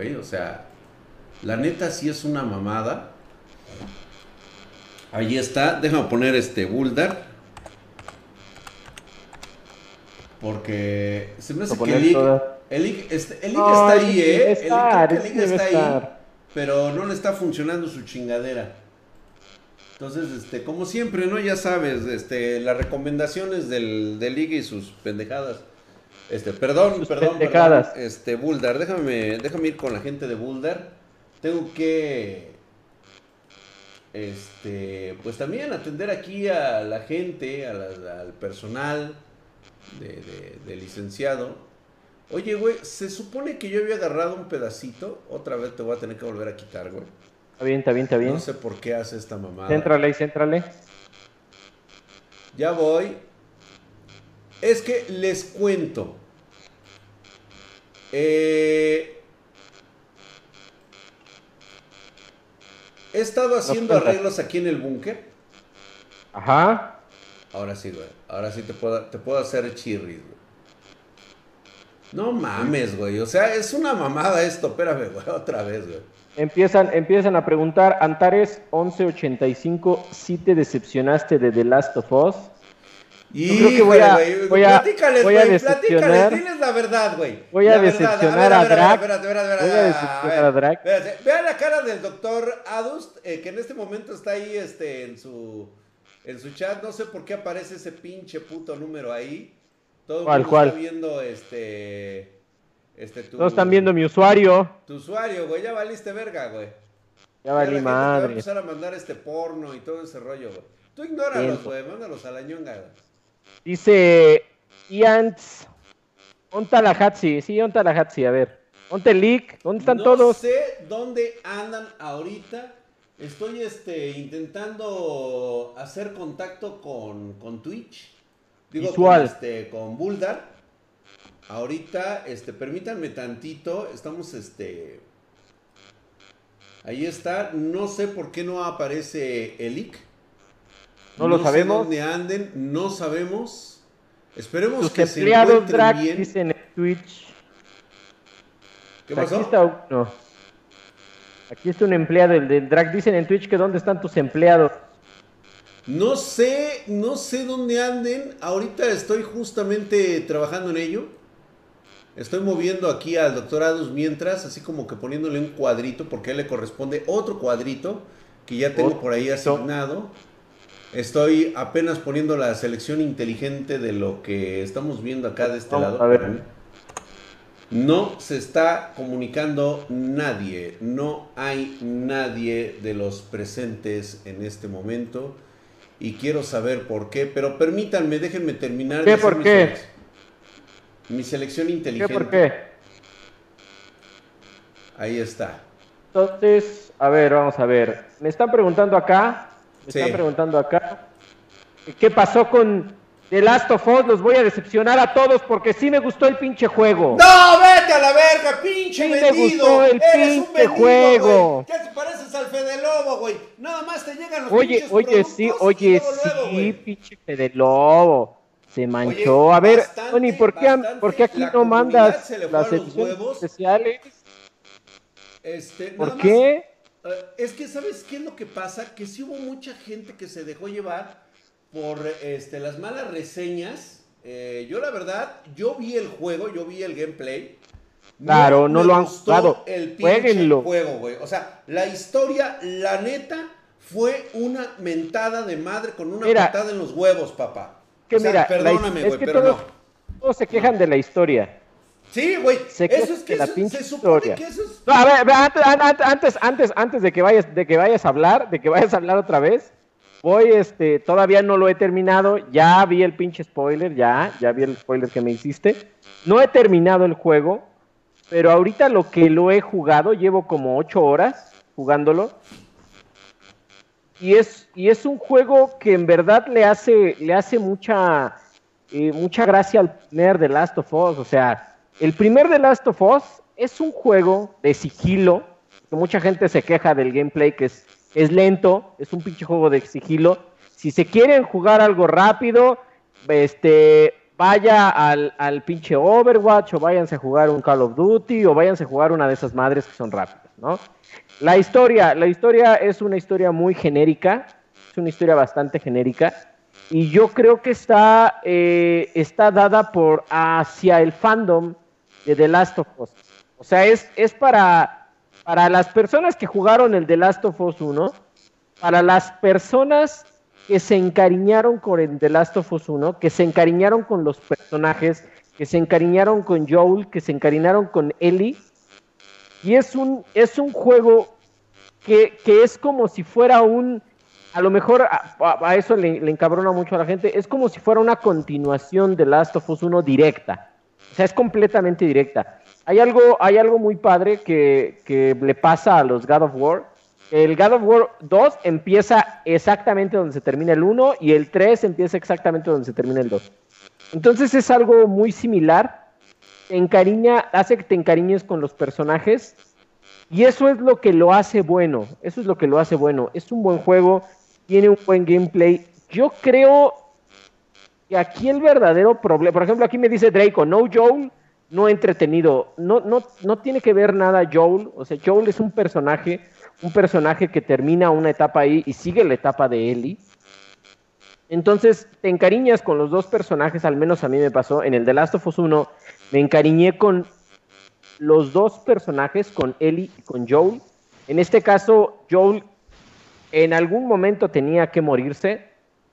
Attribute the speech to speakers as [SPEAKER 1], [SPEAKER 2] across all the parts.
[SPEAKER 1] güey. O sea, la neta sí es una mamada. Ahí está. Déjame poner este Buldar. Porque se me hace que el Ig, el Ig, este, el Ig está ahí, ¿eh?
[SPEAKER 2] Estar,
[SPEAKER 1] está ahí. Pero no le está funcionando su chingadera. Entonces, este, como siempre, ¿no? Ya sabes, este, las recomendaciones del, del y sus pendejadas. Este, perdón, perdón, perdón. Este, Buldar, déjame, déjame ir con la gente de Buldar. Tengo que. Este, pues también atender aquí a la gente, al personal de, licenciado. Oye, güey, se supone que yo había agarrado un pedacito. Otra vez te voy a tener que volver a quitar, güey.
[SPEAKER 2] Está bien, está bien, está bien.
[SPEAKER 1] No sé por qué hace esta mamada.
[SPEAKER 2] Céntrale, céntrale.
[SPEAKER 1] Ya voy. Es que les cuento. Eh, he estado haciendo arreglos aquí en el búnker.
[SPEAKER 2] Ajá.
[SPEAKER 1] Ahora sí, güey. Ahora sí te puedo, te puedo hacer chirris, güey. No mames, güey. O sea, es una mamada esto. Espérame, güey. Otra vez, güey.
[SPEAKER 2] Empiezan, empiezan a preguntar, Antares 1185, si te decepcionaste de The Last of Us.
[SPEAKER 1] Y creo que voy a, voy a, platícales, voy a decepcionar. Diles la verdad, güey.
[SPEAKER 2] Voy a decepcionar a, Drac. Voy a decepcionar a Drac.
[SPEAKER 1] Vean la cara del doctor Adust, eh, que en este momento está ahí este, en su en su chat, no sé por qué aparece ese pinche puto número ahí. Todo
[SPEAKER 2] el mundo
[SPEAKER 1] está viendo este. Este,
[SPEAKER 2] tu, Todos están viendo mi usuario.
[SPEAKER 1] Tu usuario, güey. Ya valiste verga, güey.
[SPEAKER 2] Ya valí madre. Te va a
[SPEAKER 1] empezar a mandar este porno y todo ese rollo, güey. Tú ignóralos, güey. Mándalos a la ñonga, güey.
[SPEAKER 2] Dice Iantz. Onta la Hatsi. Sí, onta la Hatsi. A ver. Onte Leak. ¿Dónde están todos? No
[SPEAKER 1] sé dónde andan ahorita. Estoy este, intentando hacer contacto con, con Twitch. Digo, Con, este, con Buldar. Ahorita, este, permítanme tantito. Estamos, este. Ahí está. No sé por qué no aparece el
[SPEAKER 2] No, lo sabemos. Sé
[SPEAKER 1] dónde anden, no sabemos. Esperemos que se encuentren bien.
[SPEAKER 2] Dicen en Twitch.
[SPEAKER 1] ¿Qué pasó?
[SPEAKER 2] Aquí está un empleado, el del drag. Dicen en Twitch que dónde están tus empleados.
[SPEAKER 1] No sé, no sé dónde anden. Ahorita estoy justamente trabajando en ello. Estoy moviendo aquí al doctor Adus mientras, así como que poniéndole un cuadrito, porque a él le corresponde otro cuadrito que ya tengo por ahí asignado. Estoy apenas poniendo la selección inteligente de lo que estamos viendo acá de este lado.
[SPEAKER 2] A ver.
[SPEAKER 1] No se está comunicando nadie, no hay nadie de los presentes en este momento y quiero saber por qué, pero permítanme, déjenme terminar.
[SPEAKER 2] ¿Qué por qué?
[SPEAKER 1] Mi selección inteligente.
[SPEAKER 2] ¿Qué por qué?
[SPEAKER 1] Ahí está.
[SPEAKER 2] Entonces, a ver, vamos a ver. Me están preguntando acá, me están preguntando acá, ¿qué pasó con de Last of Us los voy a decepcionar a todos porque sí me gustó el pinche juego.
[SPEAKER 1] No, vete a la verga, pinche sí vendido. me gustó
[SPEAKER 2] el Eres pinche un juego.
[SPEAKER 1] ¿Qué te pareces al Fede Lobo, güey? Nada más te llegan los
[SPEAKER 2] oye,
[SPEAKER 1] pinches
[SPEAKER 2] Oye, sí, oye, sí, pinche Fede Lobo. Se manchó. a ver, Tony, ¿por qué, ¿por qué aquí no mandas las ediciones especiales?
[SPEAKER 1] Este,
[SPEAKER 2] ¿Por qué?
[SPEAKER 1] Eh, es que, ¿sabes qué es lo que pasa? Que sí hubo mucha gente que se dejó llevar por este, las malas reseñas. Eh, yo la verdad, yo vi el juego, yo vi el gameplay.
[SPEAKER 2] Claro, no, lo han jugado.
[SPEAKER 1] El Jueguenlo. juego, güey. O sea, la historia, la neta, fue una mentada de madre con una patada en los huevos, papá.
[SPEAKER 2] Que mira, perdóname, güey, pero no. Todos se quejan de la historia.
[SPEAKER 1] Sí, güey. Eso es que la se supone que eso es...
[SPEAKER 2] a ver, antes, antes, antes de que vayas, de que vayas a hablar, de que vayas a hablar otra vez, Voy, este, todavía no lo he terminado. Ya vi el pinche spoiler, ya, ya vi el spoiler que me hiciste. No he terminado el juego, pero ahorita lo que lo he jugado, llevo como ocho horas jugándolo. Y es, y es un juego que en verdad le hace, le hace mucha, eh, mucha gracia al primer The Last of Us. O sea, el primer The Last of Us es un juego de sigilo, que mucha gente se queja del gameplay que es es lento, es un pinche juego de sigilo. Si se quieren jugar algo rápido, este, vaya al, al pinche Overwatch o váyanse a jugar un Call of Duty o váyanse a jugar una de esas madres que son rápidas, ¿no? La historia, la historia es una historia muy genérica, es una historia bastante genérica y yo creo que está, eh, está dada por hacia el fandom de The Last of Us. O sea, es, es para, para las personas que jugaron el The Last of Us 1, para las personas que se encariñaron con el The Last of Us 1, que se encariñaron con los personajes, que se encariñaron con Joel, que se encariñaron con Ellie. Y es un, es un juego que, es como si fuera un, a lo mejor a, eso le, le, encabrona mucho a la gente, es como si fuera una continuación de Last of Us 1 directa. O sea, es completamente directa. Hay algo, hay algo muy padre que, que le pasa a los God of War, el God of War 2 empieza exactamente donde se termina el 1 y el 3 empieza exactamente donde se termina el 2. Entonces es algo muy similar. Te encariña, hace que te encariñes con los personajes y eso es lo que lo hace bueno. Eso es lo que lo hace bueno. Es un buen juego, tiene un buen gameplay. Yo creo que aquí el verdadero problema, por ejemplo, aquí me dice Draco, no Joel, no entretenido. No, no, no tiene que ver nada Joel. O sea, Joel es un personaje un personaje que termina una etapa ahí y sigue la etapa de Ellie. Entonces te encariñas con los dos personajes, al menos a mí me pasó. En el The Last of Us 1 me encariñé con los dos personajes, con Ellie y con Joel. En este caso, Joel en algún momento tenía que morirse.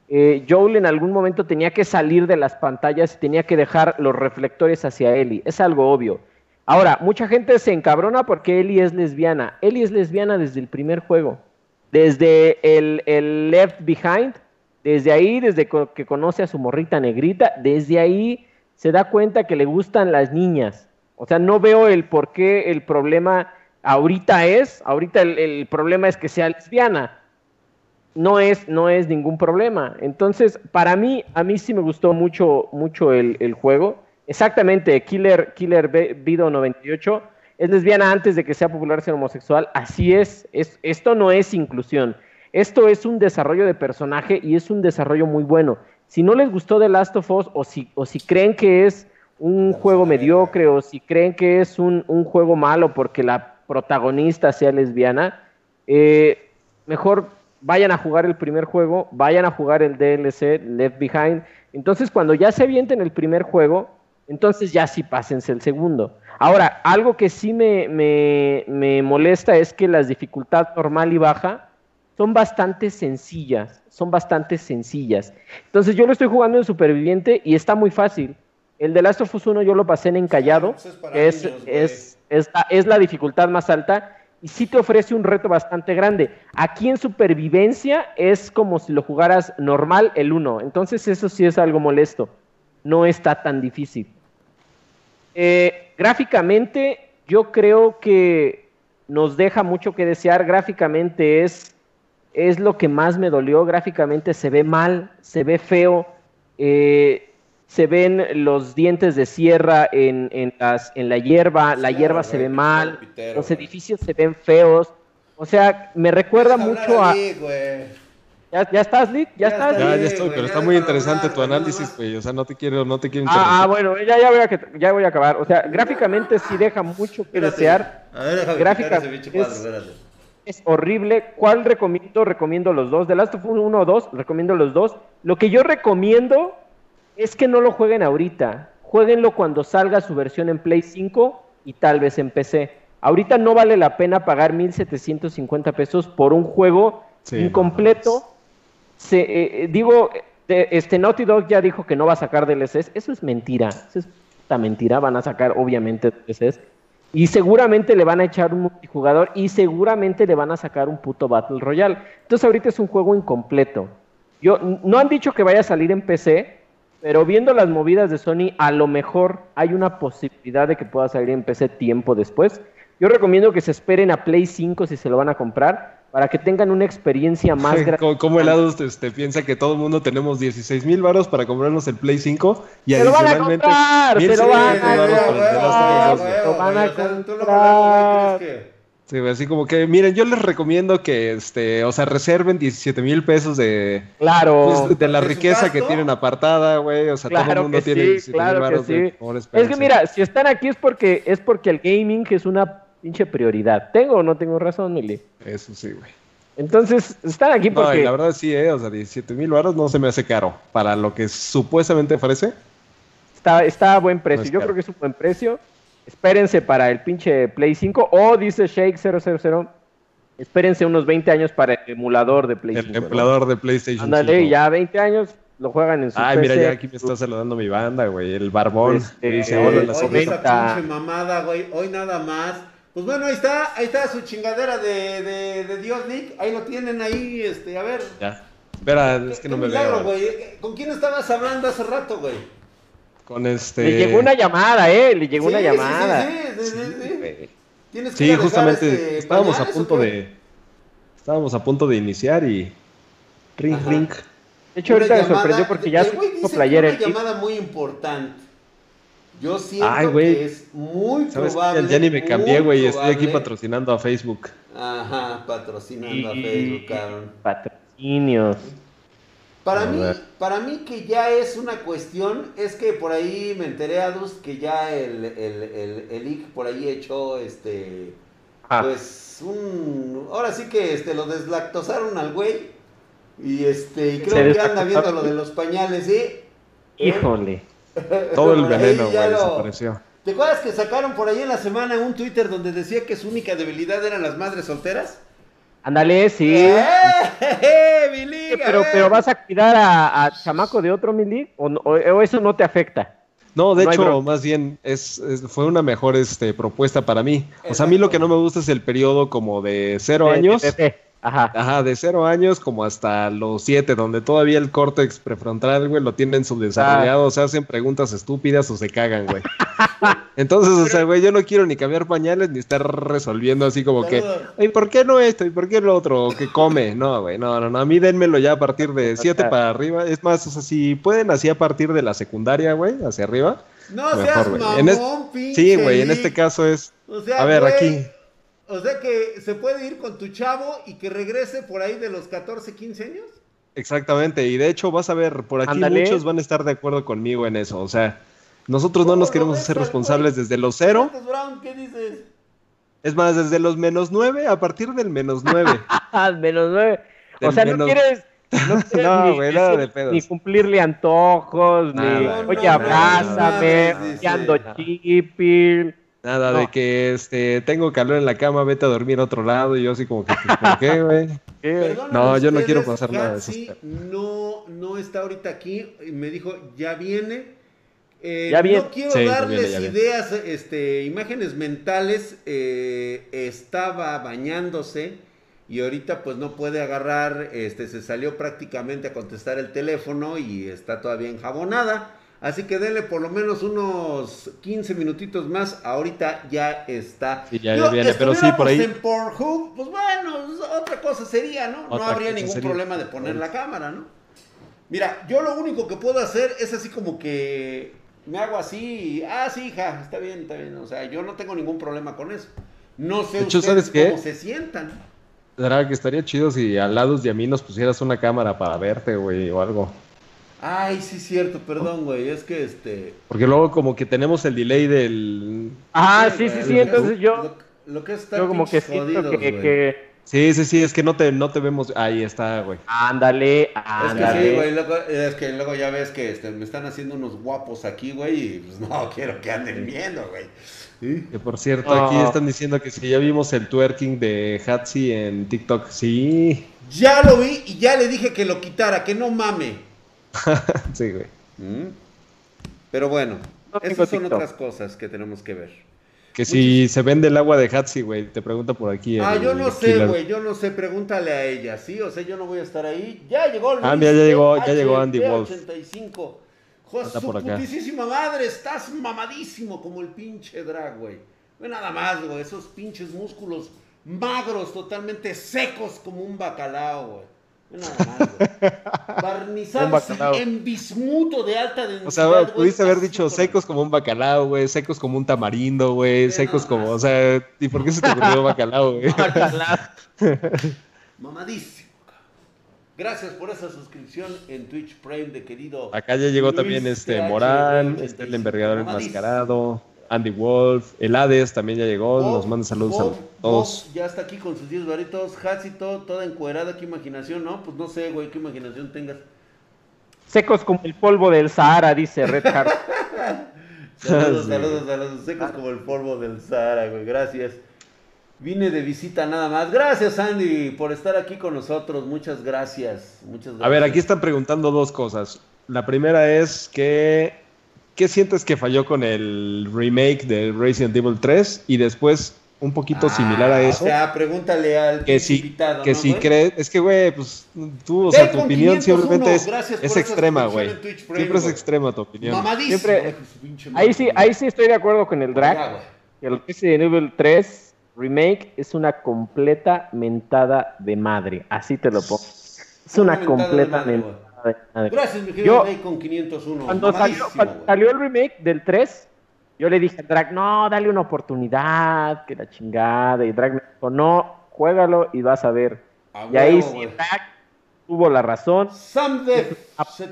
[SPEAKER 2] Eh, Joel en algún momento tenía que salir de las pantallas y tenía que dejar los reflectores hacia Ellie. Es algo obvio. Ahora, mucha gente se encabrona porque Ellie es lesbiana. Ellie es lesbiana desde el primer juego. Desde el, Left Behind, desde ahí, desde que conoce a su morrita negrita, desde ahí se da cuenta que le gustan las niñas. O sea, no veo el por qué el problema ahorita es, ahorita el, problema es que sea lesbiana. No es, no es ningún problema. Entonces, para mí, a mí sí me gustó mucho, mucho el, el juego. Exactamente, Killer, Killer Vido 98 es lesbiana antes de que sea popular ser homosexual. Así es, es, esto no es inclusión. Esto es un desarrollo de personaje y es un desarrollo muy bueno. Si no les gustó The Last of Us o si, o si creen que es un juego mediocre o si creen que es un, juego malo porque la protagonista sea lesbiana, eh, mejor vayan a jugar el primer juego, vayan a jugar el DLC Left Behind. Entonces, cuando ya se avienten el primer juego, entonces ya sí pásense el segundo. Ahora, algo que sí me, me, molesta es que las dificultades normal y baja son bastante sencillas, son bastante sencillas. Entonces yo lo estoy jugando en Superviviente y está muy fácil. El de Last of Us 1 yo lo pasé en Encallado, que es, es, es, es, la dificultad más alta, y sí te ofrece un reto bastante grande. Aquí en Supervivencia es como si lo jugaras normal el 1, entonces eso sí es algo molesto, no está tan difícil. Eh, gráficamente, yo creo que nos deja mucho que desear. Gráficamente es, es lo que más me dolió. Gráficamente se ve mal, se ve feo. Eh, se ven los dientes de sierra en, en, las, en la hierba, la hierba se ve mal, los edificios se ven feos. O sea, me recuerda mucho a... ¿Ya, ¿Ya, estás, Lick? ¿Ya, estás?
[SPEAKER 3] Ya, ya estoy, pero está muy interesante tu análisis, güey. O sea, no te quiero, no te quiero
[SPEAKER 2] Ah, ah bueno, ya, ya, voy a, ya voy a acabar. O sea, gráficamente sí deja mucho que desear. A ver, gráficamente es, es, horrible. ¿Cuál recomiendo? Recomiendo los dos. De Last of Us 1 o 2, recomiendo los dos. Lo que yo recomiendo es que no lo jueguen ahorita. Jueguenlo cuando salga su versión en Play 5 y tal vez en PC. Ahorita no vale la pena pagar 1.750 pesos por un juego incompleto se, eh, eh, digo, este Naughty Dog ya dijo que no va a sacar DLCs. Eso es mentira. Eso es puta mentira. Van a sacar, obviamente, DLCs. Y seguramente le van a echar un multijugador y seguramente le van a sacar un puto Battle Royale. Entonces ahorita es un juego incompleto. Yo, no han dicho que vaya a salir en PC, pero viendo las movidas de Sony, a lo mejor hay una posibilidad de que pueda salir en PC tiempo después. Yo recomiendo que se esperen a Play 5 si se lo van a comprar, para que tengan una experiencia más
[SPEAKER 3] grande. ¿Cómo helados este, piensa que todo el mundo tenemos 16 mil varos para comprarnos el Play 5
[SPEAKER 2] y se adicionalmente... Lo van a comprar, se lo van a comprar.
[SPEAKER 1] ¿Tú lo
[SPEAKER 3] Sí, así como que, miren, yo les recomiendo que, este, o sea, reserven 17 mil pesos de,
[SPEAKER 2] Claro.
[SPEAKER 3] pues, de la
[SPEAKER 1] ¿De su
[SPEAKER 3] riqueza que tienen apartada, güey. O sea, todo el
[SPEAKER 2] Claro
[SPEAKER 3] mundo
[SPEAKER 2] que
[SPEAKER 3] tiene
[SPEAKER 2] sí,
[SPEAKER 3] 17
[SPEAKER 2] claro
[SPEAKER 3] mil
[SPEAKER 2] que sí. Es que mira, si están aquí es porque es porque el gaming es una pinche prioridad. ¿Tengo o no tengo razón, Mili?
[SPEAKER 3] Eso sí, güey.
[SPEAKER 2] Entonces, están aquí
[SPEAKER 3] No,
[SPEAKER 2] porque
[SPEAKER 3] y la verdad sí, eh, o sea, 17 mil varos no se me hace caro. Para lo que supuestamente ofrece,
[SPEAKER 2] está, está a buen precio.
[SPEAKER 3] No
[SPEAKER 2] Yo
[SPEAKER 3] caro.
[SPEAKER 2] creo que es un buen precio. Espérense para el pinche Play 5 o dice Shake000. Espérense unos 20 años para el emulador de Play
[SPEAKER 3] el
[SPEAKER 2] 5. ¿no?
[SPEAKER 3] empleador de PlayStation
[SPEAKER 2] Ándale,
[SPEAKER 3] 5.
[SPEAKER 2] ya 20 años lo juegan en su
[SPEAKER 3] Ay, mira,
[SPEAKER 2] PC.
[SPEAKER 3] ya aquí me está saludando mi banda, güey. El barbón.
[SPEAKER 2] Este,
[SPEAKER 3] que dice,
[SPEAKER 2] eh,
[SPEAKER 3] hola,
[SPEAKER 1] Hoy
[SPEAKER 3] la
[SPEAKER 1] esa pinche mamada, güey. Hoy nada más. Pues bueno, ahí está, ahí está su chingadera de, de, de Dios Nick. Ahí lo tienen ahí, este, a ver.
[SPEAKER 3] Ya. Espera, es que no me
[SPEAKER 1] milagro,
[SPEAKER 3] veo.
[SPEAKER 1] güey. ¿Con quién estabas hablando hace rato, güey?
[SPEAKER 3] Con este.
[SPEAKER 2] Le llegó una llamada, ¿eh? Le llegó
[SPEAKER 1] Sí,
[SPEAKER 2] una
[SPEAKER 1] sí,
[SPEAKER 2] llamada.
[SPEAKER 1] Sí, sí, sí, sí,
[SPEAKER 3] justamente
[SPEAKER 1] este,
[SPEAKER 3] estábamos a punto de. Estábamos a punto de iniciar y. Ring,
[SPEAKER 1] Ajá.
[SPEAKER 3] ring.
[SPEAKER 2] De hecho,
[SPEAKER 1] Una
[SPEAKER 2] ahorita me sorprendió porque ya
[SPEAKER 1] el
[SPEAKER 2] se playera
[SPEAKER 1] una llamada muy importante. Yo siento
[SPEAKER 3] Ay, güey.
[SPEAKER 1] que es muy probable.
[SPEAKER 3] Ya ni me cambié, güey. Estoy aquí patrocinando a Facebook.
[SPEAKER 1] Ajá, patrocinando a Facebook, cabrón.
[SPEAKER 2] Patrocinios.
[SPEAKER 1] Para mí, para mí que ya es una cuestión, es que por ahí me enteré, Adus, que ya el, el, el, el IC por ahí echó este
[SPEAKER 2] Ah,
[SPEAKER 1] pues un ahora sí que este lo deslactosaron al güey y este y creo que anda viendo lo de los pañales, ¿sí?
[SPEAKER 2] híjole.
[SPEAKER 3] Todo el veneno, güey,
[SPEAKER 1] lo-
[SPEAKER 3] desapareció.
[SPEAKER 1] ¿Te acuerdas que sacaron por ahí en la semana un Twitter donde decía que su única debilidad eran las madres solteras?
[SPEAKER 2] Ándale, sí.
[SPEAKER 1] ¡Eh, eh, mi liga,
[SPEAKER 2] Pero,
[SPEAKER 1] eh!
[SPEAKER 2] pero vas a cuidar a, a chamaco de otro mili o, no- o- eso no te afecta.
[SPEAKER 3] No, de
[SPEAKER 2] No
[SPEAKER 3] hecho, más bien es, es- fue una mejor este, propuesta para mí. O sea, a mí lo que no me gusta es el periodo como de cero
[SPEAKER 2] De-
[SPEAKER 3] años.
[SPEAKER 2] de bebé. Ajá.
[SPEAKER 3] Ajá, de cero años como hasta los siete, donde todavía el córtex prefrontal, güey, lo tienen subdesarrollado, o sea, hacen preguntas estúpidas o se cagan, güey. Entonces, o sea, güey, yo no quiero ni cambiar pañales ni estar resolviendo así como que. ¿y por qué no esto? ¿Y por qué lo otro? ¿O que come? No, güey, no, no, no, a mí denmelo ya a partir de siete para arriba. Es más, o sea, si pueden así a partir de la secundaria, güey, hacia arriba,
[SPEAKER 1] No seas
[SPEAKER 3] mejor, güey.
[SPEAKER 1] mamón,
[SPEAKER 3] En Sí, güey, en este caso es,
[SPEAKER 1] O sea,
[SPEAKER 3] a ver,
[SPEAKER 1] güey,
[SPEAKER 3] aquí.
[SPEAKER 1] O sea que se puede ir con tu chavo y que regrese por ahí de los 14, 15 años.
[SPEAKER 3] Exactamente, y de hecho vas a ver, por aquí muchos van a estar de acuerdo conmigo en eso, o sea, nosotros no nos
[SPEAKER 1] ¿Cómo lo
[SPEAKER 3] queremos hacer
[SPEAKER 1] al
[SPEAKER 3] responsables desde los cero,
[SPEAKER 1] Brown, ¿qué dices?
[SPEAKER 3] es más, desde los menos nueve, a partir del menos nueve.
[SPEAKER 2] Ah, menos nueve. O sea, no
[SPEAKER 3] menos-
[SPEAKER 2] quieres. No, quieres
[SPEAKER 3] No,
[SPEAKER 2] ni,
[SPEAKER 3] güey, nada de pedos.
[SPEAKER 2] ni cumplirle antojos,
[SPEAKER 3] Nada,
[SPEAKER 2] ni. Oye,
[SPEAKER 1] No,
[SPEAKER 2] abrázame,
[SPEAKER 1] no, no, no,
[SPEAKER 2] que ando
[SPEAKER 3] no.
[SPEAKER 2] chipil.
[SPEAKER 3] Nada
[SPEAKER 2] No.
[SPEAKER 3] de que este tengo calor en la cama, vete a dormir a otro lado, y yo así como que, pues, ¿por qué, güey? No, yo no quiero pasar nada de eso.
[SPEAKER 1] No, no está ahorita aquí. y Me dijo, ya viene. Eh,
[SPEAKER 2] Ya viene.
[SPEAKER 1] No quiero
[SPEAKER 3] Sí, ya
[SPEAKER 1] darles
[SPEAKER 3] viene, ya viene.
[SPEAKER 1] ideas, este, imágenes mentales. eh, estaba bañándose y ahorita pues no puede agarrar, este, se salió prácticamente a contestar el teléfono y está todavía enjabonada. Así que denle por lo menos unos 15 minutitos más. Ahorita ya está.
[SPEAKER 3] Sí, ya-
[SPEAKER 1] Digo,
[SPEAKER 3] viene, pero sí, por ahí-
[SPEAKER 1] estuviéramos en Pornhub, pues bueno, otra cosa sería, ¿no? No habría ningún
[SPEAKER 3] sería.
[SPEAKER 1] problema de poner la cámara, ¿no? Mira, yo lo único que puedo hacer es así como que me hago así, y, ah, sí, hija, está bien, está bien. O sea, yo no tengo ningún problema con eso. No sé
[SPEAKER 3] hecho,
[SPEAKER 1] ustedes
[SPEAKER 3] ¿sabes
[SPEAKER 1] cómo se sientan.
[SPEAKER 3] Será que estaría chido si al lado de a mí nos pusieras una cámara para verte, güey, o algo.
[SPEAKER 1] Ay, sí, cierto, perdón, güey. Es que este.
[SPEAKER 3] Porque luego como que tenemos el delay del...
[SPEAKER 2] Ah, sí, sí, sí. Entonces yo,
[SPEAKER 1] Lo, lo que es estar
[SPEAKER 2] yo como que
[SPEAKER 1] pinches
[SPEAKER 2] siento
[SPEAKER 1] jodidos,
[SPEAKER 2] que,
[SPEAKER 1] güey.
[SPEAKER 2] que-
[SPEAKER 3] Sí, sí, sí, es que no te, no te vemos... Ahí está, güey.
[SPEAKER 2] Ándale,
[SPEAKER 1] Es que
[SPEAKER 2] ándale.
[SPEAKER 1] sí, güey, luego, es que luego ya ves que este, me están haciendo unos guapos aquí, güey, y pues no quiero que anden viendo, güey. ¿Sí?
[SPEAKER 3] Que por cierto, aquí están diciendo que si ya vimos el twerking de Hatsi en TikTok. Sí,
[SPEAKER 1] Ya lo vi y ya le dije que lo quitara, que no mame.
[SPEAKER 3] sí, güey.
[SPEAKER 1] ¿Mm? Pero bueno,
[SPEAKER 2] No
[SPEAKER 1] esas son
[SPEAKER 2] TikTok.
[SPEAKER 1] otras cosas que tenemos que ver.
[SPEAKER 3] Que si se vende el agua de Hatsi, güey, te pregunta por aquí.
[SPEAKER 1] Ah,
[SPEAKER 3] el
[SPEAKER 1] yo no sé, güey, yo no sé, pregúntale a ella, ¿sí? O sea, yo no voy a estar ahí. Ya llegó Luis
[SPEAKER 3] Ah, mira, ya llegó- ya llegó Andy Wolf.
[SPEAKER 1] 85. Joder,
[SPEAKER 3] Anda
[SPEAKER 1] su
[SPEAKER 3] por acá.
[SPEAKER 1] putísima madre, estás mamadísimo como el pinche drag, güey. Ve nada más, güey, esos pinches músculos magros, totalmente secos como un bacalao, güey. Nada más. Barnizados en bismuto de alta densidad.
[SPEAKER 3] O sea, pudiste haber dicho secos como un bacalao, güey, secos como un tamarindo, güey, secos como, o sea, ¿y por qué se te ocurrió bacalao, güey? Bacalao.
[SPEAKER 1] Mamadísimo. Gracias por esa suscripción en Twitch Prime de querido.
[SPEAKER 3] Acá ya llegó también este Morán, este el envergador enmascarado. Andy Wolf, el Hades también ya llegó, nos manda saludos a todos.
[SPEAKER 1] ya está aquí con sus 10 varitos, Hatsito, toda encuerada, qué imaginación, ¿no? Pues no sé, güey, qué imaginación tengas.
[SPEAKER 2] Secos como el polvo del Sahara, dice Red Heart.
[SPEAKER 1] saludos, saludos, saludos, secos como el polvo del Sahara, güey, gracias. Vine de visita nada más. Gracias, Andy, por estar aquí con nosotros. Muchas gracias. Muchas gracias.
[SPEAKER 3] A ver, aquí están preguntando dos cosas. La primera es que ¿qué sientes que falló con el remake de Resident Evil 3? Y después, un poquito similar a ah, eso.
[SPEAKER 1] O sea, pregúntale al
[SPEAKER 3] que si, invitado, Que si crees, es que, güey, pues tú, o sea, tu opinión simplemente es, es extrema, güey. Siempre es extrema tu opinión. Siempre,
[SPEAKER 2] ahí sí, ahí sí estoy de acuerdo con el drag. el Resident Evil 3 remake es una completa mentada de madre. Así te lo pongo. Es una completa mentada
[SPEAKER 1] Gracias, mi querido con 501.
[SPEAKER 2] Cuando, salió, el remake del 3, yo le dije a Drag, no, dale una oportunidad, que la chingada. Y Drag me dijo, no, juégalo y vas a ver. y ahí sí, Drag tuvo la razón.
[SPEAKER 1] Es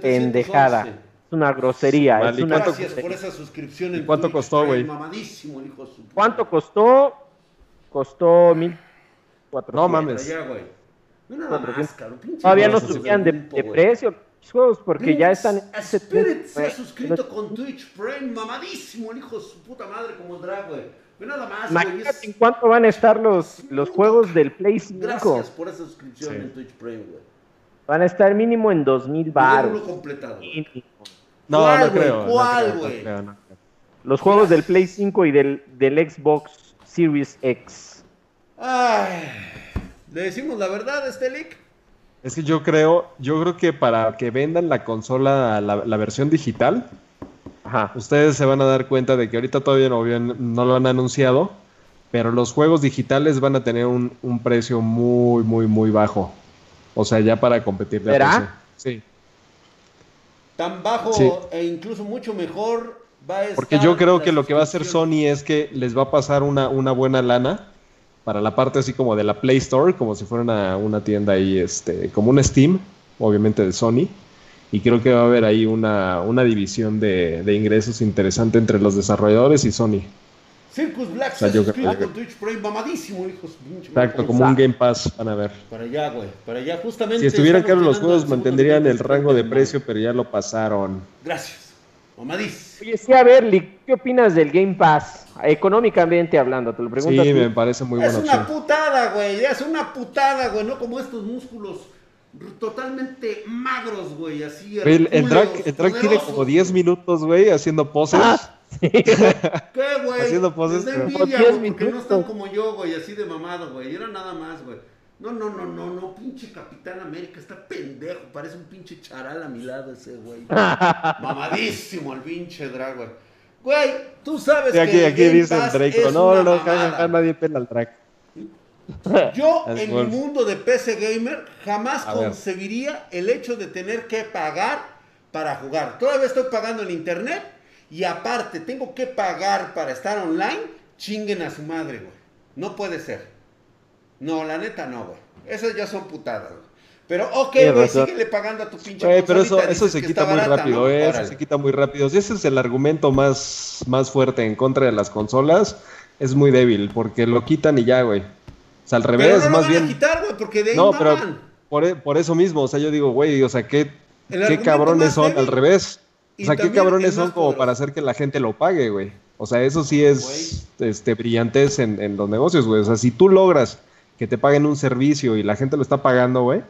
[SPEAKER 2] pendejada. Es una grosería. es una
[SPEAKER 1] Gracias por esa suscripción. En
[SPEAKER 3] ¿Cuánto costó, güey?
[SPEAKER 2] ¿Cuánto costó? Costó mil cuatrocientos.
[SPEAKER 3] No mames.
[SPEAKER 2] Todavía no subían de, precio juegos porque ya están.
[SPEAKER 1] Spirit se ha suscrito con Twitch Prime, mamadísimo el hijo de su puta madre como drag, güey. nada más,
[SPEAKER 2] Imagínate en cuánto van a estar los, los juegos del Play 5.
[SPEAKER 1] Gracias por esa suscripción en Twitch Prime, güey.
[SPEAKER 2] Van a estar mínimo en 2000 baros.
[SPEAKER 1] completado.
[SPEAKER 3] No, no creo.
[SPEAKER 1] ¿Cuál, güey?
[SPEAKER 2] los juegos del Play 5 y del, del Xbox Series X.
[SPEAKER 1] Ay. ¿Le decimos la verdad, Estelic?
[SPEAKER 3] Es que yo creo, yo creo que para que vendan la consola, la, versión digital, ustedes se van a dar cuenta de que ahorita todavía no, no, lo han anunciado, pero los juegos digitales van a tener un, precio muy, muy, muy bajo. O sea, ya para competir de
[SPEAKER 2] ¿Será?
[SPEAKER 3] Sí.
[SPEAKER 1] Tan bajo e incluso mucho mejor va a estar
[SPEAKER 3] Porque yo creo que lo que va a hacer Sony es que les va a pasar una, una buena lana para la parte así como de la Play Store, como si fuera una, una tienda ahí, este, como un Steam, obviamente de Sony. Y creo que va a haber ahí una, una división de, de ingresos interesante entre los desarrolladores y Sony.
[SPEAKER 1] Circus Black se suscribe con Twitch Prime mamadísimo, hijos.
[SPEAKER 3] Exacto, como un Game Pass, van a ver.
[SPEAKER 1] Para allá, güey, para allá, justamente.
[SPEAKER 3] Si estuvieran caros los juegos, mantendrían el rango de precio, pero ya lo pasaron.
[SPEAKER 1] Gracias, mamadísimo.
[SPEAKER 2] Oye, sí, a ver, ¿qué opinas del Game Pass? Económicamente hablando, te lo pregunto.
[SPEAKER 3] Sí, me parece muy buena
[SPEAKER 1] Es una putada, güey. Es una putada, güey. No como estos músculos totalmente magros, güey. Así.
[SPEAKER 3] El, el, drag, el drag tiene como 10 minutos, güey, haciendo poses. Ah,
[SPEAKER 1] ¿Qué, güey?
[SPEAKER 3] Haciendo poses.
[SPEAKER 1] Es envidia, güey, porque no están como yo, güey, así de mamado, güey. Era nada más, güey. No, no, no, no, no, pinche Capitán América, está pendejo, parece un pinche charal a mi lado ese, güey. Mamadísimo el pinche drag, güey. Tú sabes
[SPEAKER 3] que. Aquí, aquí dice el Drake. No, no, no, nadie pela al Drake.
[SPEAKER 1] Yo, en mi mundo de PC Gamer, jamás concebiría el hecho de tener que pagar para jugar. Todavía estoy pagando el internet y aparte tengo que pagar para estar online. Chinguen a su madre, güey. No puede ser. No, la neta no, güey. Esas ya son putadas, güey. Pero, ok, güey, síguele pagando a tu pinche
[SPEAKER 3] Güey, pero eso, eso se quita muy rápido, ¿eh? Eso se quita muy rápido. Si ese es el argumento más, más fuerte en contra de las consolas, es muy débil, porque lo quitan y ya, güey. O sea, al revés, pero no más lo van bien.
[SPEAKER 1] A quitar, güey, porque de ahí no, pero
[SPEAKER 3] por, e, por, eso mismo, o sea, yo digo, güey, o sea, qué, qué cabrones son, al revés. O sea, qué cabrones son como para hacer que la gente lo pague, güey. O sea, eso sí es este, brillantez en, en los negocios, güey. O sea, si tú logras que te paguen un servicio y la gente lo está pagando, güey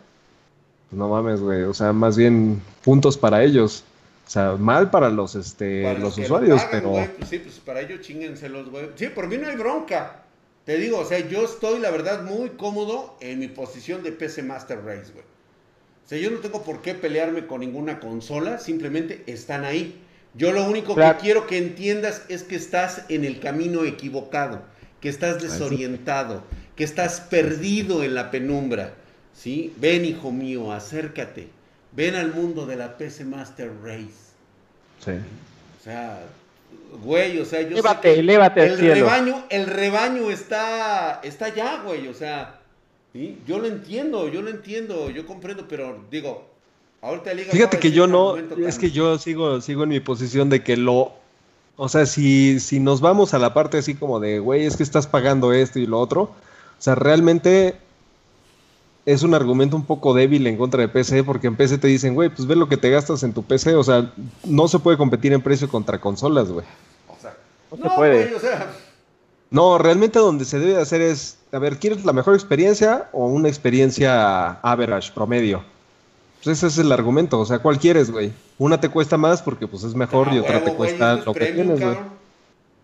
[SPEAKER 3] no mames, güey. O sea, más bien puntos para ellos. O sea, mal para los, este, los, usuarios, pero...
[SPEAKER 1] pues sí, pues para ellos chíngenselos, güey. Sí, por mí no hay bronca. Te digo, o sea, yo estoy, la verdad, muy cómodo en mi posición de PC Master Race, güey. O sea, yo no tengo por qué pelearme con ninguna consola, simplemente están ahí. Yo lo único que quiero que entiendas es que estás en el camino equivocado, que estás desorientado, que estás perdido en la penumbra. ¿sí? Ven, hijo mío, acércate. Ven al mundo de la PC Master Race.
[SPEAKER 3] Sí.
[SPEAKER 1] O sea, güey, o sea, yo
[SPEAKER 2] Elévate,
[SPEAKER 1] sé que
[SPEAKER 2] elévate al
[SPEAKER 1] el
[SPEAKER 2] cielo.
[SPEAKER 1] rebaño, el rebaño está, está allá, güey, o sea, ¿sí? yo lo entiendo, yo lo entiendo, yo comprendo, pero digo, ahorita Liga
[SPEAKER 3] Fíjate que yo no, es
[SPEAKER 1] tan-
[SPEAKER 3] que yo sigo, sigo en mi posición de que lo, o sea, si, si nos vamos a la parte así como de, güey, es que estás pagando esto y lo otro, o sea, realmente es un argumento un poco débil en contra de PC, porque en PC te dicen, güey, pues ve lo que te gastas en tu PC, o sea, no se puede competir en precio contra consolas, güey.
[SPEAKER 1] o sea,
[SPEAKER 2] No se
[SPEAKER 1] no,
[SPEAKER 2] puede.
[SPEAKER 1] güey, o sea,
[SPEAKER 3] No, realmente donde se debe hacer es, a ver, ¿quieres la mejor experiencia o una experiencia average, promedio? Pues ese es el argumento, o sea, ¿cuál quieres, güey? Una te cuesta más porque pues es mejor y
[SPEAKER 1] ah,
[SPEAKER 3] otra te
[SPEAKER 1] güey,
[SPEAKER 3] cuesta lo que
[SPEAKER 1] premium,
[SPEAKER 3] tienes, güey.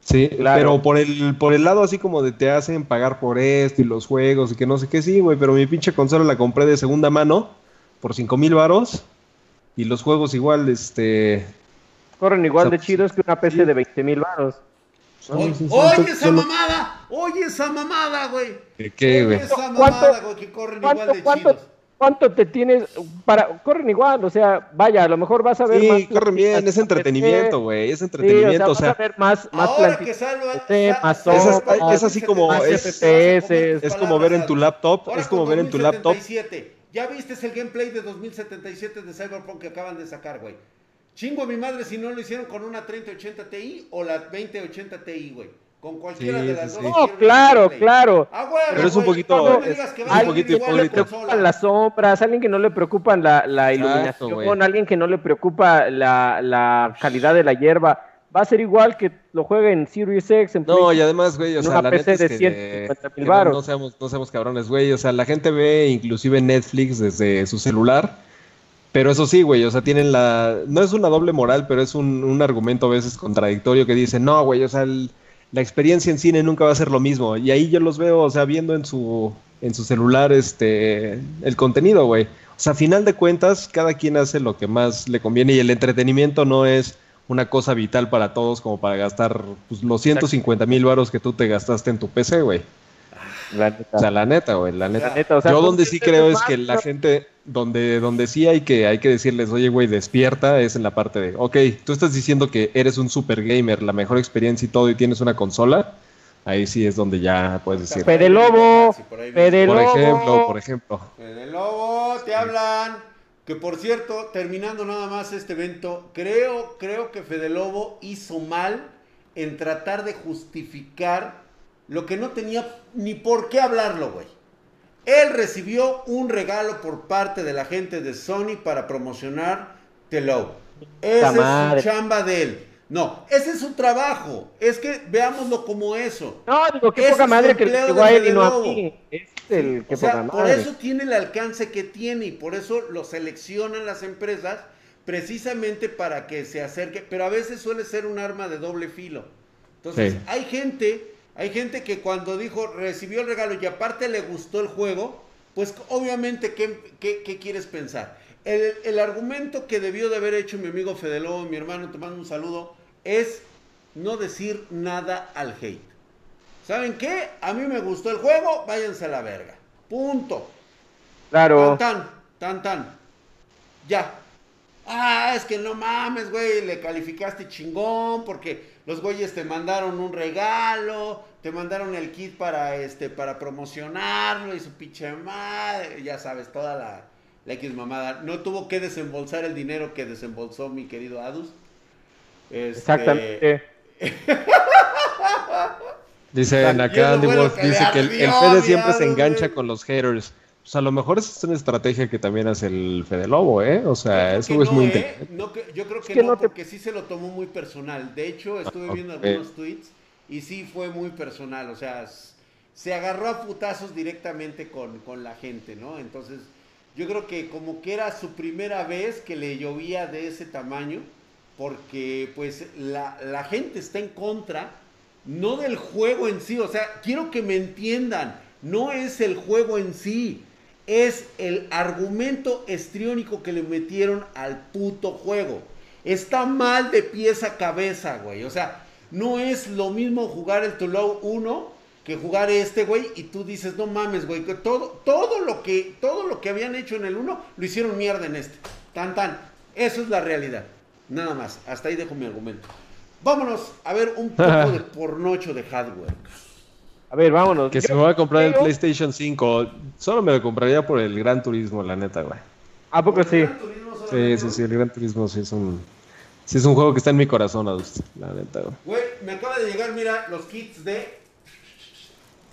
[SPEAKER 3] Sí,
[SPEAKER 2] Claro.
[SPEAKER 3] pero por el, por el lado así como de te hacen pagar por esto y los juegos y que no sé qué, sí, güey, pero mi pinche consola la compré de segunda mano por cinco mil varos y los juegos igual, este...
[SPEAKER 2] Corren igual
[SPEAKER 3] O sea,
[SPEAKER 2] de chidos que una PC
[SPEAKER 3] sí.
[SPEAKER 2] de 20 mil baros.
[SPEAKER 1] Oye,
[SPEAKER 3] sí,
[SPEAKER 1] oye esa mamada, oye esa mamada, güey.
[SPEAKER 3] ¿Qué,
[SPEAKER 1] Oye
[SPEAKER 3] güey?
[SPEAKER 1] esa
[SPEAKER 2] ¿Cuánto-
[SPEAKER 1] mamada, güey, que corren igual
[SPEAKER 2] ¿Cuánto,
[SPEAKER 1] de chidos.
[SPEAKER 2] Cuánto te tienes para corren igual? O sea, vaya, a lo mejor vas a ver más
[SPEAKER 3] Sí, corren bien, es entretenimiento, güey, es
[SPEAKER 2] Sí,
[SPEAKER 3] entretenimiento,
[SPEAKER 2] o sea, vas a ver más más
[SPEAKER 1] Ahora que salva,
[SPEAKER 2] más
[SPEAKER 3] es- es así como- es-
[SPEAKER 1] FPS,
[SPEAKER 3] Es como ver en tu laptop, es como ver en tu laptop
[SPEAKER 1] 2077. ¿Ya viste el gameplay de 2077 de Cyberpunk que acaban de sacar, güey? Chingo a mi madre si no lo hicieron con una 3080 Ti o la 2080 Ti, güey. Con cualquiera
[SPEAKER 3] Sí,
[SPEAKER 1] de las
[SPEAKER 3] sí,
[SPEAKER 1] dos.
[SPEAKER 2] No, claro, claro.
[SPEAKER 1] Ah, güey,
[SPEAKER 3] Pero es un
[SPEAKER 1] güey,
[SPEAKER 3] poquito-
[SPEAKER 1] no
[SPEAKER 3] es-
[SPEAKER 1] que
[SPEAKER 3] es un poquito hipócrita.
[SPEAKER 2] preocupan las sombras, alguien que no le preocupan la, la
[SPEAKER 3] Exacto,
[SPEAKER 2] iluminación, alguien que no le preocupa la, la calidad de la hierba. Va a ser igual que lo juegue en Series X, en
[SPEAKER 3] No,
[SPEAKER 2] Play-
[SPEAKER 3] y además, güey, o sea,
[SPEAKER 2] una
[SPEAKER 3] la
[SPEAKER 2] PC
[SPEAKER 3] neta es
[SPEAKER 2] de
[SPEAKER 3] que,
[SPEAKER 2] 150 mil
[SPEAKER 3] que no, no seamos, no seamos cabrones, güey, o sea, la gente ve inclusive Netflix desde su celular, pero eso sí, güey, o sea, tienen la, no es una doble moral, pero es un, un argumento a veces contradictorio que dice, no, güey, o sea, el- la experiencia en cine nunca va a ser lo mismo, y ahí yo los veo, o sea, viendo en su, en su celular, este, el contenido, güey. O sea, a final de cuentas, cada quien hace lo que más le conviene y el entretenimiento no es una cosa vital para todos como para gastar pues, los 150 mil varos que tú te gastaste en tu PC, güey.
[SPEAKER 2] La neta.
[SPEAKER 3] O sea, la neta, güey, la neta.
[SPEAKER 2] La neta, o sea,
[SPEAKER 3] Yo
[SPEAKER 2] pues,
[SPEAKER 3] donde sí creo es que la gente, donde, donde sí hay que, hay que decirles, oye, güey, despierta, es en la parte de, ok, tú estás diciendo que eres un super gamer, la mejor experiencia y todo, y tienes una consola, ahí sí es donde ya puedes decir.
[SPEAKER 2] Fede Lobo,
[SPEAKER 1] Sí, por ahí
[SPEAKER 2] Fede
[SPEAKER 3] Por
[SPEAKER 2] Lobo.
[SPEAKER 3] ejemplo, por ejemplo.
[SPEAKER 1] Fede Lobo, te hablan. Que por cierto, terminando nada más este evento, creo, creo que Fede Lobo hizo mal en tratar de justificar lo que no tenía ni por qué hablarlo, güey. Él recibió un regalo por parte de la gente de Sony para promocionar The Low. Esa es su chamba de él. No, ese es su trabajo. Es que veámoslo como eso.
[SPEAKER 2] No, digo, qué
[SPEAKER 1] Ese
[SPEAKER 2] poca madre que llegó a él y no a mí. Es el que
[SPEAKER 1] O sea,
[SPEAKER 2] poca
[SPEAKER 1] por eso tiene el alcance que tiene y por eso lo seleccionan las empresas precisamente para que se acerque, pero a veces suele ser un arma de doble filo. Entonces,
[SPEAKER 3] Sí.
[SPEAKER 1] hay gente, hay gente que cuando dijo, recibió el regalo y aparte le gustó el juego, pues obviamente, ¿qué, qué- qué quieres pensar? El, el argumento que debió de haber hecho mi amigo Fede Lobo, mi hermano, te mando un saludo, es no decir nada al hate. ¿Saben qué? A mí me gustó el juego, váyanse a la verga. Punto.
[SPEAKER 2] Claro.
[SPEAKER 1] Tan, tan, tan, tan. Ya. Ah, es que no mames, güey, le calificaste chingón porque los güeyes te mandaron un regalo, te mandaron el kit para este para promocionarlo y su pinche madre, ya sabes, toda la, la X mamada. No tuvo que desembolsar el dinero que desembolsó mi querido Adus. Este,
[SPEAKER 2] Exactamente.
[SPEAKER 3] Dicen acá Andy Wolf, dice que el, el Fede siempre se engancha con los haters. Pues a lo mejor esa es una estrategia que también hace el Fede Lobo, ¿eh? O sea, eso
[SPEAKER 1] que
[SPEAKER 3] es
[SPEAKER 1] no,
[SPEAKER 3] muy
[SPEAKER 1] ¿eh?
[SPEAKER 3] inteligente.
[SPEAKER 1] No que- yo creo que,
[SPEAKER 2] que
[SPEAKER 1] no,
[SPEAKER 2] no te-
[SPEAKER 1] porque sí se lo tomó muy personal. De hecho, estuve
[SPEAKER 3] Ah,
[SPEAKER 1] viendo algunos tweets y sí fue muy personal. O sea, se agarró a putazos directamente con, con la gente, ¿no? Entonces, yo creo que como que era su primera vez que le llovía de ese tamaño, porque pues la, la gente está en contra, no del juego en sí. O sea, quiero que me entiendan, no es el juego en sí es el argumento estriónico que le metieron al puto juego. Está mal de pies a cabeza, güey. O sea, no es lo mismo jugar el Toulouse 1 que jugar este, güey, y tú dices, no mames, güey, que todo, todo lo que, todo lo que habían hecho en el 1, lo hicieron mierda en este. Tan, tan. Eso es la realidad. Nada más. Hasta ahí dejo mi argumento. Vámonos a ver un poco de pornocho de hardware.
[SPEAKER 2] A ver, vámonos.
[SPEAKER 3] Que
[SPEAKER 2] Yo
[SPEAKER 3] se me va a comprar el PlayStation 5. Solo me lo compraría por el Gran Turismo, la neta, güey.
[SPEAKER 2] ¿A poco sí?
[SPEAKER 3] Sí, sí, sí, el Gran Turismo sí es un. Sí es un juego que está en mi corazón, Adust, la neta, güey.
[SPEAKER 1] Güey, me acaba de llegar, mira, los kits de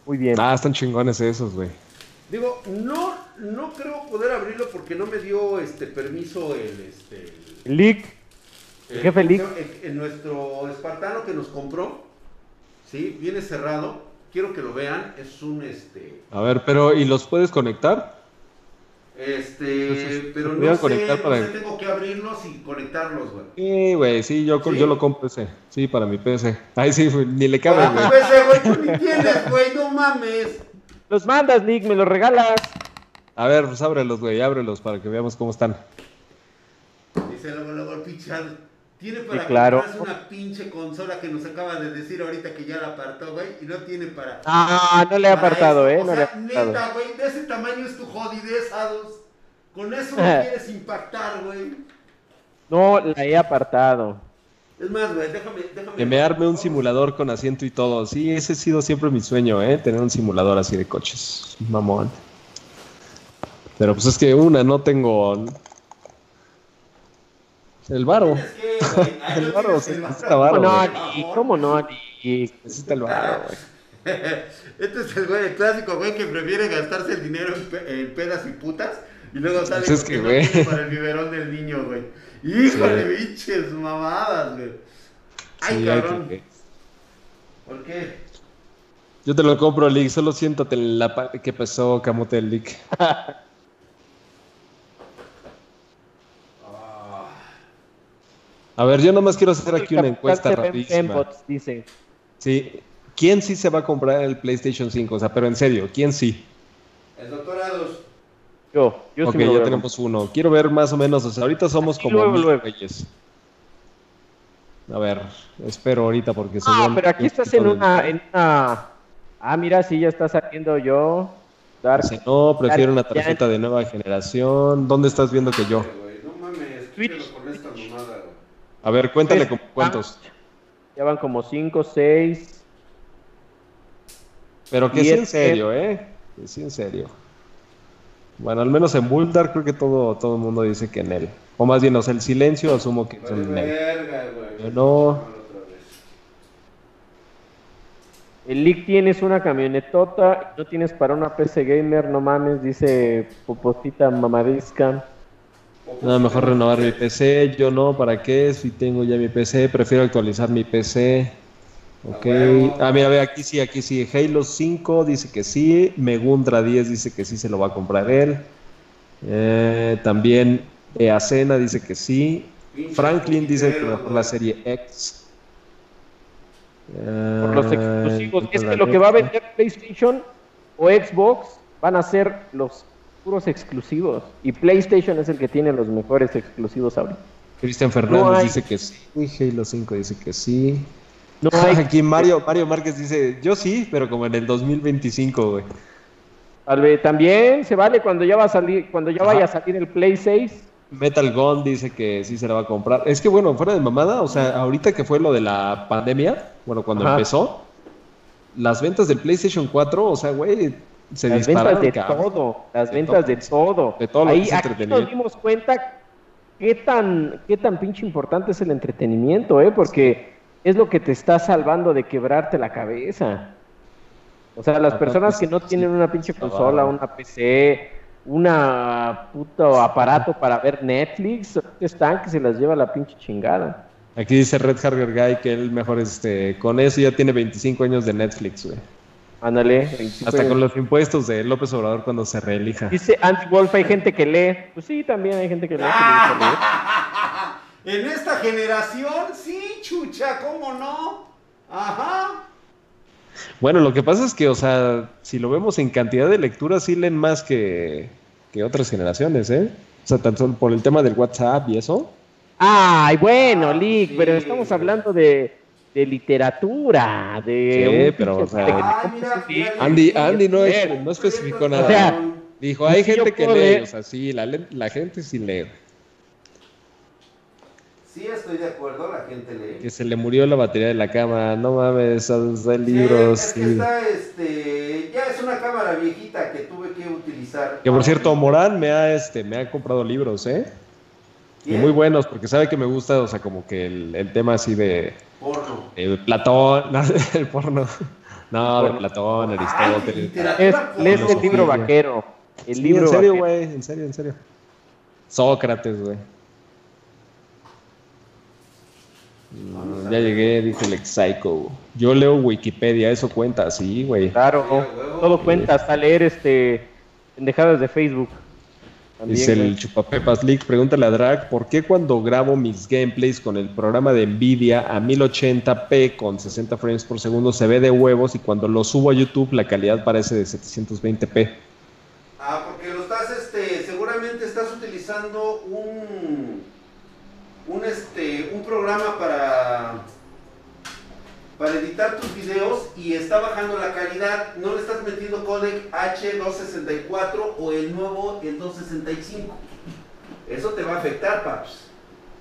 [SPEAKER 2] Muy bien.
[SPEAKER 3] Ah, están chingones esos, güey.
[SPEAKER 1] Digo, no, no creo poder abrirlo porque no me dio este permiso el este
[SPEAKER 2] Leak. El jefe Leak.
[SPEAKER 1] el- el- nuestro espartano que nos compró. Sí, viene cerrado. Quiero que lo vean. Es un este.
[SPEAKER 3] A ver, pero ¿y los puedes conectar?
[SPEAKER 1] Este.
[SPEAKER 3] Entonces,
[SPEAKER 1] pero
[SPEAKER 3] ¿se
[SPEAKER 1] no sé,
[SPEAKER 3] conectar
[SPEAKER 1] no sé, tengo que abrirlos y conectarlos, güey.
[SPEAKER 3] Sí, güey, sí, yo,
[SPEAKER 1] ¿Sí?
[SPEAKER 3] yo lo compro ese. Sí, para mi PC. Ay, sí, güey, ni le cabe,
[SPEAKER 1] Para
[SPEAKER 3] güey.
[SPEAKER 1] PC, güey, tú ni tienes, güey, no mames.
[SPEAKER 2] Los mandas, Leak, me los regalas.
[SPEAKER 3] A ver, pues ábrelos, güey, ábrelos para que veamos cómo están.
[SPEAKER 1] Dice luego, luego el pinche Tiene para
[SPEAKER 2] Sí, claro.
[SPEAKER 1] comprarse una pinche consola que nos acaba de decir ahorita que ya la apartó, güey, y no tiene para.
[SPEAKER 2] Ah, no le he apartado,
[SPEAKER 1] eso.
[SPEAKER 2] eh.
[SPEAKER 1] O
[SPEAKER 2] No le he
[SPEAKER 1] neta, güey, de ese tamaño es tu jodidez, Ados. Con eso no quieres impactar, güey.
[SPEAKER 2] No la he apartado.
[SPEAKER 1] Es más, güey, déjame, déjame.
[SPEAKER 3] Que me arme un simulador con asiento y todo. Sí, ese ha sido siempre mi sueño, ¿eh? Tener un simulador así de coches. Mamón. Pero pues es que una, no tengo... El varo. El varo, sí,
[SPEAKER 1] el
[SPEAKER 3] necesita
[SPEAKER 1] varo.
[SPEAKER 2] ¿Cómo no? ¿Cómo no, Leak?
[SPEAKER 3] Necesita el varo, güey.
[SPEAKER 1] Este es el güey, el clásico güey que prefiere gastarse el dinero en, pe- en pedas y putas y luego sale
[SPEAKER 3] Pues es que, güey.
[SPEAKER 1] para el biberón del niño, güey. Híjole, biches, mamadas, güey. Ay,
[SPEAKER 3] Sí, hay
[SPEAKER 1] cabrón.
[SPEAKER 3] que-
[SPEAKER 1] ¿Por qué?
[SPEAKER 3] Yo te lo compro, Lick. Solo siéntate en la parte que pasó, camote el Lick. A ver, yo nomás quiero hacer aquí una encuesta rapidísima.
[SPEAKER 2] Dice.
[SPEAKER 3] Sí. ¿Quién sí se va a comprar el PlayStation 5? O sea, pero en serio, ¿quién sí?
[SPEAKER 1] El doctor Ados.
[SPEAKER 2] Yo, yo
[SPEAKER 3] ok,
[SPEAKER 2] sí me lo
[SPEAKER 3] ya
[SPEAKER 2] veo.
[SPEAKER 3] tenemos uno. Quiero ver más o menos, o sea, ahorita somos
[SPEAKER 2] Así
[SPEAKER 3] como
[SPEAKER 2] luego,
[SPEAKER 3] mil
[SPEAKER 2] luego.
[SPEAKER 3] güeyes. A ver, espero ahorita porque
[SPEAKER 2] Ah,
[SPEAKER 3] según-
[SPEAKER 2] pero aquí estás en una, en una... Ah, mira, sí, ya está saliendo yo. Dark.
[SPEAKER 3] Dice, no, prefiero una tarjeta de nueva generación. ¿Dónde estás viendo que yo?
[SPEAKER 1] Güey, no mames, quítelo con esta mamada.
[SPEAKER 3] A ver, cuéntale
[SPEAKER 2] Pues,
[SPEAKER 3] como cuántos.
[SPEAKER 2] Ya van como 5, 6.
[SPEAKER 3] Pero que sí en serio, ¿eh? Que sí en serio. Bueno, al menos en Bulldar creo que todo, todo el mundo dice que en él. O más bien, o sea, el silencio asumo que es
[SPEAKER 1] Vale,
[SPEAKER 3] en él. Yo no.
[SPEAKER 2] El Leak tienes una camionetota, no tienes para una PC gamer, no mames, dice Poposita Mamadisca.
[SPEAKER 3] Nada, mejor renovar mi PC. Yo no, ¿para qué? Si tengo ya mi PC, prefiero actualizar mi PC. Ok. Ah, mira, ve, aquí sí, aquí sí. Halo 5 dice que sí. Megundra 10 dice que sí se lo va a comprar él. Eh, también Eacena dice que sí. Franklin dice que mejor la serie X.
[SPEAKER 2] Por los
[SPEAKER 3] Eh,
[SPEAKER 2] exclusivos. Es que lo que va a vender PlayStation o Xbox van a ser los puros exclusivos. Y PlayStation es el que tiene los mejores exclusivos ahorita.
[SPEAKER 3] Cristian Fernández
[SPEAKER 2] No hay-
[SPEAKER 3] dice que sí. Halo 5 dice que sí.
[SPEAKER 2] No hay
[SPEAKER 3] Aquí Mario, Mario Márquez dice, yo sí, pero como en el 2025, güey.
[SPEAKER 2] Tal vez también se vale cuando ya va a salir, cuando ya
[SPEAKER 3] Ajá.
[SPEAKER 2] vaya a salir el Play 6.
[SPEAKER 3] Metal Gun dice que sí se la va a comprar. Es que bueno, fuera de mamada, o sea, ahorita que fue lo de la pandemia, bueno, cuando
[SPEAKER 2] Ajá.
[SPEAKER 3] empezó, las ventas del PlayStation 4, o sea, güey, se
[SPEAKER 2] las ventas de
[SPEAKER 3] cabrón.
[SPEAKER 2] todo, las
[SPEAKER 3] De
[SPEAKER 2] ventas
[SPEAKER 3] todo.
[SPEAKER 2] de todo.
[SPEAKER 3] De todo lo que
[SPEAKER 2] Ahí
[SPEAKER 3] es
[SPEAKER 2] aquí nos dimos cuenta qué tan, qué tan pinche importante es el entretenimiento, ¿eh? Porque es lo que te está salvando de quebrarte la cabeza. O sea, las
[SPEAKER 3] Aparte,
[SPEAKER 2] personas que
[SPEAKER 3] sí,
[SPEAKER 2] no tienen una pinche consola, una PC, una puto aparato para ver Netflix, están que se las lleva la pinche chingada.
[SPEAKER 3] Aquí dice Red Harger Guy que él mejor este, con eso ya tiene 25 años de Netflix, güey.
[SPEAKER 2] Ándale. 25
[SPEAKER 3] Hasta con los impuestos de López Obrador cuando se reelija.
[SPEAKER 2] Dice Andy Wolf, hay gente que lee. Pues sí, también hay gente que lee. que.
[SPEAKER 1] En esta generación, sí, chucha, ¿cómo no? Ajá.
[SPEAKER 3] Bueno, lo que pasa es que, o sea, si lo vemos en cantidad de lecturas, sí leen más que, que otras generaciones, ¿eh? O sea, tan solo por el tema del WhatsApp y eso.
[SPEAKER 2] Ay, bueno,
[SPEAKER 1] Ah,
[SPEAKER 2] Lick,
[SPEAKER 1] sí,
[SPEAKER 2] pero estamos hablando de, de literatura, de...
[SPEAKER 3] Sí, pero, o sea.
[SPEAKER 1] Ay, mira, mira,
[SPEAKER 3] Andy, Andy no, es- no especificó nada.
[SPEAKER 2] O sea,
[SPEAKER 3] Dijo, hay
[SPEAKER 2] Sí, yo
[SPEAKER 3] gente que lee,
[SPEAKER 2] leer.
[SPEAKER 3] o sea, sí, la, la gente sí lee.
[SPEAKER 1] Sí, estoy de acuerdo, la gente lee.
[SPEAKER 3] Que se le murió la batería de la cámara, no mames, está en
[SPEAKER 1] Sí,
[SPEAKER 3] libros.
[SPEAKER 1] es que está, este, ya es una cámara viejita que tuve que utilizar.
[SPEAKER 3] Que por cierto, Morán me ha, este, me ha comprado libros, ¿eh? Y muy buenos, porque sabe que me gusta, o sea, como que el, el tema así de
[SPEAKER 1] Porno.
[SPEAKER 3] el Platón, no, el porno. No, de
[SPEAKER 2] porno.
[SPEAKER 3] Platón, Aristóteles.
[SPEAKER 2] Es, lees el libro
[SPEAKER 3] filosofía.
[SPEAKER 2] vaquero. El
[SPEAKER 3] Sí,
[SPEAKER 2] libro
[SPEAKER 3] en serio, güey, en serio, en serio. Sócrates, güey. Ya llegué, dice el ex psycho. Yo leo Wikipedia, eso cuenta, sí, güey.
[SPEAKER 2] Claro, todo cuenta, hasta leer este pendejadas de Facebook. También,
[SPEAKER 3] Dice el
[SPEAKER 2] güey.
[SPEAKER 3] Chupapepas League, pregúntale a Drag, ¿por qué cuando grabo mis gameplays con el programa de Nvidia a 1080p con 60 frames por segundo se ve de huevos y cuando lo subo a YouTube la calidad parece de 720p?
[SPEAKER 1] Ah, porque lo estás, este, seguramente estás utilizando un, un, este, un programa para, para editar tus videos y está bajando la calidad. No le estás metiendo codec H264 o el nuevo, el 265. Eso te va a afectar, paps.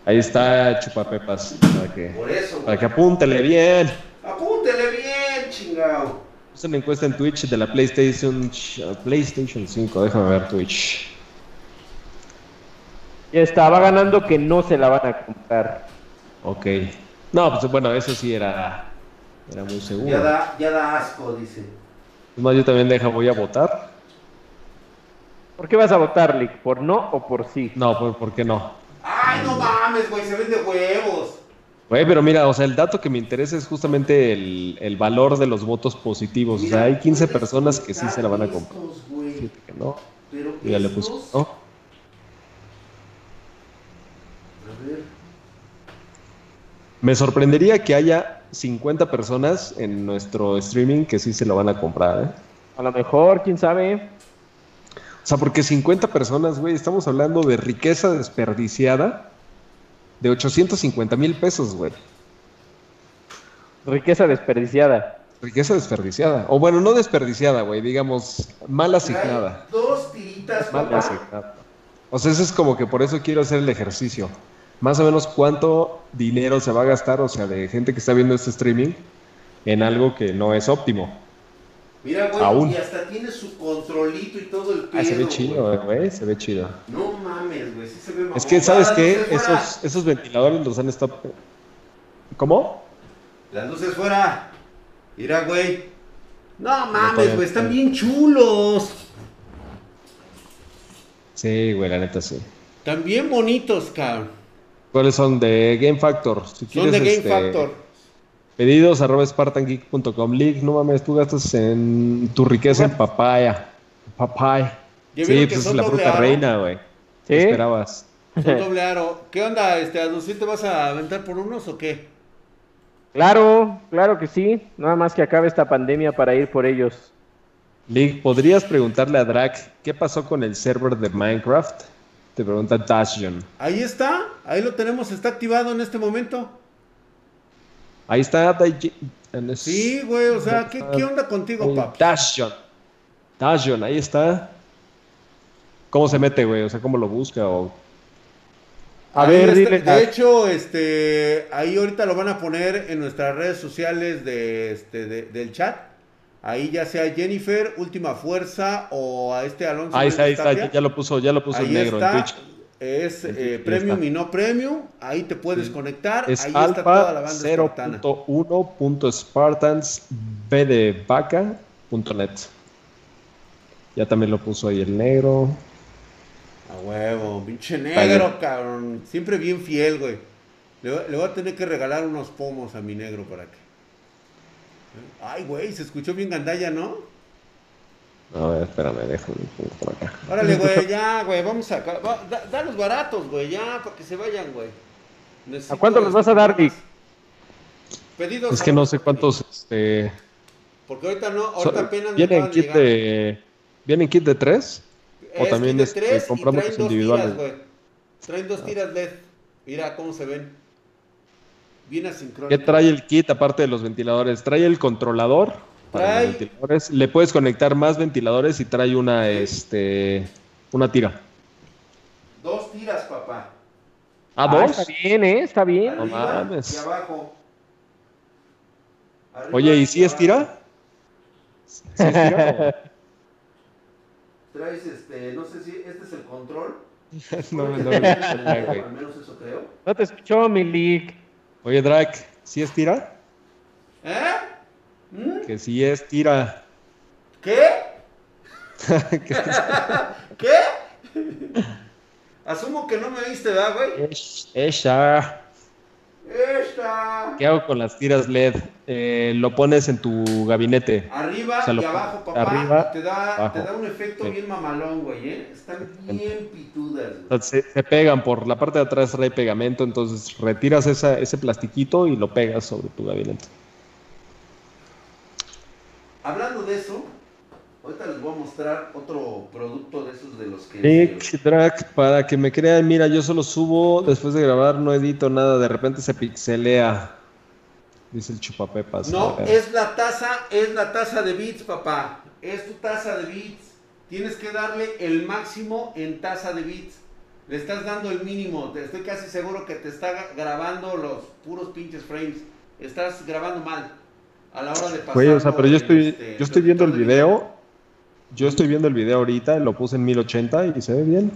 [SPEAKER 3] Ahí está Chupapepas, para que,
[SPEAKER 1] Por eso.
[SPEAKER 3] para que apúntele bien.
[SPEAKER 1] Apúntele bien, chingao.
[SPEAKER 3] Es una encuesta en Twitch de la PlayStation, PlayStation 5, déjame ver Twitch.
[SPEAKER 2] Ya estaba ganando que no se la van a comprar.
[SPEAKER 3] Ok. No, pues bueno, eso sí era, era muy
[SPEAKER 1] Ya
[SPEAKER 3] seguro.
[SPEAKER 1] da, ya da asco, dice.
[SPEAKER 3] Es más, yo también deja, voy a votar.
[SPEAKER 2] ¿Por qué vas a votar, Lick? ¿Por no o por sí?
[SPEAKER 3] No, ¿por, por qué no?
[SPEAKER 1] Ay, no mames, güey, se vende huevos.
[SPEAKER 3] Güey, pero mira, o sea, el dato que me interesa es justamente el, el valor de los votos positivos. O sea, hay 15 personas que sí se la van a comprar.
[SPEAKER 1] Estos,
[SPEAKER 3] que no.
[SPEAKER 1] Pero
[SPEAKER 3] ya le puse
[SPEAKER 1] estos-
[SPEAKER 3] no.
[SPEAKER 1] A ver.
[SPEAKER 3] Me sorprendería que haya 50 personas en nuestro streaming que sí se lo van a comprar, ¿eh?
[SPEAKER 2] A lo mejor, quién sabe.
[SPEAKER 3] O sea, porque 50 personas, güey, estamos hablando de riqueza desperdiciada de 850 mil pesos, güey.
[SPEAKER 2] Riqueza desperdiciada.
[SPEAKER 3] Riqueza desperdiciada. O bueno, no desperdiciada, güey, digamos, mal asignada.
[SPEAKER 1] Dos tiritas,
[SPEAKER 3] Mal asignada. O sea, eso es como que por eso quiero hacer el ejercicio. Más o menos cuánto dinero se va a gastar, o sea, de gente que está viendo este streaming, en algo que no es óptimo.
[SPEAKER 1] Mira, güey,
[SPEAKER 3] Aún.
[SPEAKER 1] y hasta tiene su controlito y todo el pedo.
[SPEAKER 3] Ah, se ve chido, güey, se ve chido.
[SPEAKER 1] No mames, güey, sí se ve.
[SPEAKER 3] Es que, ¿sabes qué? Esos, esos ventiladores los han estado... ¿Cómo?
[SPEAKER 1] Las luces fuera. Mira, güey. No mames, güey, están bien chulos.
[SPEAKER 3] Sí, güey, la neta sí.
[SPEAKER 1] Están bien bonitos, cabrón.
[SPEAKER 3] ¿Cuáles son? De Game Factor. Si
[SPEAKER 1] Son
[SPEAKER 3] quieres,
[SPEAKER 1] de Game
[SPEAKER 3] este,
[SPEAKER 1] Factor.
[SPEAKER 3] Pedidos arroba spartangeek.com. League, no mames, tú gastas en tu riqueza en papaya. Papaya.
[SPEAKER 1] ¿Ya
[SPEAKER 3] Sí, pues es la fruta
[SPEAKER 1] aro?
[SPEAKER 3] reina, güey.
[SPEAKER 2] ¿Sí?
[SPEAKER 3] ¿Qué esperabas?
[SPEAKER 1] Son doble aro. ¿Qué onda, este, Adusín, te vas a aventar por unos o qué?
[SPEAKER 2] Claro, claro que sí. Nada más que acabe esta pandemia para ir por ellos.
[SPEAKER 3] League, ¿podrías preguntarle a Drac qué pasó con el server de Minecraft? Te pregunta Dashjon.
[SPEAKER 1] Ahí está, ahí lo tenemos, está activado en este momento.
[SPEAKER 3] Ahí está. En
[SPEAKER 1] Sí, güey, o sea, ¿qué, qué onda contigo,
[SPEAKER 3] Ahí,
[SPEAKER 1] pap?
[SPEAKER 3] Dashjon. Dashjon, ahí está. ¿Cómo se mete, güey? O sea, ¿cómo lo busca? O...
[SPEAKER 2] A
[SPEAKER 1] Ahí
[SPEAKER 2] ver,
[SPEAKER 1] está-
[SPEAKER 2] dile.
[SPEAKER 1] De hecho, este, ahí ahorita lo van a poner en nuestras redes sociales de, este, de- del chat. Ahí ya sea Jennifer, Última Fuerza o a este Alonso.
[SPEAKER 3] Ahí está, ahí está. Ya, ya lo puso, ya lo puso
[SPEAKER 1] Ahí
[SPEAKER 3] en negro
[SPEAKER 1] está.
[SPEAKER 3] en Twitch.
[SPEAKER 1] Es eh,
[SPEAKER 3] Twitch,
[SPEAKER 1] premium y no premium. Ahí te puedes conectar.
[SPEAKER 3] Es
[SPEAKER 1] ahí está toda la banda espartana.
[SPEAKER 3] 0.1.spartans.bdevaca.net. Ya también lo puso ahí el negro.
[SPEAKER 1] A huevo, pinche negro, cabrón. Siempre bien fiel, güey. Le, le voy a tener que regalar unos pomos a mi negro para que. Ay, güey, se escuchó bien gandalla, ¿no?
[SPEAKER 3] A ver, espérame, déjame por acá.
[SPEAKER 1] Órale, güey, ya, güey, vamos a. va- da, da los baratos, güey, ya, para que se vayan, güey. Necesito,
[SPEAKER 2] ¿A cuánto los vas a
[SPEAKER 1] este,
[SPEAKER 2] dar, Vic?
[SPEAKER 1] Pedidos.
[SPEAKER 3] Es que no sé cuántos. Este,
[SPEAKER 1] Porque ahorita no,
[SPEAKER 3] so-
[SPEAKER 1] ahorita apenas me
[SPEAKER 3] ¿Vienen kit de. ¿Vienen kit de tres? o
[SPEAKER 1] Es
[SPEAKER 3] también,
[SPEAKER 1] kit de
[SPEAKER 3] este,
[SPEAKER 1] tres y
[SPEAKER 3] compramos
[SPEAKER 1] traen dos
[SPEAKER 3] individuales?
[SPEAKER 1] tiras, güey. Traen dos tiras LED. Mira cómo se ven.
[SPEAKER 3] ¿Qué trae el kit aparte de los ventiladores? Trae el controlador para
[SPEAKER 1] Trae-
[SPEAKER 3] los ventiladores. Le puedes conectar más ventiladores y trae una, este, una tira.
[SPEAKER 1] Dos tiras, papá.
[SPEAKER 3] ¿Ah,
[SPEAKER 2] Ah,
[SPEAKER 3] dos?
[SPEAKER 2] está bien, ¿eh? Está bien.
[SPEAKER 3] No mames.
[SPEAKER 1] y abajo. Arriba
[SPEAKER 3] Oye, ¿y si es
[SPEAKER 1] abajo.
[SPEAKER 3] tira? ¿Sí es tira?
[SPEAKER 1] Traes este, no sé si este es el control.
[SPEAKER 3] no.
[SPEAKER 1] Al menos eso creo.
[SPEAKER 2] No te escuchó, Milik.
[SPEAKER 3] Oye, Drac, ¿sí es tira?
[SPEAKER 1] ¿Eh? ¿Mm?
[SPEAKER 3] Que sí es tira.
[SPEAKER 1] ¿Qué? ¿Qué? Asumo que no me viste, ¿verdad, güey?
[SPEAKER 3] Es- Esa.
[SPEAKER 1] Esta.
[SPEAKER 3] ¿Qué hago con las tiras LED? Eh, lo pones en tu gabinete.
[SPEAKER 1] Arriba
[SPEAKER 3] O sea,
[SPEAKER 1] y abajo, papá.
[SPEAKER 3] arriba,
[SPEAKER 1] te, da,
[SPEAKER 3] abajo.
[SPEAKER 1] te da un efecto
[SPEAKER 3] Sí.
[SPEAKER 1] bien mamalón, güey, ¿eh? Están bien pitudas, güey.
[SPEAKER 3] Entonces, se, se pegan por la parte de atrás trae pegamento, entonces retiras esa- ese plastiquito y lo pegas sobre tu gabinete.
[SPEAKER 1] Hablando de eso, ahorita les voy a mostrar otro producto de esos de los que...
[SPEAKER 3] Drac, para que me crean, mira, yo solo subo, después de grabar no edito nada, de repente se pixelea. Dice el chupapepas.
[SPEAKER 1] No, es la taza, es la taza de bits, papá. Es tu taza de bits. Tienes que darle el máximo en taza de bits. Le estás dando el mínimo. Te- Estoy casi seguro que te está gra- grabando los puros pinches frames. Estás grabando mal. A la hora de pasar.
[SPEAKER 3] Güey, o sea, pero yo estoy,
[SPEAKER 1] este,
[SPEAKER 3] yo estoy viendo el video, yo estoy viendo el video ahorita, lo puse en 1080 y se ve bien.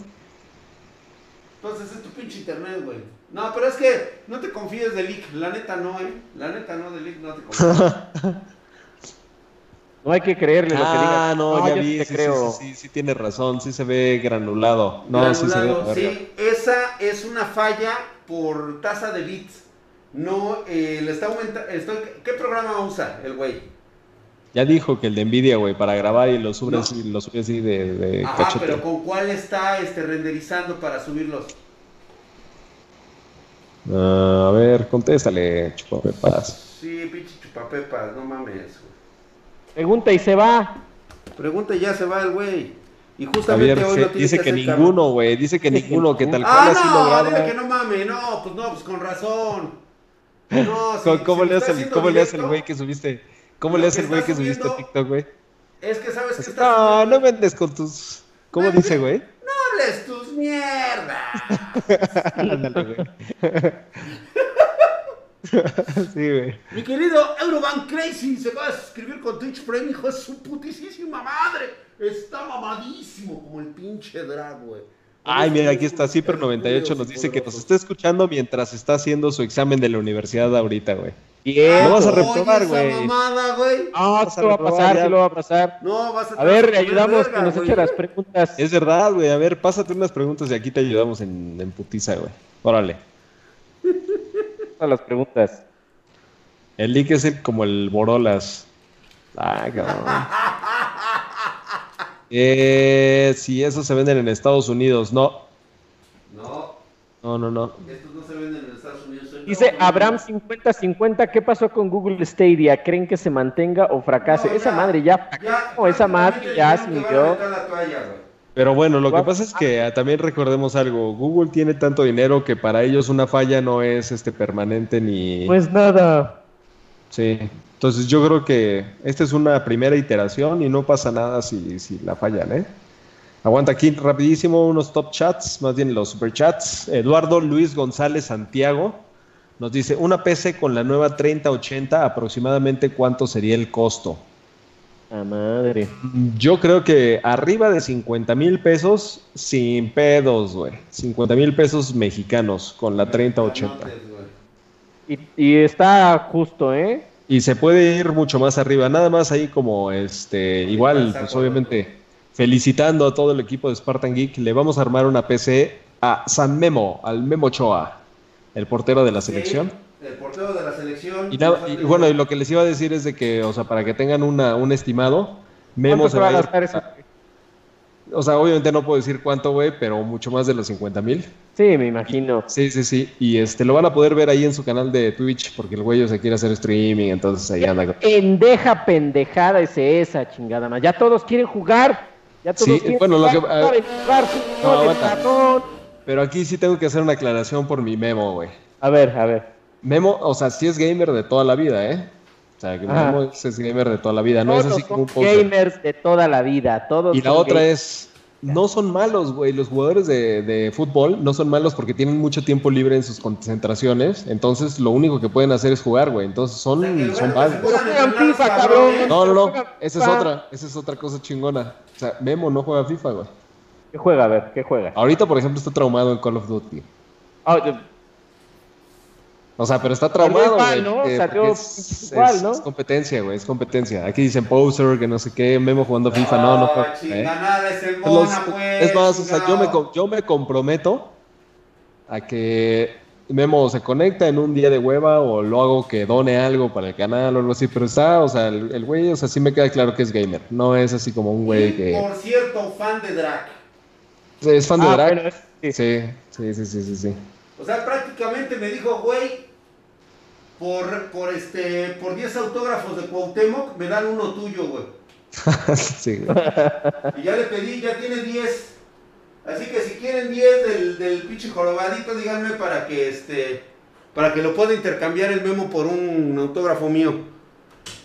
[SPEAKER 1] Entonces es tu pinche internet, güey. No, pero es que no te confíes de leak. La neta no, eh. La neta no, de leak no te confíes.
[SPEAKER 2] No hay que creerle lo que diga.
[SPEAKER 3] Ah, no, ya
[SPEAKER 2] yo
[SPEAKER 3] vi,
[SPEAKER 2] te
[SPEAKER 3] sí,
[SPEAKER 2] creo.
[SPEAKER 3] sí, sí, sí, sí, tiene razón, sí se ve granulado. No, sí se ve.
[SPEAKER 1] Granulado,
[SPEAKER 3] a ver.
[SPEAKER 1] sí, esa es una falla por tasa de bits. No, eh, le está aumentando. ¿Qué programa usa el güey?
[SPEAKER 3] Ya dijo que el de Nvidia, güey, para grabar y lo sube así, lo sube así de, de
[SPEAKER 1] Ajá,
[SPEAKER 3] cachete.
[SPEAKER 1] pero ¿con cuál está este, renderizando para subirlos?
[SPEAKER 3] Ah, a ver, contéstale, chupapepas.
[SPEAKER 1] Sí, pinche chupapepas, no mames. güey.
[SPEAKER 2] Pregunta y se va.
[SPEAKER 1] Pregunta y ya se va el güey. Y justamente
[SPEAKER 3] Javier
[SPEAKER 1] hoy
[SPEAKER 3] se-
[SPEAKER 1] no tienes
[SPEAKER 3] dice que ninguno, güey, dice que ninguno, que tal cual
[SPEAKER 1] Ah,
[SPEAKER 3] así lo
[SPEAKER 1] no,
[SPEAKER 3] graba.
[SPEAKER 1] dile que no mames, no, pues no, pues con razón. No, si-
[SPEAKER 3] ¿Cómo,
[SPEAKER 1] si
[SPEAKER 3] le
[SPEAKER 1] lo
[SPEAKER 3] hace
[SPEAKER 1] está
[SPEAKER 3] el,
[SPEAKER 1] haciendo
[SPEAKER 3] cómo le hace el güey que subiste? ¿Cómo
[SPEAKER 1] Lo
[SPEAKER 3] le hace el güey que subiste a TikTok, güey?
[SPEAKER 1] Es que sabes que está
[SPEAKER 3] No,
[SPEAKER 1] subiendo-
[SPEAKER 3] no vendes con tus. ¿Cómo dice, güey?
[SPEAKER 1] No hables tus mierdas.
[SPEAKER 3] Ándale, güey. sí, güey.
[SPEAKER 1] Mi querido Eurobank Crazy se va a suscribir con Twitch Prime, hijo de su putísima madre. Está mamadísimo como el pinche drag, güey.
[SPEAKER 3] Ay, mira, aquí está Zipper98, nos dice que nos está escuchando mientras está haciendo su examen de la universidad ahorita, güey.
[SPEAKER 2] Bien.
[SPEAKER 3] Lo vas a reprobar, güey.
[SPEAKER 2] No, sí lo va a pasar,
[SPEAKER 3] ya.
[SPEAKER 2] sí lo va a pasar.
[SPEAKER 1] No, vas a
[SPEAKER 2] A ver,
[SPEAKER 1] te
[SPEAKER 2] ayudamos
[SPEAKER 1] verga,
[SPEAKER 2] que nos eche las preguntas.
[SPEAKER 3] Es verdad, güey. A ver, pásate unas preguntas y aquí te ayudamos en, en putiza, güey. Órale.
[SPEAKER 2] A las preguntas.
[SPEAKER 3] El leak es el- como el Borolas. Ah, cabrón. Eh, si esos se venden en Estados Unidos, no.
[SPEAKER 1] No,
[SPEAKER 3] No, no, no.
[SPEAKER 1] estos no se venden en Estados Unidos.
[SPEAKER 2] Dice Abraham
[SPEAKER 1] Unidos.
[SPEAKER 2] 5050, ¿qué pasó con Google Stadia? ¿Creen que se mantenga o fracase?
[SPEAKER 1] No,
[SPEAKER 2] esa
[SPEAKER 1] ya,
[SPEAKER 2] madre ya
[SPEAKER 1] Ya,
[SPEAKER 2] fracasó, esa madre ya se
[SPEAKER 1] güey.
[SPEAKER 3] Pero bueno, lo que pasa es que ah, también recordemos algo. Google tiene tanto dinero que para ellos una falla no es este permanente ni.
[SPEAKER 2] Pues nada.
[SPEAKER 3] Sí. Entonces yo creo que esta es una primera iteración y no pasa nada si, si la fallan, ¿eh? Aguanta aquí rapidísimo unos top chats, más bien los super chats. Eduardo Luis González Santiago nos dice, una PC con la nueva 3080, aproximadamente cuánto sería el costo.
[SPEAKER 2] La madre.
[SPEAKER 3] Yo creo que arriba de 50 mil pesos, sin pedos, güey. 50 mil pesos mexicanos con la 3080.
[SPEAKER 1] Anotes, güey.
[SPEAKER 2] Y, y está justo, ¿eh?
[SPEAKER 3] Y se puede ir mucho más arriba, nada más ahí como este, igual, pues obviamente, felicitando a todo el equipo de Spartan Geek, le vamos a armar una PC a San Memo, al Memo Choa, el portero de la selección.
[SPEAKER 1] Sí, el portero de la selección.
[SPEAKER 3] Y, nada- y bueno, y lo que les iba a decir es de que, o sea, para que tengan una, un estimado, Memo
[SPEAKER 2] ¿Cuánto
[SPEAKER 3] se
[SPEAKER 2] va a gastar eso?
[SPEAKER 3] O sea, obviamente no puedo decir cuánto, güey, pero mucho más de los 50 mil.
[SPEAKER 2] Sí, me imagino.
[SPEAKER 3] Sí, sí, sí. Y este lo van a poder ver ahí en su canal de Twitch, porque el güey se quiere hacer streaming, entonces ahí anda.
[SPEAKER 2] Pendeja, pendejada es esa, chingada más. Ya todos quieren jugar. Ya todos
[SPEAKER 3] Sí, bueno, lo que-
[SPEAKER 2] jugar, jugar,
[SPEAKER 3] No,
[SPEAKER 2] cabrón.
[SPEAKER 3] Pero aquí sí tengo que hacer una aclaración por mi memo, güey.
[SPEAKER 2] A ver, a ver.
[SPEAKER 3] Memo, o sea, sí es gamer de toda la vida, ¿eh? O sea, que. Memo es, es gamer de toda la vida, no es
[SPEAKER 2] Todos
[SPEAKER 3] así como un
[SPEAKER 2] son
[SPEAKER 3] poser.
[SPEAKER 2] gamers de toda la vida. Todos
[SPEAKER 3] Y la otra
[SPEAKER 2] gamers.
[SPEAKER 3] es, no son malos, güey. Los jugadores de, de fútbol no son malos porque tienen mucho tiempo libre en sus concentraciones. Entonces, lo único que pueden hacer es jugar, güey. Entonces, son,
[SPEAKER 1] O sea, que
[SPEAKER 3] son
[SPEAKER 1] pongan a
[SPEAKER 2] Juegan FIFA, cabrón.
[SPEAKER 3] No, no, no. Esa es otra. Esa es otra cosa chingona. O sea, Memo no juega FIFA, güey.
[SPEAKER 2] ¿Qué juega? A ver, ¿qué juega?
[SPEAKER 3] Ahorita, por ejemplo, está traumado en Call of Duty.
[SPEAKER 2] Ah, yo-
[SPEAKER 3] O sea, pero está traumado,
[SPEAKER 2] igual. ¿no? Salió
[SPEAKER 3] es,
[SPEAKER 2] igual,
[SPEAKER 3] es-
[SPEAKER 2] ¿no?
[SPEAKER 3] es competencia, güey. Es competencia. Aquí dicen poser, que no sé qué. Memo jugando FIFA. No, no juega. ¿eh?
[SPEAKER 1] Es el
[SPEAKER 3] Los-
[SPEAKER 1] pues.
[SPEAKER 3] es más, o sea, yo me, yo me comprometo a que Memo se conecta en un día de hueva o lo hago que done algo para el canal o algo así, pero está, o sea, el, el güey, o sea, sí me queda claro que es gamer, no es así como un güey que
[SPEAKER 1] Por cierto, fan de Drac.
[SPEAKER 3] es fan de
[SPEAKER 2] Ah,
[SPEAKER 3] drag.
[SPEAKER 2] bueno. Sí,
[SPEAKER 3] sí, sí, sí, sí, sí.
[SPEAKER 1] O sea, prácticamente me dijo, güey, por, por, este, por 10 autógrafos de Cuauhtémoc, me dan uno tuyo, güey.
[SPEAKER 3] Sí, güey.
[SPEAKER 1] Y ya le pedí, ya tiene 10. Así que si quieren 10 del, del pinche jorobadito, díganme para que este para que lo pueda intercambiar el memo por un autógrafo mío.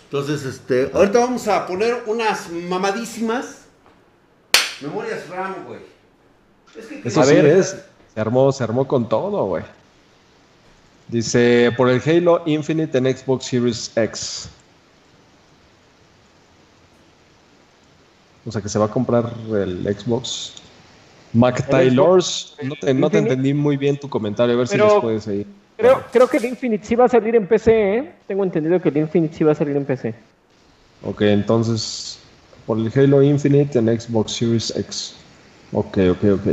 [SPEAKER 1] Entonces, este, ahorita vamos a poner unas mamadísimas memorias RAM, güey. Es que
[SPEAKER 3] Eso
[SPEAKER 2] A
[SPEAKER 3] sí
[SPEAKER 2] ver.
[SPEAKER 3] es, se armó, se armó con todo, güey. Dice, por el Halo Infinite en Xbox Series X. O sea que se va a comprar el Xbox. Mac
[SPEAKER 2] ¿El
[SPEAKER 3] Taylors, no te, no te entendí muy bien tu comentario, a ver si
[SPEAKER 2] Pero-
[SPEAKER 3] les puedes seguir.
[SPEAKER 2] Creo, creo que el Infinite sí va a salir en PC, ¿eh? Tengo entendido que el Infinite sí va a salir en PC.
[SPEAKER 3] Ok, entonces, por el Halo Infinite en Xbox Series X. Ok, ok, ok.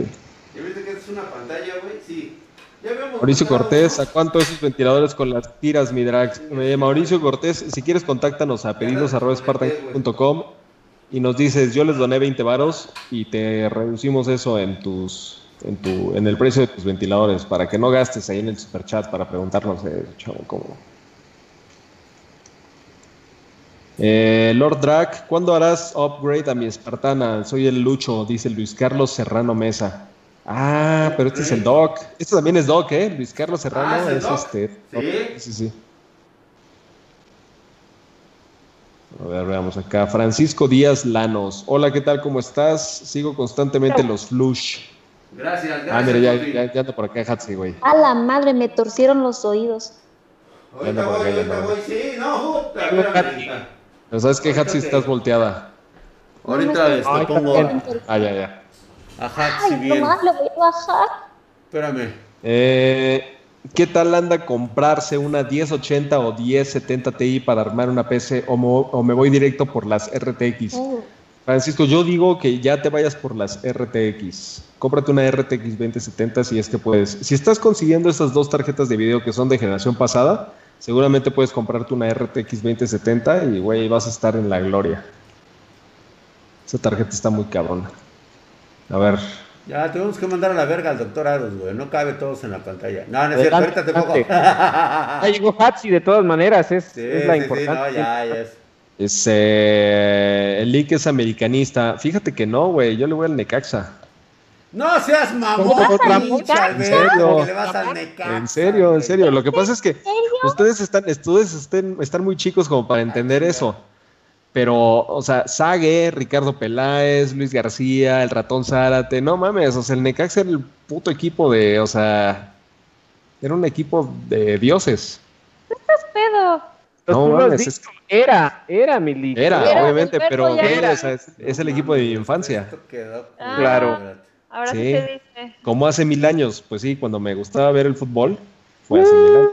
[SPEAKER 1] ¿Ya viste que es una pantalla, güey? Sí. Ya habíamos
[SPEAKER 3] Mauricio Cortés. ¿a cuánto esos ventiladores con las tiras, mi drags? Eh, Mauricio Cortés, si quieres contáctanos a pedidos.spartan.com y nos dices, yo les doné 20 varos y te reducimos eso en tus en tu en el precio de tus ventiladores para que no gastes ahí en el superchat para preguntarnos, eh, chavo, cómo. Eh, Lord Drag, ¿cuándo harás upgrade a mi espartana? Soy el Lucho, dice Luis Carlos Serrano Mesa. Ah, pero este es el Doc. Este también es Doc, ¿eh? Luis Carlos Serrano
[SPEAKER 1] Ah, ¿es
[SPEAKER 3] es
[SPEAKER 1] Doc?
[SPEAKER 3] este.
[SPEAKER 1] Sí.
[SPEAKER 3] sí, sí. A ver, veamos acá. Francisco Díaz Lanos. Hola, ¿qué tal? ¿Cómo estás? Sigo constantemente los flush.
[SPEAKER 1] Gracias, gracias.
[SPEAKER 3] Ah, mira, ya, ya, ya anda por acá Hatsi, güey.
[SPEAKER 4] A la madre, me torcieron los oídos.
[SPEAKER 1] Ahorita
[SPEAKER 3] Ya no,
[SPEAKER 1] voy, ahorita voy. Sí, no, puta.
[SPEAKER 3] Pero sabes que Hatsi
[SPEAKER 1] te-
[SPEAKER 3] estás volteada.
[SPEAKER 1] Ahorita este,
[SPEAKER 2] Ay,
[SPEAKER 1] pongo.
[SPEAKER 3] Ah, ya, ya.
[SPEAKER 1] A
[SPEAKER 4] Ay,
[SPEAKER 1] bien.
[SPEAKER 4] nomás lo voy a bajar.
[SPEAKER 1] Espérame.
[SPEAKER 3] Eh, ¿Qué tal anda comprarse una 1080 o 1070 Ti para armar una PC o, mo- o me voy directo por las RTX?
[SPEAKER 4] Oh,
[SPEAKER 3] Francisco, yo digo que ya te vayas por las RTX. Cómprate una RTX 2070 si es que puedes. Si estás consiguiendo estas dos tarjetas de video que son de generación pasada, seguramente puedes comprarte una RTX 2070 y, güey, vas a estar en la gloria. Esa tarjeta está muy cabrona. A ver.
[SPEAKER 1] Ya, tenemos que mandar a la verga al doctor Aros, güey. No cabe todos en la pantalla. No, no es cierto, ahorita te pongo.
[SPEAKER 2] llegó Hatsi de todas maneras, es,
[SPEAKER 1] sí,
[SPEAKER 2] es la
[SPEAKER 1] sí, sí,
[SPEAKER 2] importante.
[SPEAKER 1] no, ya, ya es.
[SPEAKER 3] Es, eh, el Lick es americanista. Fíjate que no, güey. Yo le voy al Necaxa.
[SPEAKER 1] No seas mamón,
[SPEAKER 3] ¿En serio?
[SPEAKER 1] le vas al Necaxa,
[SPEAKER 3] En serio, en serio. Lo que pasa es que ustedes están, ustedes estén, están muy chicos como para entender eso. Pero, o sea, Sague, Ricardo Peláez, Luis García, el ratón Zárate, no mames, o sea, el Necaxa era el puto equipo de, o sea, era un equipo de dioses.
[SPEAKER 4] ¿Estás pedo?
[SPEAKER 3] No mames,
[SPEAKER 2] Era, era mi liga.
[SPEAKER 3] Era,
[SPEAKER 4] Era,
[SPEAKER 3] obviamente, pero
[SPEAKER 2] era.
[SPEAKER 3] o sea, es, es el equipo de mi infancia.
[SPEAKER 1] Quedó-
[SPEAKER 4] Ah.
[SPEAKER 2] Claro.
[SPEAKER 4] Ahora sí,
[SPEAKER 3] Sí.
[SPEAKER 4] te dice.
[SPEAKER 3] Como hace mil años, pues sí, cuando me gustaba ver el fútbol, fue hace mil años.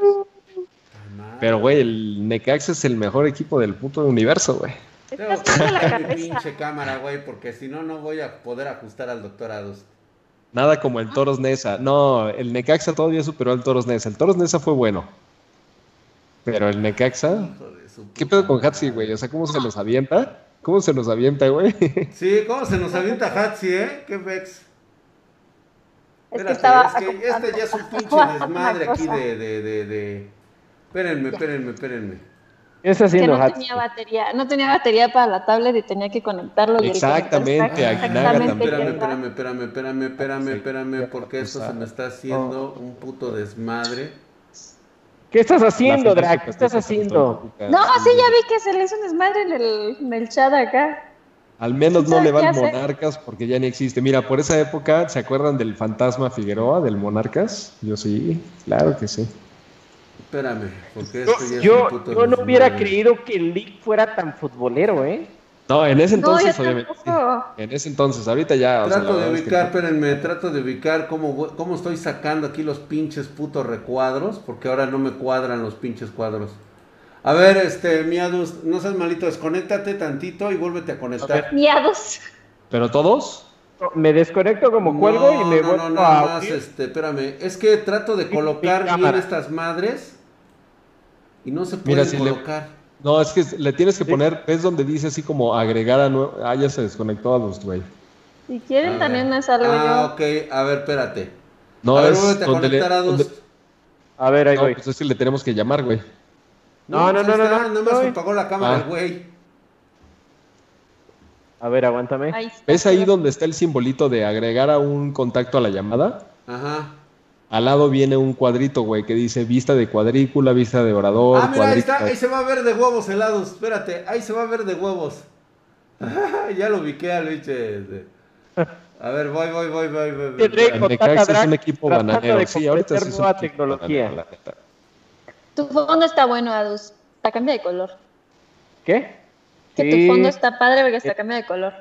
[SPEAKER 3] Pero, güey, el Necaxa es el mejor equipo del puto universo, güey.
[SPEAKER 1] Tengo
[SPEAKER 4] Estás
[SPEAKER 1] que
[SPEAKER 4] mal de la
[SPEAKER 1] mi
[SPEAKER 4] cabeza.
[SPEAKER 1] pinche cámara, güey, porque si no, no voy a poder ajustar al doctor Ados.
[SPEAKER 3] Nada como el Toros Nesa. No, el Necaxa todavía superó al Toros Nesa. El Toros Nesa fue bueno. Pero el Necaxa. ¿Qué pedo con. Hatsi, güey? O sea, ¿cómo se los avienta? ¿Cómo se los avienta, güey?
[SPEAKER 1] Sí, ¿cómo se nos avienta Hatsi, eh? ¿Qué vex?
[SPEAKER 4] Es que
[SPEAKER 1] Espérate,
[SPEAKER 4] estaba
[SPEAKER 1] es que este ya es un pinche desmadre aquí de, de, de, de... Espérenme, espérenme, espérenme.
[SPEAKER 2] ¿Qué está
[SPEAKER 4] Es que
[SPEAKER 2] haciendo
[SPEAKER 4] no tenía batería, no tenía batería para la tablet y tenía que conectarlo.
[SPEAKER 3] Exactamente, Aguinaga también.
[SPEAKER 1] Espérame, espérame, espérame, espérame, espérame,
[SPEAKER 3] Sí.
[SPEAKER 1] espérame, porque esto se me está haciendo un puto desmadre.
[SPEAKER 2] ¿Qué estás haciendo, Drac? ¿Qué estás haciendo?
[SPEAKER 4] No, sí, ya vi que se le hizo un desmadre en el, en el chat acá.
[SPEAKER 3] Al menos no
[SPEAKER 4] ¿Sabe
[SPEAKER 3] le van? Monarcas porque ya ni existe. Mira, por esa época, ¿se acuerdan del fantasma Figueroa, del Monarcas? Yo sí, claro que sí.
[SPEAKER 1] Espérame, porque
[SPEAKER 2] Yo,
[SPEAKER 1] esto ya es
[SPEAKER 2] yo,
[SPEAKER 1] un puto
[SPEAKER 2] yo no hubiera creído que el League fuera tan futbolero, ¿eh?
[SPEAKER 3] No, en ese
[SPEAKER 4] No,
[SPEAKER 3] entonces, obviamente. En ese entonces, ahorita ya. o sea, la
[SPEAKER 1] Trato de
[SPEAKER 3] verdad es que
[SPEAKER 1] ubicar,
[SPEAKER 3] no.
[SPEAKER 1] espérenme, trato de ubicar cómo, cómo estoy sacando aquí los pinches putos recuadros, porque ahora no me cuadran los pinches cuadros. A ver, este, Miadus, no seas malito, desconéctate tantito y vuélvete a conectar.
[SPEAKER 4] Miados.
[SPEAKER 3] ¿Pero todos?
[SPEAKER 2] Me desconecto como cuelgo y me
[SPEAKER 1] no,
[SPEAKER 2] vuelvo
[SPEAKER 1] no, nada
[SPEAKER 2] a
[SPEAKER 1] más, este, espérame, es que trato de
[SPEAKER 2] mi
[SPEAKER 1] colocar bien estas madres y no se
[SPEAKER 3] Mira,
[SPEAKER 1] pueden
[SPEAKER 3] si le-
[SPEAKER 1] colocar.
[SPEAKER 3] No, es que le tienes que poner, ¿ves donde dice así como agregar a nuevo? Ah, ya se desconectó a los, güey.
[SPEAKER 4] Si
[SPEAKER 1] A
[SPEAKER 4] quieren,
[SPEAKER 1] ver.
[SPEAKER 4] también me salgo
[SPEAKER 1] Ah,
[SPEAKER 4] yo.
[SPEAKER 1] ok, a ver, espérate.
[SPEAKER 3] No,
[SPEAKER 1] a ver,
[SPEAKER 3] es
[SPEAKER 1] a
[SPEAKER 3] donde le-
[SPEAKER 1] conectar a
[SPEAKER 3] donde-
[SPEAKER 1] dos.
[SPEAKER 2] A ver, ahí
[SPEAKER 3] No,
[SPEAKER 2] voy.
[SPEAKER 3] pues es que le tenemos que llamar, güey.
[SPEAKER 2] No, no,
[SPEAKER 1] pues
[SPEAKER 2] no, no, no,
[SPEAKER 1] más
[SPEAKER 2] no.
[SPEAKER 1] me apagó la cámara,
[SPEAKER 3] Ah.
[SPEAKER 1] güey.
[SPEAKER 2] A ver, aguántame.
[SPEAKER 4] Ahí está.
[SPEAKER 3] ¿Ves ahí donde está el simbolito de agregar a un contacto a la llamada?
[SPEAKER 1] Ajá.
[SPEAKER 3] Al lado viene un cuadrito, güey, que dice vista de cuadrícula, vista de orador,
[SPEAKER 1] Ah, mira, ahí está, ahí se va a ver de huevos helados. Espérate, ahí se va a ver de huevos. ya lo ubiqué al biche. este. A ver, voy, voy, voy, voy, voy. voy.
[SPEAKER 3] El Necaxa es un equipo bananero.
[SPEAKER 2] de
[SPEAKER 3] Sí, ahorita sí es un
[SPEAKER 2] tecnología.
[SPEAKER 3] bananero, la neta.
[SPEAKER 4] Tu fondo está bueno, Adus. Está cambia de color.
[SPEAKER 2] ¿Qué?
[SPEAKER 4] Que
[SPEAKER 2] Sí.
[SPEAKER 4] tu fondo está padre porque está cambia de color.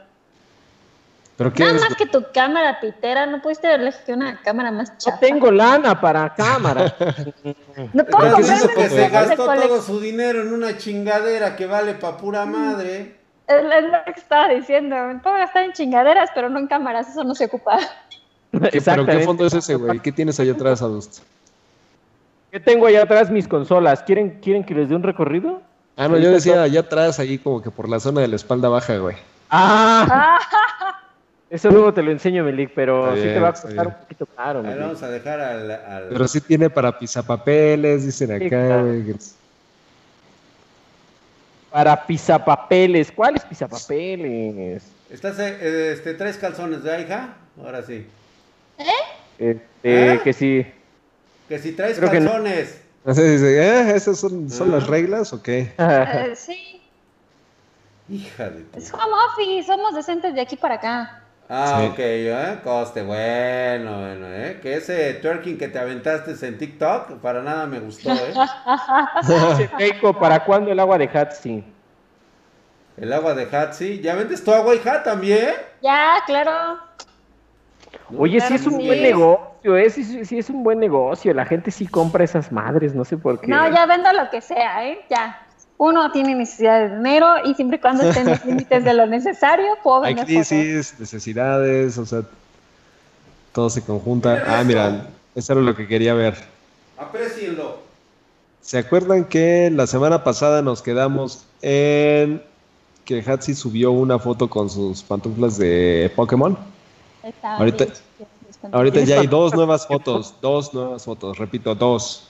[SPEAKER 3] ¿Pero qué
[SPEAKER 4] Nada
[SPEAKER 3] es?
[SPEAKER 4] más que tu cámara pitera, no pudiste elegir una cámara más
[SPEAKER 2] No
[SPEAKER 4] chapa.
[SPEAKER 2] tengo lana para cámara.
[SPEAKER 4] No puedo
[SPEAKER 1] Pero
[SPEAKER 3] ¿Qué es eso,
[SPEAKER 1] que se gastó todo su dinero en una chingadera que vale pa' pura madre.
[SPEAKER 4] Es lo que estaba diciendo. Puedo gastar en chingaderas, pero no en cámaras. Eso no se ocupa.
[SPEAKER 3] ¿Qué- ¿Pero qué fondo es ese, güey? ¿Qué tienes allá atrás, Adust?
[SPEAKER 2] ¿Qué tengo allá atrás mis consolas? ¿Quieren, ¿Quieren que les dé un recorrido?
[SPEAKER 3] Ah, no, yo decía allá atrás, ahí como que por la zona de la espalda baja, güey.
[SPEAKER 2] Ah,
[SPEAKER 4] Ah,
[SPEAKER 2] eso luego te lo enseño, Melik, pero sí te va a costar un poquito caro,
[SPEAKER 1] Ahí
[SPEAKER 2] Melik.
[SPEAKER 1] vamos a dejar al. al-
[SPEAKER 3] Pero sí tiene para pisapapeles, dicen
[SPEAKER 2] Sí,
[SPEAKER 3] acá,
[SPEAKER 2] claro.
[SPEAKER 3] güey. que-
[SPEAKER 2] Para pisapapeles. ¿Cuáles pisapapeles?
[SPEAKER 1] ¿Estás, eh, este, tres calzones de hija? Ahora sí.
[SPEAKER 2] Este,
[SPEAKER 1] ¿Eh?
[SPEAKER 2] que sí.
[SPEAKER 1] Que si traes
[SPEAKER 2] Creo no.
[SPEAKER 1] calzones.
[SPEAKER 3] Así dice, ¿eh? ¿Esas son, son las reglas o qué?
[SPEAKER 4] eh, sí.
[SPEAKER 1] Hija de.
[SPEAKER 4] Es home office. Somos decentes de aquí para acá.
[SPEAKER 1] Ah,
[SPEAKER 3] Sí.
[SPEAKER 1] ok, ¿eh? Coste, bueno, bueno, ¿eh? Que ese twerking que te aventaste en TikTok, para nada me gustó, ¿eh?
[SPEAKER 2] Keiko, ¿para cuándo el agua de Hatsi?
[SPEAKER 1] El agua de Hatsi. ¿Ya vendes tu agua, hija, también?
[SPEAKER 4] Ya, claro.
[SPEAKER 1] No,
[SPEAKER 2] Oye, sí
[SPEAKER 4] Claro
[SPEAKER 2] es un buen
[SPEAKER 4] sí.
[SPEAKER 2] negocio, ¿eh? Sí, sí, sí es un buen negocio. La gente sí compra esas madres, no sé por qué.
[SPEAKER 4] No, ya vendo lo que sea, ¿eh? Ya. Uno tiene necesidad de dinero y siempre y cuando esté en los límites de lo necesario, puedo
[SPEAKER 3] Hay crisis, necesidades, o sea, todo se conjunta. Ah, mira, eso era lo que quería ver.
[SPEAKER 1] Aprecienlo.
[SPEAKER 3] ¿Se acuerdan que la semana pasada nos quedamos en que Hatsi subió una foto con sus pantuflas de Pokémon?
[SPEAKER 4] Está
[SPEAKER 3] Ahorita-
[SPEAKER 4] chido.
[SPEAKER 3] Ahorita ya hay dos nuevas fotos, dos nuevas fotos, repito, dos.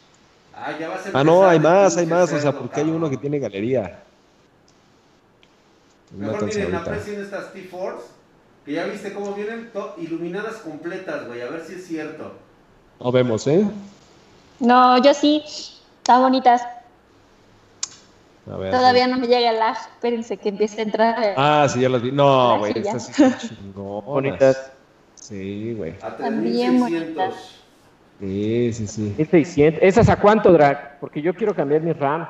[SPEAKER 1] Ah, ya vas a
[SPEAKER 3] Ah, no, hay más, hay más, o sea, porque hay uno que tiene galería.
[SPEAKER 1] Mejor miren,
[SPEAKER 3] ahorita.
[SPEAKER 1] aprecien estas T-Force, que ya viste cómo vienen iluminadas completas, güey, a ver si es cierto.
[SPEAKER 3] No vemos, ¿eh?
[SPEAKER 4] No, yo sí. Están bonitas.
[SPEAKER 3] A ver.
[SPEAKER 4] Todavía no me llega el lag. Espérense que empiece a entrar. el-
[SPEAKER 3] Ah, sí, ya las vi. No, güey, estas sí son chingonas.
[SPEAKER 2] Bonitas.
[SPEAKER 3] Sí, güey.
[SPEAKER 4] También
[SPEAKER 1] 3600.
[SPEAKER 3] Sí, sí, sí.
[SPEAKER 2] 1600. ¿Esas a cuánto, Drag? Porque yo quiero cambiar mi RAM.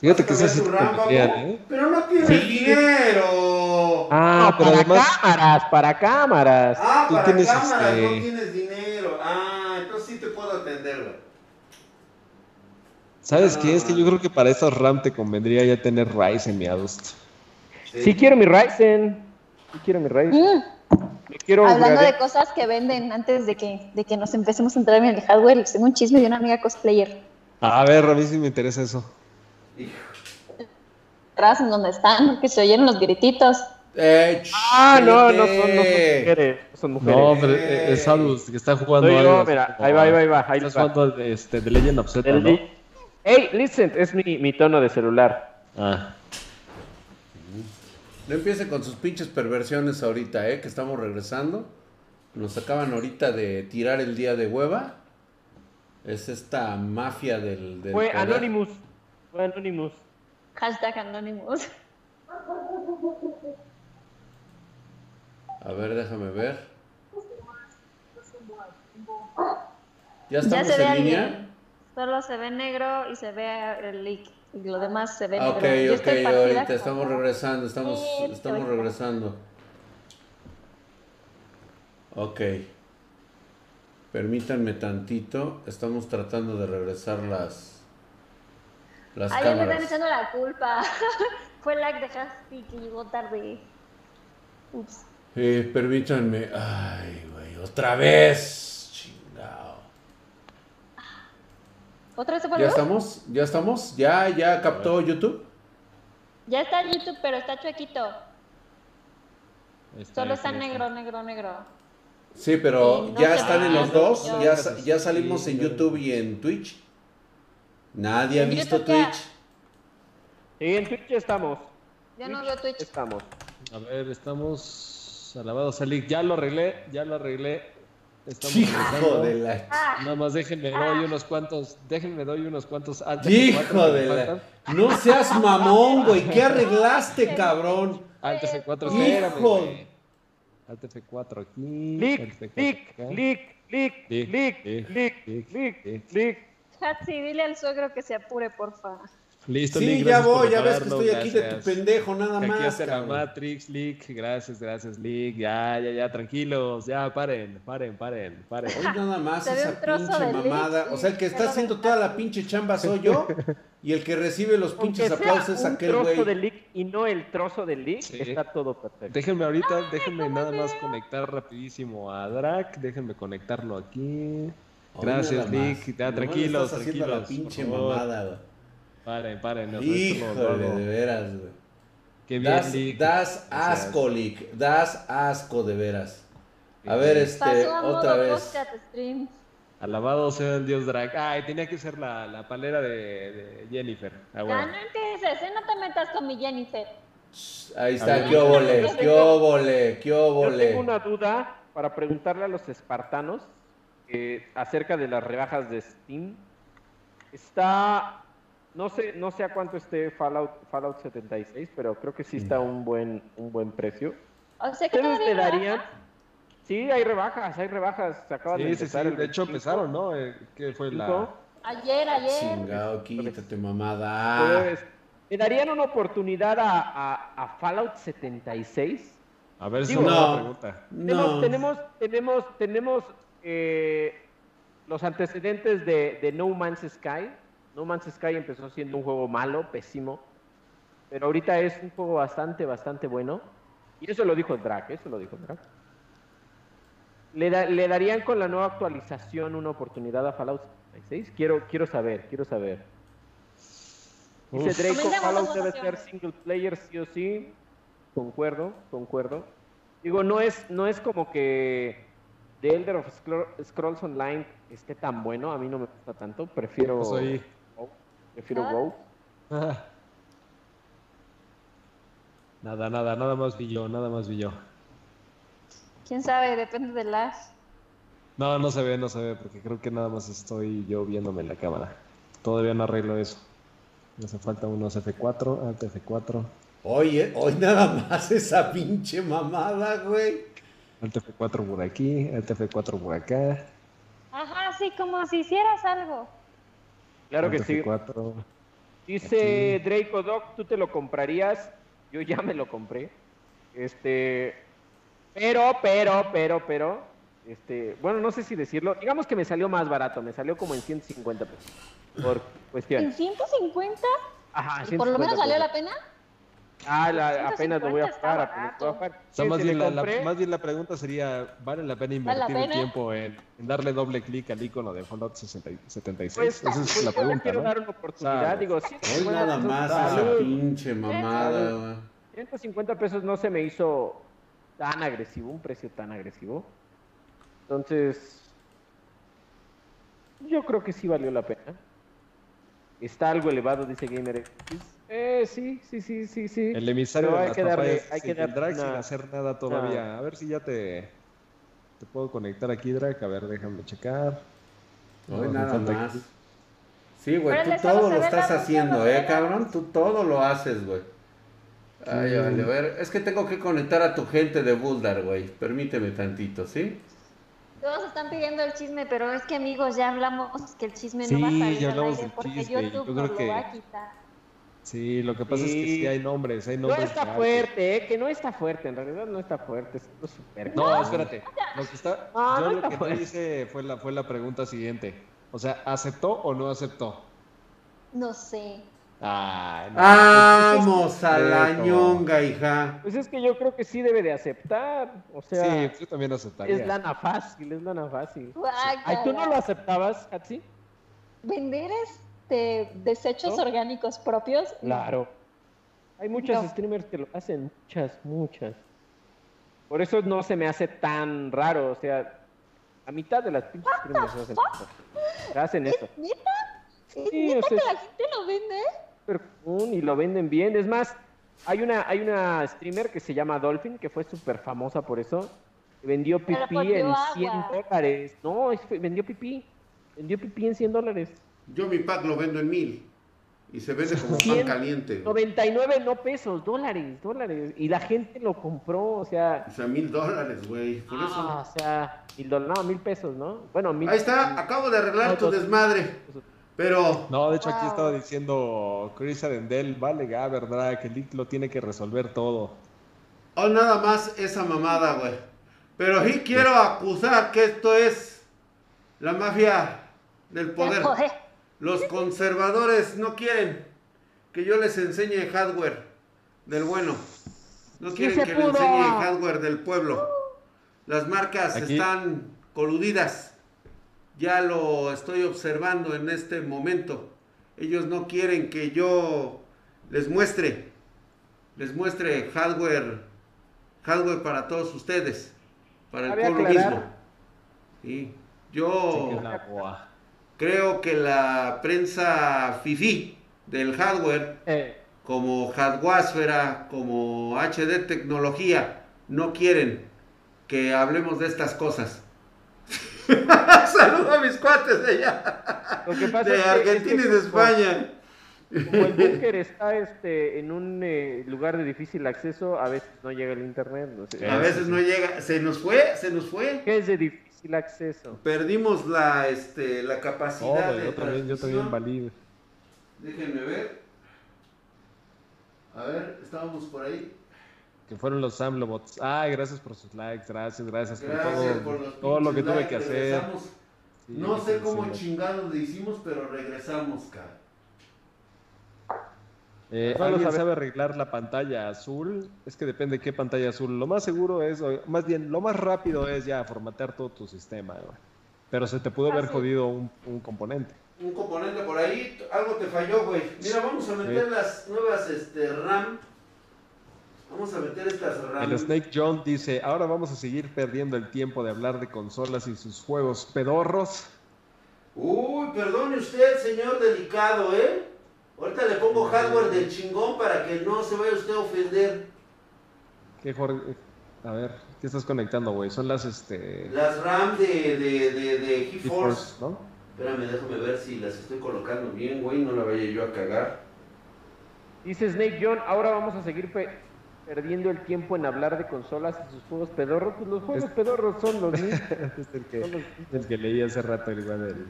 [SPEAKER 3] Fíjate
[SPEAKER 1] ¿Vas
[SPEAKER 3] que esas? ¿eh?
[SPEAKER 1] Pero no tienes
[SPEAKER 2] Sí.
[SPEAKER 1] dinero.
[SPEAKER 3] Ah,
[SPEAKER 2] No,
[SPEAKER 3] pero
[SPEAKER 2] para
[SPEAKER 3] además,
[SPEAKER 2] cámaras, para cámaras.
[SPEAKER 1] Ah,
[SPEAKER 3] tú
[SPEAKER 1] para
[SPEAKER 3] tienes,
[SPEAKER 1] cámaras
[SPEAKER 3] este-
[SPEAKER 1] no tienes dinero. Ah, entonces sí te puedo atender, güey.
[SPEAKER 3] ¿sabes
[SPEAKER 1] No,
[SPEAKER 3] qué? Es que yo creo que para estas RAM te convendría ya tener Ryzen, mi Adust.
[SPEAKER 2] Sí quiero mi Ryzen. Sí quiero mi Ryzen.
[SPEAKER 4] Mm,
[SPEAKER 2] Me quiero
[SPEAKER 4] Hablando de cosas que venden antes de que, de que nos empecemos a entrar en el hardware, tengo un chisme de una amiga cosplayer.
[SPEAKER 3] A ver, a mí sí me interesa eso.
[SPEAKER 4] Atrás en donde están, que se oyeron los grititos.
[SPEAKER 1] Eh,
[SPEAKER 2] Ah, no, no son, no son mujeres. no Son mujeres.
[SPEAKER 3] No, pero eh, es Adust que está jugando
[SPEAKER 2] Soy yo, mira, ahí va, ahí va, ahí va, ahí
[SPEAKER 3] Estás
[SPEAKER 2] va.
[SPEAKER 3] jugando este, The Legend of Zelda,
[SPEAKER 2] Hey, listen, es mi, mi tono de celular.
[SPEAKER 3] Ah.
[SPEAKER 1] No empiece con sus pinches perversiones ahorita, ¿eh? Que estamos regresando. Nos acaban ahorita de tirar el día de hueva. Es esta mafia del. del
[SPEAKER 2] Fue
[SPEAKER 1] poder.
[SPEAKER 2] Anonymous. Fue Anonymous.
[SPEAKER 4] Hashtag Anonymous.
[SPEAKER 1] A ver, déjame ver. ¿Ya
[SPEAKER 4] Ya
[SPEAKER 1] estamos
[SPEAKER 4] se ve
[SPEAKER 1] en línea?
[SPEAKER 4] alguien. Solo se ve negro y se ve el leak. Y lo demás se ve
[SPEAKER 1] Ah,
[SPEAKER 4] negro.
[SPEAKER 1] Ok,
[SPEAKER 4] Yo
[SPEAKER 1] ok,
[SPEAKER 4] estoy
[SPEAKER 1] ahorita
[SPEAKER 4] como-
[SPEAKER 1] estamos regresando, estamos, estamos regresando. Ok. Permítanme tantito, estamos tratando de regresar las, las
[SPEAKER 4] Ay, ya me están
[SPEAKER 1] cámaras.
[SPEAKER 4] echando la culpa. Fue lag de Hasty que llegó tarde. Ups.
[SPEAKER 1] Eh, permítanme, ay, güey, otra vez. Chingao.
[SPEAKER 4] ¿Otra vez se fue
[SPEAKER 1] ¿Ya estamos? ¿Ya estamos? ¿Ya, ya captó YouTube?
[SPEAKER 4] Ya está en YouTube, pero está chuequito.
[SPEAKER 3] Está,
[SPEAKER 4] Solo está negro, negro, negro.
[SPEAKER 1] Sí, pero
[SPEAKER 4] Sí, no
[SPEAKER 1] ya están en los dos,
[SPEAKER 4] Yo-
[SPEAKER 1] ya, ya salimos
[SPEAKER 3] Sí,
[SPEAKER 1] en
[SPEAKER 3] yo-
[SPEAKER 1] YouTube y en Twitch. Nadie ha visto
[SPEAKER 4] YouTube ya.
[SPEAKER 1] Twitch.
[SPEAKER 2] Sí, en Twitch ya estamos.
[SPEAKER 4] Yo no veo Twitch.
[SPEAKER 2] Estamos.
[SPEAKER 3] A ver, estamos alabados a Lick. Ya lo arreglé, ya lo arreglé. Estamos
[SPEAKER 1] Hijo de la...
[SPEAKER 4] Ah,
[SPEAKER 3] Nada más déjenme doy unos cuantos, déjenme doy unos cuantos
[SPEAKER 1] Hijo
[SPEAKER 3] F4 que
[SPEAKER 1] de la... No seas mamón, güey. ¿Qué arreglaste, cabrón?
[SPEAKER 3] Alt F4,
[SPEAKER 1] Hijo.
[SPEAKER 3] Alt F4 aquí.
[SPEAKER 2] Lick,
[SPEAKER 3] Alt F4
[SPEAKER 2] lick, lick, lick,
[SPEAKER 3] Lick,
[SPEAKER 2] lick,
[SPEAKER 3] lick,
[SPEAKER 2] lick,
[SPEAKER 3] lick,
[SPEAKER 2] lick,
[SPEAKER 3] lick.
[SPEAKER 2] lick.
[SPEAKER 4] Hatsi, dile al suegro que se apure, porfa.
[SPEAKER 3] Listo,
[SPEAKER 1] Sí,
[SPEAKER 3] Lick,
[SPEAKER 1] ya voy, ya ves que estoy aquí de tu pendejo, nada
[SPEAKER 3] Aquí
[SPEAKER 1] más.
[SPEAKER 3] está la. Matrix, Lick. Gracias, gracias, Lick. Ya, ya, ya, tranquilos. Ya, paren, paren, paren, paren.
[SPEAKER 1] Hoy nada más esa
[SPEAKER 4] trozo
[SPEAKER 1] pinche mamada.
[SPEAKER 4] Lick
[SPEAKER 1] O sea, el que está haciendo toda la pinche chamba soy yo. Y el que recibe los pinches
[SPEAKER 2] sea
[SPEAKER 1] aplausos es aquel
[SPEAKER 2] trozo
[SPEAKER 1] güey.
[SPEAKER 2] de leak y no el trozo de
[SPEAKER 3] Sí.
[SPEAKER 2] está todo perfecto.
[SPEAKER 3] Déjenme ahorita, déjenme nada más conectar rapidísimo a Drac. Déjenme conectarlo aquí. Gracias. Lick. Ya,
[SPEAKER 1] No
[SPEAKER 3] tranquilos,
[SPEAKER 1] haciendo la
[SPEAKER 3] tranquilos.
[SPEAKER 1] pinche mamada, güey.
[SPEAKER 3] Paren, paren. no,
[SPEAKER 1] Híjole, de veras, güey.
[SPEAKER 3] Qué bien,
[SPEAKER 1] Das,
[SPEAKER 3] Lick.
[SPEAKER 1] das asco, Lick. Das asco, de veras. A ver, este,
[SPEAKER 4] Pasó
[SPEAKER 1] otra vez.
[SPEAKER 3] Alabado sea el dios Drac. Ay, tenía que ser la, la palera de, de Jennifer. Ah, bueno.
[SPEAKER 4] no empieces, ¿eh? No te metas con mi Jennifer.
[SPEAKER 1] Ahí está, qué óvole, qué óvole, qué
[SPEAKER 2] Yo
[SPEAKER 1] óvole.
[SPEAKER 2] tengo una duda para preguntarle a los espartanos eh, acerca de las rebajas de Steam. Está, no sé, no sé a cuánto esté Fallout, Fallout 76, pero creo que sí está a un buen, un buen precio.
[SPEAKER 4] O sea que
[SPEAKER 2] ¿Ustedes
[SPEAKER 4] todavía
[SPEAKER 2] le darían? Sí, hay rebajas, hay rebajas. Se acaban de
[SPEAKER 3] Sí, sí, sí.
[SPEAKER 2] empezar el
[SPEAKER 3] De hecho,
[SPEAKER 2] 25.
[SPEAKER 3] empezaron, ¿no? Eh, ¿Qué fue la...?
[SPEAKER 4] Ayer, ayer.
[SPEAKER 1] Chingado, quítate, mamada.
[SPEAKER 2] Pues, ¿Le darían una oportunidad a, a- a Fallout 76?
[SPEAKER 3] A ver, una
[SPEAKER 1] no.
[SPEAKER 3] pregunta.
[SPEAKER 1] No.
[SPEAKER 2] Tenemos, tenemos, tenemos, tenemos eh, los antecedentes de, de No Man's Sky. No Man's Sky empezó siendo un juego malo, pésimo, pero ahorita es un juego bastante, bastante bueno. Y eso lo dijo Drake, eso lo dijo Drake. ¿Le, da- ¿Le darían con la nueva actualización una oportunidad a Fallout 76? Quiero, quiero saber, quiero saber. Dice. Draco, Fallout debe ser single player sí o sí. Concuerdo, concuerdo. Digo, no es, no es como que The Elder of Scro- Scrolls Online esté tan bueno. A mí no me gusta tanto. Prefiero
[SPEAKER 3] Pues ahí.
[SPEAKER 2] Prefiero
[SPEAKER 4] Ah.
[SPEAKER 3] Nada, nada, nada más vi yo, nada más vi yo.
[SPEAKER 4] Quién sabe, depende del lag.
[SPEAKER 3] No, no se ve, no se ve, porque creo que nada más estoy yo viéndome en la cámara. Todavía no arreglo eso. Me hace falta unos F4, alt F4,
[SPEAKER 1] Oye, hoy nada más esa pinche mamada, güey.
[SPEAKER 3] alt F4 por aquí, alt F4 por acá.
[SPEAKER 4] Ajá, sí, como si hicieras algo.
[SPEAKER 2] Claro que sí.
[SPEAKER 3] F4.
[SPEAKER 2] Dice Draco Doc, ¿tú te lo comprarías? Yo ya me lo compré. Este. Pero, pero, pero, pero. Este. Bueno, no sé si decirlo. Digamos que me salió más barato. Me salió como en 150 pesos. Por
[SPEAKER 4] ¿En
[SPEAKER 2] cuestión.
[SPEAKER 4] 150?
[SPEAKER 2] Ajá,
[SPEAKER 4] ¿Y por lo
[SPEAKER 2] 150
[SPEAKER 4] menos salió
[SPEAKER 2] pesos.
[SPEAKER 4] la pena?
[SPEAKER 2] Ah, la- apenas lo voy a
[SPEAKER 4] 150 está
[SPEAKER 2] jugar. apenas
[SPEAKER 4] barato.
[SPEAKER 2] lo voy a jugar.
[SPEAKER 3] O sea,
[SPEAKER 2] Sí,
[SPEAKER 3] más, bien la, la-
[SPEAKER 2] compré.
[SPEAKER 3] más bien la pregunta sería, ¿vale la pena
[SPEAKER 4] ¿Vale la
[SPEAKER 3] invertir el tiempo en, en darle doble clic al icono de Fallout 60 y 76?
[SPEAKER 2] Pues,
[SPEAKER 3] Esa es
[SPEAKER 2] pues
[SPEAKER 3] la
[SPEAKER 2] le
[SPEAKER 3] pregunta,
[SPEAKER 2] quiero
[SPEAKER 3] ¿no?
[SPEAKER 2] dar una oportunidad. Digo, 150
[SPEAKER 1] nada
[SPEAKER 2] pesos,
[SPEAKER 1] más
[SPEAKER 2] salud.
[SPEAKER 1] esa pinche mamada, güey.
[SPEAKER 2] 150 pesos no se me hizo tan agresivo, un precio tan agresivo. Entonces, yo creo que sí valió la pena. Está algo elevado, dice GamerX. Eh, sí, sí, sí, sí, sí.
[SPEAKER 3] El emisario de
[SPEAKER 2] hay
[SPEAKER 3] las
[SPEAKER 2] que darle-
[SPEAKER 3] papayas,
[SPEAKER 2] hay que darle
[SPEAKER 3] drag sin hacer nada todavía. A ver si ya te, te puedo conectar aquí, drag. A ver, déjame checar.
[SPEAKER 1] Hoy
[SPEAKER 3] No,
[SPEAKER 1] nada más.
[SPEAKER 3] aquí.
[SPEAKER 1] Sí, güey, tú todo lo estás haciendo, ¿eh, cabrón? Tú todo lo haces, güey. Ay, vale, a ver, es que tengo que conectar a tu gente de Buldar, güey. Permíteme tantito, ¿sí?
[SPEAKER 4] Todos están pidiendo el chisme, pero es que amigos, ya hablamos que el chisme
[SPEAKER 3] Sí,
[SPEAKER 4] no va a salir
[SPEAKER 3] ya
[SPEAKER 4] al
[SPEAKER 3] hablamos
[SPEAKER 4] aire
[SPEAKER 3] del
[SPEAKER 4] porque
[SPEAKER 3] chisme,
[SPEAKER 4] YouTube
[SPEAKER 3] yo creo que-
[SPEAKER 4] lo va a quitar.
[SPEAKER 3] Sí, lo que pasa es que
[SPEAKER 2] Sí.
[SPEAKER 3] hay nombres, hay
[SPEAKER 2] No
[SPEAKER 3] nombres.
[SPEAKER 2] está
[SPEAKER 3] reales.
[SPEAKER 2] fuerte, ¿eh? Que no está fuerte, en realidad no está fuerte. Es súper
[SPEAKER 3] No, espérate. Lo que está,
[SPEAKER 2] No,
[SPEAKER 3] yo
[SPEAKER 2] no
[SPEAKER 3] lo
[SPEAKER 2] está
[SPEAKER 3] que no
[SPEAKER 2] fuerte.
[SPEAKER 3] hice fue la, fue la pregunta siguiente. O sea, ¿aceptó o no aceptó?
[SPEAKER 4] No sé.
[SPEAKER 3] Ay, no.
[SPEAKER 1] Vamos a la ñonga, hija.
[SPEAKER 2] Pues es que yo creo que sí debe de aceptar. O sea,
[SPEAKER 3] Sí, yo también aceptaría.
[SPEAKER 2] es lana fácil, es lana fácil.
[SPEAKER 4] Guácala.
[SPEAKER 2] Ay, ¿tú no lo aceptabas, Hatsi?
[SPEAKER 4] ¿Vender este desechos
[SPEAKER 2] ¿No?
[SPEAKER 4] orgánicos propios?
[SPEAKER 2] Claro. Hay muchas
[SPEAKER 4] No.
[SPEAKER 2] streamers que lo hacen, muchas, muchas. Por eso no se me hace tan raro, o sea, a mitad de las pinches streamers hacen eso. Hacen eso.
[SPEAKER 4] ¿Neta? ¿Es
[SPEAKER 2] Sí,
[SPEAKER 4] neta
[SPEAKER 2] o sea,
[SPEAKER 4] que la gente lo vende?
[SPEAKER 2] y lo venden bien. Es más, hay una, hay una streamer que se llama Dolphin, que fue súper famosa por eso. Vendió pipí en
[SPEAKER 4] agua.
[SPEAKER 2] 100 dólares. No, vendió pipí. Vendió pipí en 100 dólares.
[SPEAKER 1] Yo mi pack lo vendo en mil. Y se vende como pan
[SPEAKER 2] 100,
[SPEAKER 1] caliente. güey.
[SPEAKER 2] 99 no pesos, dólares, dólares. Y la gente lo compró, o sea,
[SPEAKER 1] O sea, mil dólares, güey. Por eso.
[SPEAKER 2] o sea, mil dólares, no, mil pesos, ¿no? Bueno, mil.
[SPEAKER 1] Ahí está, acabo de arreglar
[SPEAKER 2] No,
[SPEAKER 1] tu
[SPEAKER 2] dos-
[SPEAKER 1] desmadre. Pero
[SPEAKER 3] No, de hecho aquí estaba diciendo Chris Arendel, vale, ah, verdad, que Lick lo tiene que resolver todo.
[SPEAKER 1] o nada más esa mamada, güey. Pero sí quiero acusar que esto es la mafia del poder. Los conservadores no quieren que yo les enseñe hardware del bueno. No quieren que les enseñe hardware del pueblo. Las marcas
[SPEAKER 3] Aquí-
[SPEAKER 1] están coludidas. Ya lo estoy observando en este momento. Ellos no quieren que yo les muestre, les muestre hardware, hardware para todos ustedes, para el pueblo mismo. Sí.
[SPEAKER 3] Así
[SPEAKER 1] Yo creo que la prensa FIFI del hardware,
[SPEAKER 2] Eh,
[SPEAKER 1] como Hardwasfera, como HD Tecnología, no quieren que hablemos de estas cosas. Saludo a mis cuates de allá,
[SPEAKER 2] lo que pasa
[SPEAKER 1] de
[SPEAKER 2] es que-
[SPEAKER 1] Argentina y de España.
[SPEAKER 2] Como el búnker está este, en un eh, lugar de difícil acceso, a veces no llega el internet. no sé.
[SPEAKER 1] A veces no llega, se nos fue, se nos fue.
[SPEAKER 2] ¿Qué es de difícil acceso?
[SPEAKER 1] Perdimos la, este, la capacidad
[SPEAKER 3] Oh,
[SPEAKER 1] de
[SPEAKER 3] yo también, yo también valido.
[SPEAKER 1] Déjenme ver. A ver, estábamos por ahí.
[SPEAKER 3] Que fueron los Samlobots. Ay, gracias por sus likes, gracias, gracias, por
[SPEAKER 1] Gracias
[SPEAKER 3] todo,
[SPEAKER 1] por los
[SPEAKER 3] todo lo que tuve
[SPEAKER 1] likes,
[SPEAKER 3] que hacer. Sí,
[SPEAKER 1] no sé cómo chingados le hicimos, pero regresamos, cara.
[SPEAKER 3] Eh, ¿Alguien
[SPEAKER 2] sabe.
[SPEAKER 3] sabe arreglar la pantalla azul? Es que depende de qué pantalla azul. Lo más seguro es, o más bien, lo más rápido es ya formatear todo tu sistema. güey. Pero se te pudo haber
[SPEAKER 4] Fácil.
[SPEAKER 3] jodido un, un componente.
[SPEAKER 1] Un componente por ahí, algo te falló, güey. Mira, vamos a meter las nuevas este, RAM. Vamos a meter estas RAM.
[SPEAKER 3] El Snake John dice, ahora vamos a seguir perdiendo el tiempo de hablar de consolas y sus juegos pedorros.
[SPEAKER 1] Uy, perdone usted, señor delicado, ¿eh? Ahorita le pongo hardware del chingón para que no se vaya usted a ofender.
[SPEAKER 3] ¿Qué Jorge? A ver, ¿qué estás conectando, güey? Son las, este...
[SPEAKER 1] Las RAM de, de, de, de GeForce.
[SPEAKER 3] GeForce, ¿no?
[SPEAKER 1] Espérame, déjame ver si las estoy colocando bien, güey. No la vaya yo a cagar.
[SPEAKER 2] Dice Snake John, ahora vamos a seguir pe- perdiendo el tiempo en hablar de consolas y sus juegos pedorros. Pues los juegos pedorros son los mismos.
[SPEAKER 3] es el que,
[SPEAKER 2] los-
[SPEAKER 3] el que leí hace rato, el igual del...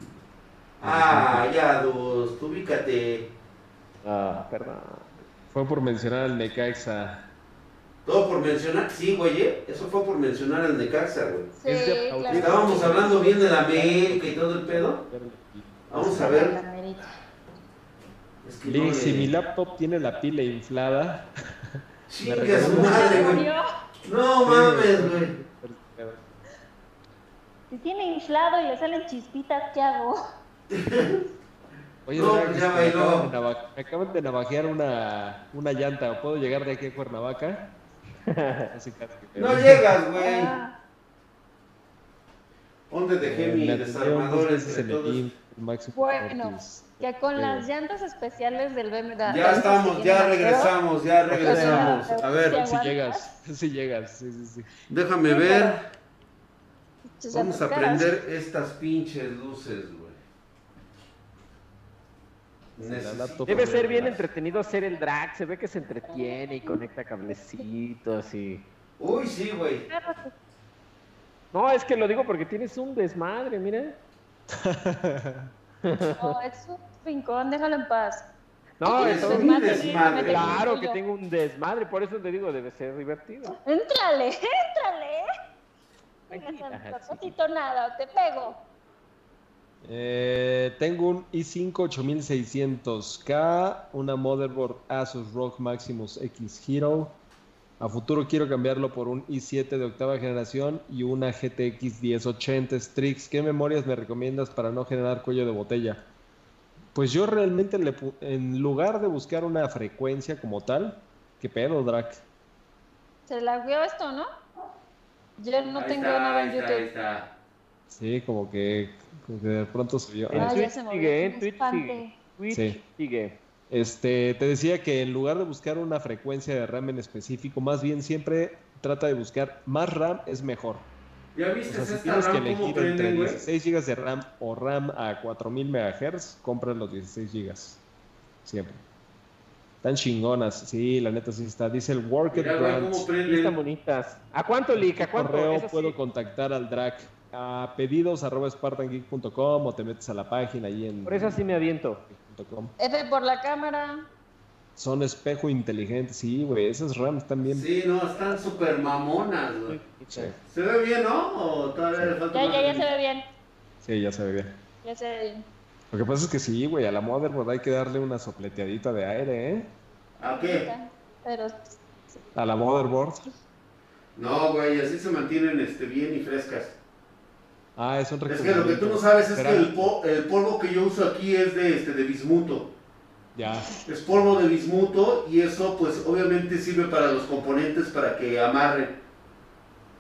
[SPEAKER 1] Ah, ya, dos. Tú ubícate.
[SPEAKER 2] Ah, perdón.
[SPEAKER 3] Fue por mencionar al Necaxa.
[SPEAKER 1] Todo por mencionar. Sí, güey, ¿eh? Eso fue por mencionar al Necaxa, güey.
[SPEAKER 4] Sí,
[SPEAKER 3] Es de
[SPEAKER 4] claro.
[SPEAKER 1] Estábamos hablando bien de la América y todo el pedo. Vamos a ver. Es que no le-
[SPEAKER 3] si mi laptop tiene la pila inflada...
[SPEAKER 1] Chingue a su madre, güey. No mames, güey.
[SPEAKER 4] Si tiene inflado y le salen chispitas, ¿qué hago?
[SPEAKER 3] Oye,
[SPEAKER 1] No, pues ya
[SPEAKER 3] me,
[SPEAKER 1] bailó.
[SPEAKER 3] acaban me acaban de navajear una, una llanta. ¿Puedo llegar de aquí a Cuernavaca? Así casi que-
[SPEAKER 1] No llegas, güey.
[SPEAKER 4] Ah,
[SPEAKER 1] ¿Dónde dejé mi
[SPEAKER 3] atendieron dos
[SPEAKER 1] desarmador entre
[SPEAKER 3] el
[SPEAKER 1] todos?
[SPEAKER 3] Máximo
[SPEAKER 4] Bueno,
[SPEAKER 3] Ortiz.
[SPEAKER 4] que con
[SPEAKER 3] Pero-
[SPEAKER 4] las llantas especiales del BMW.
[SPEAKER 1] Ya estamos, ya regresamos, ya regresamos. A ver,
[SPEAKER 4] Ya
[SPEAKER 3] Si llegas, si llegas, sí, sí, sí.
[SPEAKER 1] déjame
[SPEAKER 4] Sí,
[SPEAKER 1] ver. Vamos a prender estas pinches luces, güey.
[SPEAKER 3] Sí, la
[SPEAKER 1] Necesito-
[SPEAKER 3] laptop
[SPEAKER 2] Debe ser bien entretenido ser el drag. Se ve que se entretiene y conecta cablecitos y.
[SPEAKER 1] Uy, sí, güey.
[SPEAKER 2] No, es que lo digo porque tienes un desmadre, mira.
[SPEAKER 4] No, es un rincón, déjalo en paz.
[SPEAKER 2] No,
[SPEAKER 1] Es un
[SPEAKER 4] Desmadre,
[SPEAKER 2] claro que tengo un desmadre, por eso te digo, debe ser divertido.
[SPEAKER 4] Éntrale, éntrale. Venga. Patito nada, te pego.
[SPEAKER 3] Eh, tengo un i5 8600K, una motherboard Asus ROG Maximus X Hero. A futuro quiero cambiarlo por un i7 de octava generación y una GTX 1080 Strix. ¿Qué memorias me recomiendas para no generar cuello de botella? Pues yo realmente, le en lugar de buscar una frecuencia como tal, ¿qué pedo, Drac?
[SPEAKER 4] Se la vio esto, ¿no? Yo no
[SPEAKER 1] Ahí
[SPEAKER 4] tengo
[SPEAKER 1] está,
[SPEAKER 4] nada en
[SPEAKER 1] ahí está, ahí
[SPEAKER 4] YouTube.
[SPEAKER 1] está.
[SPEAKER 3] Sí, como que, como que de pronto subió.
[SPEAKER 4] Ah, ya
[SPEAKER 2] Twitch
[SPEAKER 4] se movió,
[SPEAKER 2] sigue,
[SPEAKER 4] me
[SPEAKER 2] en Twitch sigue. Twitch
[SPEAKER 3] Sí.
[SPEAKER 2] sigue.
[SPEAKER 3] Este, te decía que en lugar de buscar una frecuencia de RAM en específico, más bien siempre trata de buscar más RAM es mejor.
[SPEAKER 1] ¿Ya
[SPEAKER 3] O
[SPEAKER 1] viste
[SPEAKER 3] sea, si
[SPEAKER 1] esta
[SPEAKER 3] tienes que
[SPEAKER 1] RAM cómo
[SPEAKER 3] elegir entre
[SPEAKER 1] prende, güey?
[SPEAKER 3] 16 GB de RAM o RAM a 4000 MHz, compra los 16 GB. Siempre. Tan chingonas, sí, la neta sí está. Dice el Worker
[SPEAKER 1] Mira, prende.
[SPEAKER 2] están bonitas. ¿A cuánto, Lick? ¿A cuánto?
[SPEAKER 3] correo
[SPEAKER 2] Eso sí.
[SPEAKER 3] puedo contactar al DRAC a pedidos arroba spartangeek.com o te metes a la página ahí en
[SPEAKER 2] Por eso sí me aviento.
[SPEAKER 4] F por la cámara.
[SPEAKER 3] Son espejo inteligente, sí, güey, esas RAM también.
[SPEAKER 1] Sí, no, están súper mamonas, güey.
[SPEAKER 3] Sí,
[SPEAKER 1] ¿Se ve bien, no? ¿O todavía le falta
[SPEAKER 4] Ya, ya, ya se ve bien.
[SPEAKER 3] sí, ya se ve bien.
[SPEAKER 4] Ya se ve bien.
[SPEAKER 3] Lo que pasa es que sí, güey, a la motherboard hay que darle una sopleteadita de aire, ¿eh?
[SPEAKER 1] ¿A qué?
[SPEAKER 4] Pero
[SPEAKER 3] A la motherboard.
[SPEAKER 1] No, güey, así se mantienen este, bien y frescas.
[SPEAKER 3] Ah, es un
[SPEAKER 1] Es que lo que tú no sabes es que el, po- el polvo que yo uso aquí es de, este, de bismuto.
[SPEAKER 3] Ya.
[SPEAKER 1] Es polvo de bismuto y eso pues obviamente sirve para los componentes para que amarren.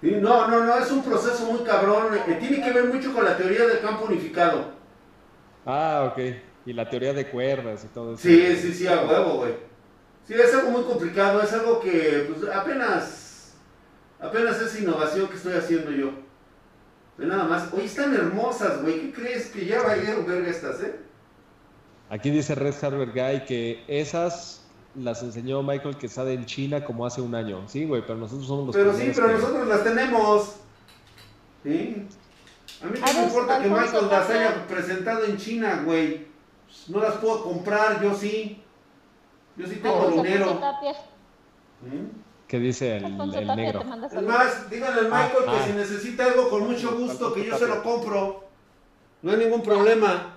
[SPEAKER 1] Sí, No, no, no, es un proceso muy cabrón. eh, tiene que ver mucho con la teoría del campo unificado.
[SPEAKER 3] Ah, ok. Y la teoría de cuerdas y todo eso.
[SPEAKER 1] Sí, sí, sí, a huevo, güey. Sí, es algo muy complicado, es algo que pues, apenas, apenas es innovación que estoy haciendo yo. Ve nada más. Oye, están hermosas, güey. ¿Qué crees? Que ya valieron verga estas, ¿eh?
[SPEAKER 3] Aquí dice Red Hardware Guy que esas las enseñó Michael Quesada en China como hace un año. Sí, güey, pero nosotros somos los
[SPEAKER 1] Pero sí, pero
[SPEAKER 3] que-
[SPEAKER 1] nosotros las tenemos. ¿Sí? A mí qué me importa que Michael las haya presentado en China, güey. No las puedo comprar, yo sí. Yo sí tengo
[SPEAKER 4] Alfonso
[SPEAKER 1] dinero.
[SPEAKER 4] Tapia.
[SPEAKER 1] ¿Mm?
[SPEAKER 3] ¿Qué dice el, negro?
[SPEAKER 1] Es más, díganle al Michael
[SPEAKER 3] Ah,
[SPEAKER 1] que
[SPEAKER 3] ah.
[SPEAKER 1] si necesita algo con mucho gusto, que yo se lo compro. No hay ningún problema.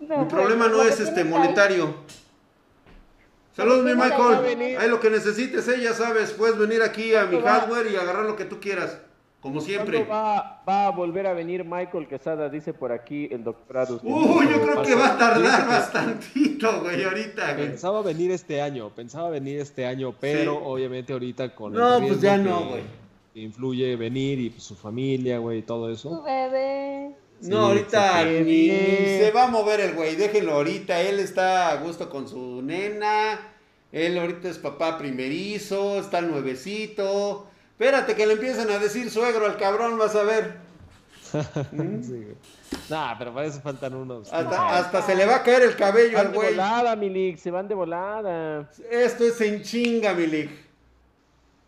[SPEAKER 1] Mi problema no es este monetario. Saludos, mi Michael. Ahí lo que necesites, eh, ya sabes, puedes venir aquí a mi hardware y agarrar lo que tú quieras. Como siempre.
[SPEAKER 2] ¿Cuándo va, va a volver a venir Michael Quesada? Dice por aquí el doctor Adus.
[SPEAKER 1] Uy, yo creo que va a tardar
[SPEAKER 3] que-
[SPEAKER 1] bastantito, güey, ahorita, güey.
[SPEAKER 3] Pensaba venir este año, pensaba venir este año, pero
[SPEAKER 1] Sí.
[SPEAKER 3] obviamente ahorita con
[SPEAKER 1] No,
[SPEAKER 3] el
[SPEAKER 1] pues ya
[SPEAKER 3] que-
[SPEAKER 1] no, güey.
[SPEAKER 3] influye venir y pues, su familia, güey, y todo eso.
[SPEAKER 4] bebé.
[SPEAKER 3] Sí,
[SPEAKER 1] No, ahorita
[SPEAKER 2] sí.
[SPEAKER 1] ni se va a mover el güey, déjenlo ahorita. Él está a gusto con su nena. Él ahorita es papá primerizo, está nuevecito. Espérate que le empiecen a decir suegro al cabrón, vas a ver. ¿Mm?
[SPEAKER 3] Sí, güey. Nah, pero para eso faltan unos.
[SPEAKER 1] Hasta, hasta se le va a caer el cabello
[SPEAKER 2] Van
[SPEAKER 1] al
[SPEAKER 2] de
[SPEAKER 1] güey.
[SPEAKER 2] volada, Milik, se van de volada.
[SPEAKER 1] Esto es en chinga, Milik.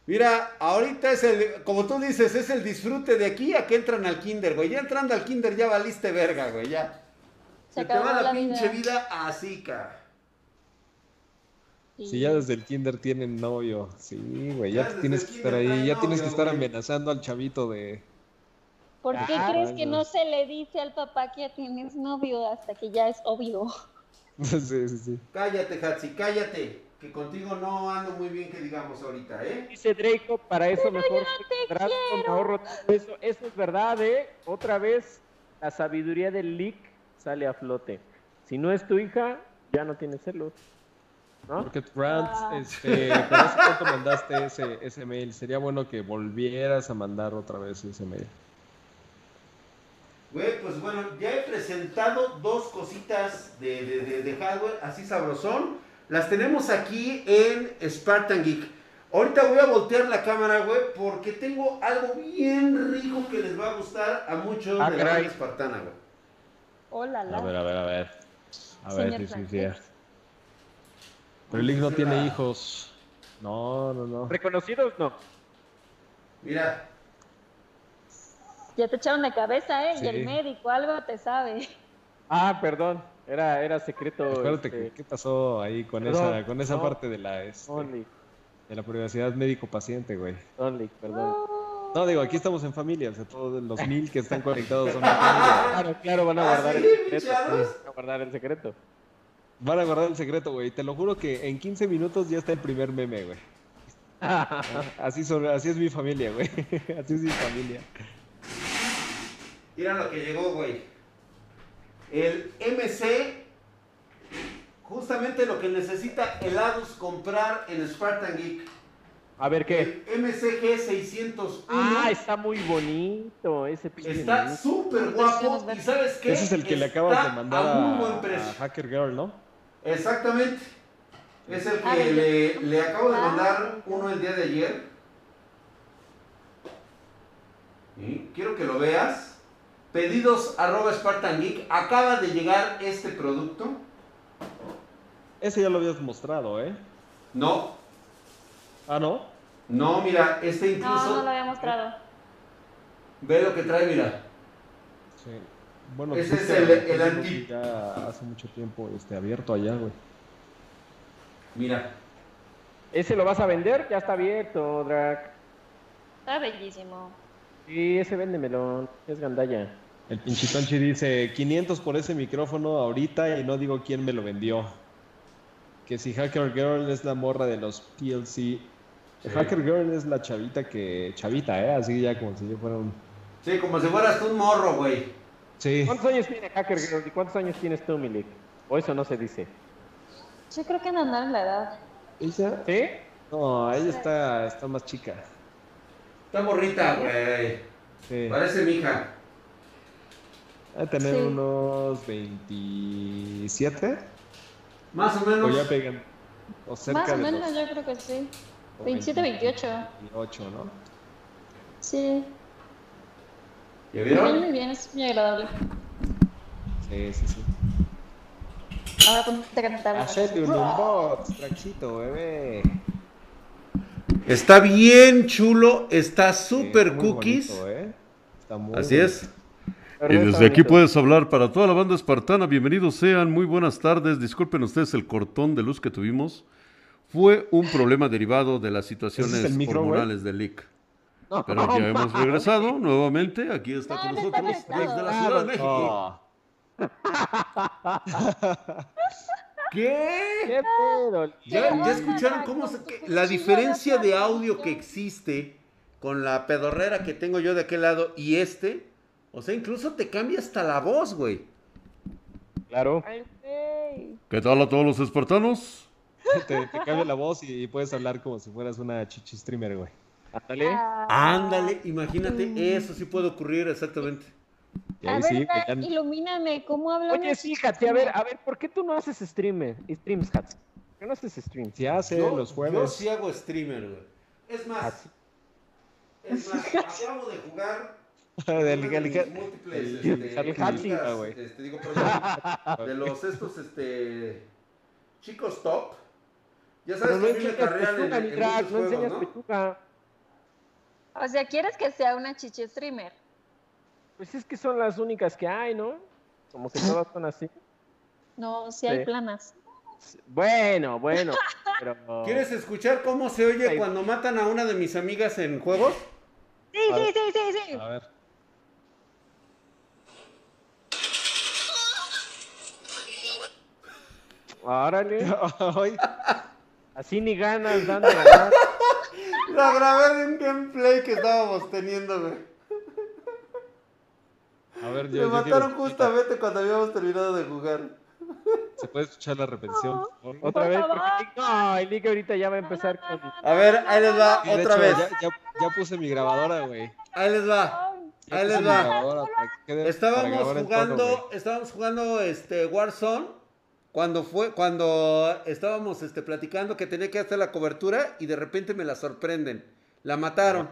[SPEAKER 1] Mira, ahorita es el, como tú dices, es el disfrute de aquí a que entran al kinder, güey. Ya entrando al kinder ya valiste verga, güey, ya.
[SPEAKER 4] Se
[SPEAKER 1] Se te va la pinche
[SPEAKER 4] vida.
[SPEAKER 1] vida así, cara.
[SPEAKER 3] Si ya desde el kinder tienen novio, sí, güey, ya tienes que estar ahí, ya tienes que estar
[SPEAKER 1] güey.
[SPEAKER 3] amenazando al chavito de...
[SPEAKER 4] ¿Por qué
[SPEAKER 2] Ah,
[SPEAKER 4] crees que no se le dice al papá que ya tienes novio hasta que ya es obvio?
[SPEAKER 3] sí, sí, sí.
[SPEAKER 1] Cállate, Hatsi, cállate. Que contigo no ando muy bien que digamos ahorita, ¿eh?
[SPEAKER 2] Dice Draco, para eso mejor
[SPEAKER 4] te quiero.
[SPEAKER 2] ahorro eso. Eso es verdad, ¿eh? Otra vez, la sabiduría del leak sale a flote. Si no es tu hija, ya no tienes celos. ¿No?
[SPEAKER 3] Porque Grant,
[SPEAKER 4] Ah.
[SPEAKER 3] este, ¿para hace cuánto mandaste ese, ese mail? Sería bueno que volvieras a mandar otra vez ese mail.
[SPEAKER 1] Güey, pues bueno, ya he presentado dos cositas de, de- de- de hardware así sabrosón. Las tenemos aquí en Spartan Geek. Ahorita voy a voltear la cámara, güey, porque tengo algo bien rico que les va a gustar a muchos
[SPEAKER 2] Ah,
[SPEAKER 1] de la
[SPEAKER 2] caray.
[SPEAKER 1] banda espartana, güey.
[SPEAKER 4] Hola, la.
[SPEAKER 3] A ver, a ver, a ver. A ver,
[SPEAKER 4] Señor
[SPEAKER 3] sí, sí, sí. Pero el Lick no tiene hijos. No, no, no.
[SPEAKER 2] ¿Reconocidos? No.
[SPEAKER 1] Mira,
[SPEAKER 4] Ya te echaron de cabeza, ¿eh?
[SPEAKER 3] Sí.
[SPEAKER 4] Y el médico, algo te sabe.
[SPEAKER 2] Ah, perdón. Era, era secreto.
[SPEAKER 3] Acuérdate
[SPEAKER 2] este,
[SPEAKER 3] que, qué pasó ahí con
[SPEAKER 2] Perdón,
[SPEAKER 3] esa, con esa
[SPEAKER 2] no.
[SPEAKER 3] parte de la, este,
[SPEAKER 2] Only,
[SPEAKER 3] de la privacidad médico-paciente, güey.
[SPEAKER 2] only, perdón.
[SPEAKER 3] No, digo, aquí estamos en familia, o sea, todos los mil que están conectados son.
[SPEAKER 2] Claro, claro, van a
[SPEAKER 1] ¿Ah,
[SPEAKER 2] guardar
[SPEAKER 1] sí,
[SPEAKER 2] el secreto. Van a guardar el secreto.
[SPEAKER 3] Van a guardar el secreto, güey. Te lo juro que en 15 minutos ya está el primer meme, güey. Así, son, así es mi familia, güey. Así es mi familia.
[SPEAKER 1] mira lo que llegó, güey. El MC, justamente lo que necesita el Adus comprar en Spartan Geek.
[SPEAKER 2] A ver qué.
[SPEAKER 1] El MCG 601
[SPEAKER 2] Ah, está muy bonito ese pinche.
[SPEAKER 1] está súper guapo. ¿Y sabes qué?
[SPEAKER 3] Ese es el que le acabas de mandar
[SPEAKER 1] a.
[SPEAKER 3] Hacker Girl, ¿no?
[SPEAKER 1] Exactamente. Es el que le, le acabo de
[SPEAKER 4] Ah,
[SPEAKER 1] mandar uno el día de ayer. Quiero que lo veas. Pedidos arroba Spartan Geek. Acaba de llegar este producto.
[SPEAKER 3] Ese ya lo habías mostrado, ¿eh?
[SPEAKER 1] No,
[SPEAKER 3] Ah, ¿no?
[SPEAKER 1] no, mira, este
[SPEAKER 4] No,
[SPEAKER 1] incluso.
[SPEAKER 4] no lo había mostrado.
[SPEAKER 1] Ve lo que trae, mira.
[SPEAKER 3] Sí. Bueno,
[SPEAKER 1] Ese
[SPEAKER 3] pues
[SPEAKER 1] es
[SPEAKER 3] que
[SPEAKER 1] el-
[SPEAKER 3] lo
[SPEAKER 1] el anti-
[SPEAKER 3] Ya hace mucho tiempo este, abierto allá, güey.
[SPEAKER 1] Mira.
[SPEAKER 2] ¿Ese lo vas a vender? Ya está abierto, Drac.
[SPEAKER 4] Está bellísimo.
[SPEAKER 2] Sí, ese véndemelo. Es gandalla.
[SPEAKER 3] El pinchitonchi dice 500 por ese micrófono ahorita y no digo quién me lo vendió. Que si Hacker Girl es la morra de los PLC. Hacker Girl es la chavita que... Chavita, ¿eh? Así ya como si yo fuera un...
[SPEAKER 1] Sí, como si fueras tú un morro, güey.
[SPEAKER 3] Sí.
[SPEAKER 2] ¿Cuántos años tiene Hacker Girl y cuántos años tienes tú, Milik? O eso no se dice.
[SPEAKER 4] Yo creo que en andar en la edad.
[SPEAKER 3] ¿Ella?
[SPEAKER 2] ¿Sí?
[SPEAKER 3] No, ella está, está más chica.
[SPEAKER 1] Está morrita, güey.
[SPEAKER 3] Sí.
[SPEAKER 1] Parece mi hija.
[SPEAKER 3] Va a tener
[SPEAKER 4] Sí.
[SPEAKER 3] unos 27.
[SPEAKER 1] Más o
[SPEAKER 3] O
[SPEAKER 1] menos.
[SPEAKER 3] ya pegan. O cerca
[SPEAKER 4] Más o
[SPEAKER 3] de
[SPEAKER 4] menos,
[SPEAKER 3] los
[SPEAKER 4] yo creo que sí.
[SPEAKER 3] o
[SPEAKER 4] 27, 28.
[SPEAKER 3] 28, ¿no?
[SPEAKER 4] Sí.
[SPEAKER 1] ¿Ya
[SPEAKER 4] Muy bien,
[SPEAKER 1] vieron?
[SPEAKER 4] muy bien, es muy agradable.
[SPEAKER 3] Sí, sí, sí.
[SPEAKER 4] Ahora ponte a cantar.
[SPEAKER 3] Hacete un unbox, Traxito, bebé.
[SPEAKER 1] Está bien chulo, está súper
[SPEAKER 3] Sí,
[SPEAKER 1] cookies.
[SPEAKER 3] bonito, ¿eh? Está muy
[SPEAKER 1] Así es.
[SPEAKER 5] Y desde aquí puedes hablar para toda la banda espartana. Bienvenidos sean, muy buenas tardes. Disculpen ustedes el cortón de luz que tuvimos. Fue un problema derivado de las situaciones hormonales del leak.
[SPEAKER 2] No,
[SPEAKER 5] Pero ya hemos regresado nuevamente. Aquí está
[SPEAKER 4] No,
[SPEAKER 5] con nosotros desde la Ciudad de México.
[SPEAKER 1] ¿Qué?
[SPEAKER 2] ¿Qué pedo?
[SPEAKER 1] ¿Ya, escucharon cómo se- la diferencia de audio que existe con la pedorrera que tengo yo de aquel lado y este? O sea, incluso te cambia hasta la voz, güey.
[SPEAKER 2] Claro.
[SPEAKER 5] ¿Qué tal a todos los espartanos?
[SPEAKER 3] te, te cambia la voz y puedes hablar como si fueras una chichi streamer, güey.
[SPEAKER 2] Ándale.
[SPEAKER 4] Ah.
[SPEAKER 1] Ándale, imagínate, eso sí puede ocurrir exactamente.
[SPEAKER 3] Y
[SPEAKER 4] A
[SPEAKER 3] ahí
[SPEAKER 4] ver,
[SPEAKER 3] sí, ya-
[SPEAKER 4] ilumíname, ¿cómo hablan?
[SPEAKER 2] Oye, sí, Hatsi, a ver, a ver, ¿por qué tú no haces stream, streams, Hatsi? ¿Por qué no haces streams?
[SPEAKER 3] se hace
[SPEAKER 1] Yo,
[SPEAKER 3] los
[SPEAKER 1] yo
[SPEAKER 3] jueves.
[SPEAKER 1] sí hago streamer, güey. Es más,
[SPEAKER 2] Así.
[SPEAKER 1] es más, acabo de jugar de de los estos, este, chicos top. Ya sabes
[SPEAKER 2] Pero no
[SPEAKER 1] que a mí me
[SPEAKER 2] enseñas
[SPEAKER 1] carrean en,
[SPEAKER 2] pechuga,
[SPEAKER 1] en
[SPEAKER 2] drag,
[SPEAKER 1] muchos
[SPEAKER 2] no enseñas
[SPEAKER 1] ¿no?
[SPEAKER 2] pechuga.
[SPEAKER 4] O sea, ¿quieres que sea una chichi streamer?
[SPEAKER 2] Pues es que son las únicas que hay, ¿no? Como que todas son así.
[SPEAKER 4] No, si hay
[SPEAKER 2] Sí.
[SPEAKER 4] planas.
[SPEAKER 2] Bueno, bueno, pero...
[SPEAKER 1] ¿Quieres escuchar cómo se oye
[SPEAKER 2] Sí.
[SPEAKER 1] cuando matan a una de mis amigas en juegos?
[SPEAKER 4] Sí,
[SPEAKER 2] A
[SPEAKER 4] sí,
[SPEAKER 2] ver.
[SPEAKER 4] sí, sí, sí.
[SPEAKER 3] A ver.
[SPEAKER 2] Órale,
[SPEAKER 3] Ay,
[SPEAKER 2] así ni ganas dando ganas.
[SPEAKER 1] La grabé de un gameplay que estábamos teniendo, güey.
[SPEAKER 3] a ver, yo,
[SPEAKER 1] Me
[SPEAKER 3] yo
[SPEAKER 1] mataron
[SPEAKER 3] quiero-
[SPEAKER 1] justamente cuando habíamos terminado de jugar.
[SPEAKER 3] ¿Se puede escuchar la repetición?
[SPEAKER 2] Otra
[SPEAKER 4] Por
[SPEAKER 2] vez,
[SPEAKER 4] favor.
[SPEAKER 2] porque no, el ahorita ya va a empezar con...
[SPEAKER 1] A ver, ahí les va
[SPEAKER 3] Sí,
[SPEAKER 1] otra
[SPEAKER 3] hecho,
[SPEAKER 1] vez.
[SPEAKER 3] Ya, ya- ya puse mi grabadora, güey.
[SPEAKER 1] Ahí les va.
[SPEAKER 3] Ya
[SPEAKER 1] Ahí les va. Estábamos jugando, estábamos jugando este Warzone cuando fue cuando estábamos este platicando que tenía que hacer la cobertura y de repente me la sorprenden. La mataron.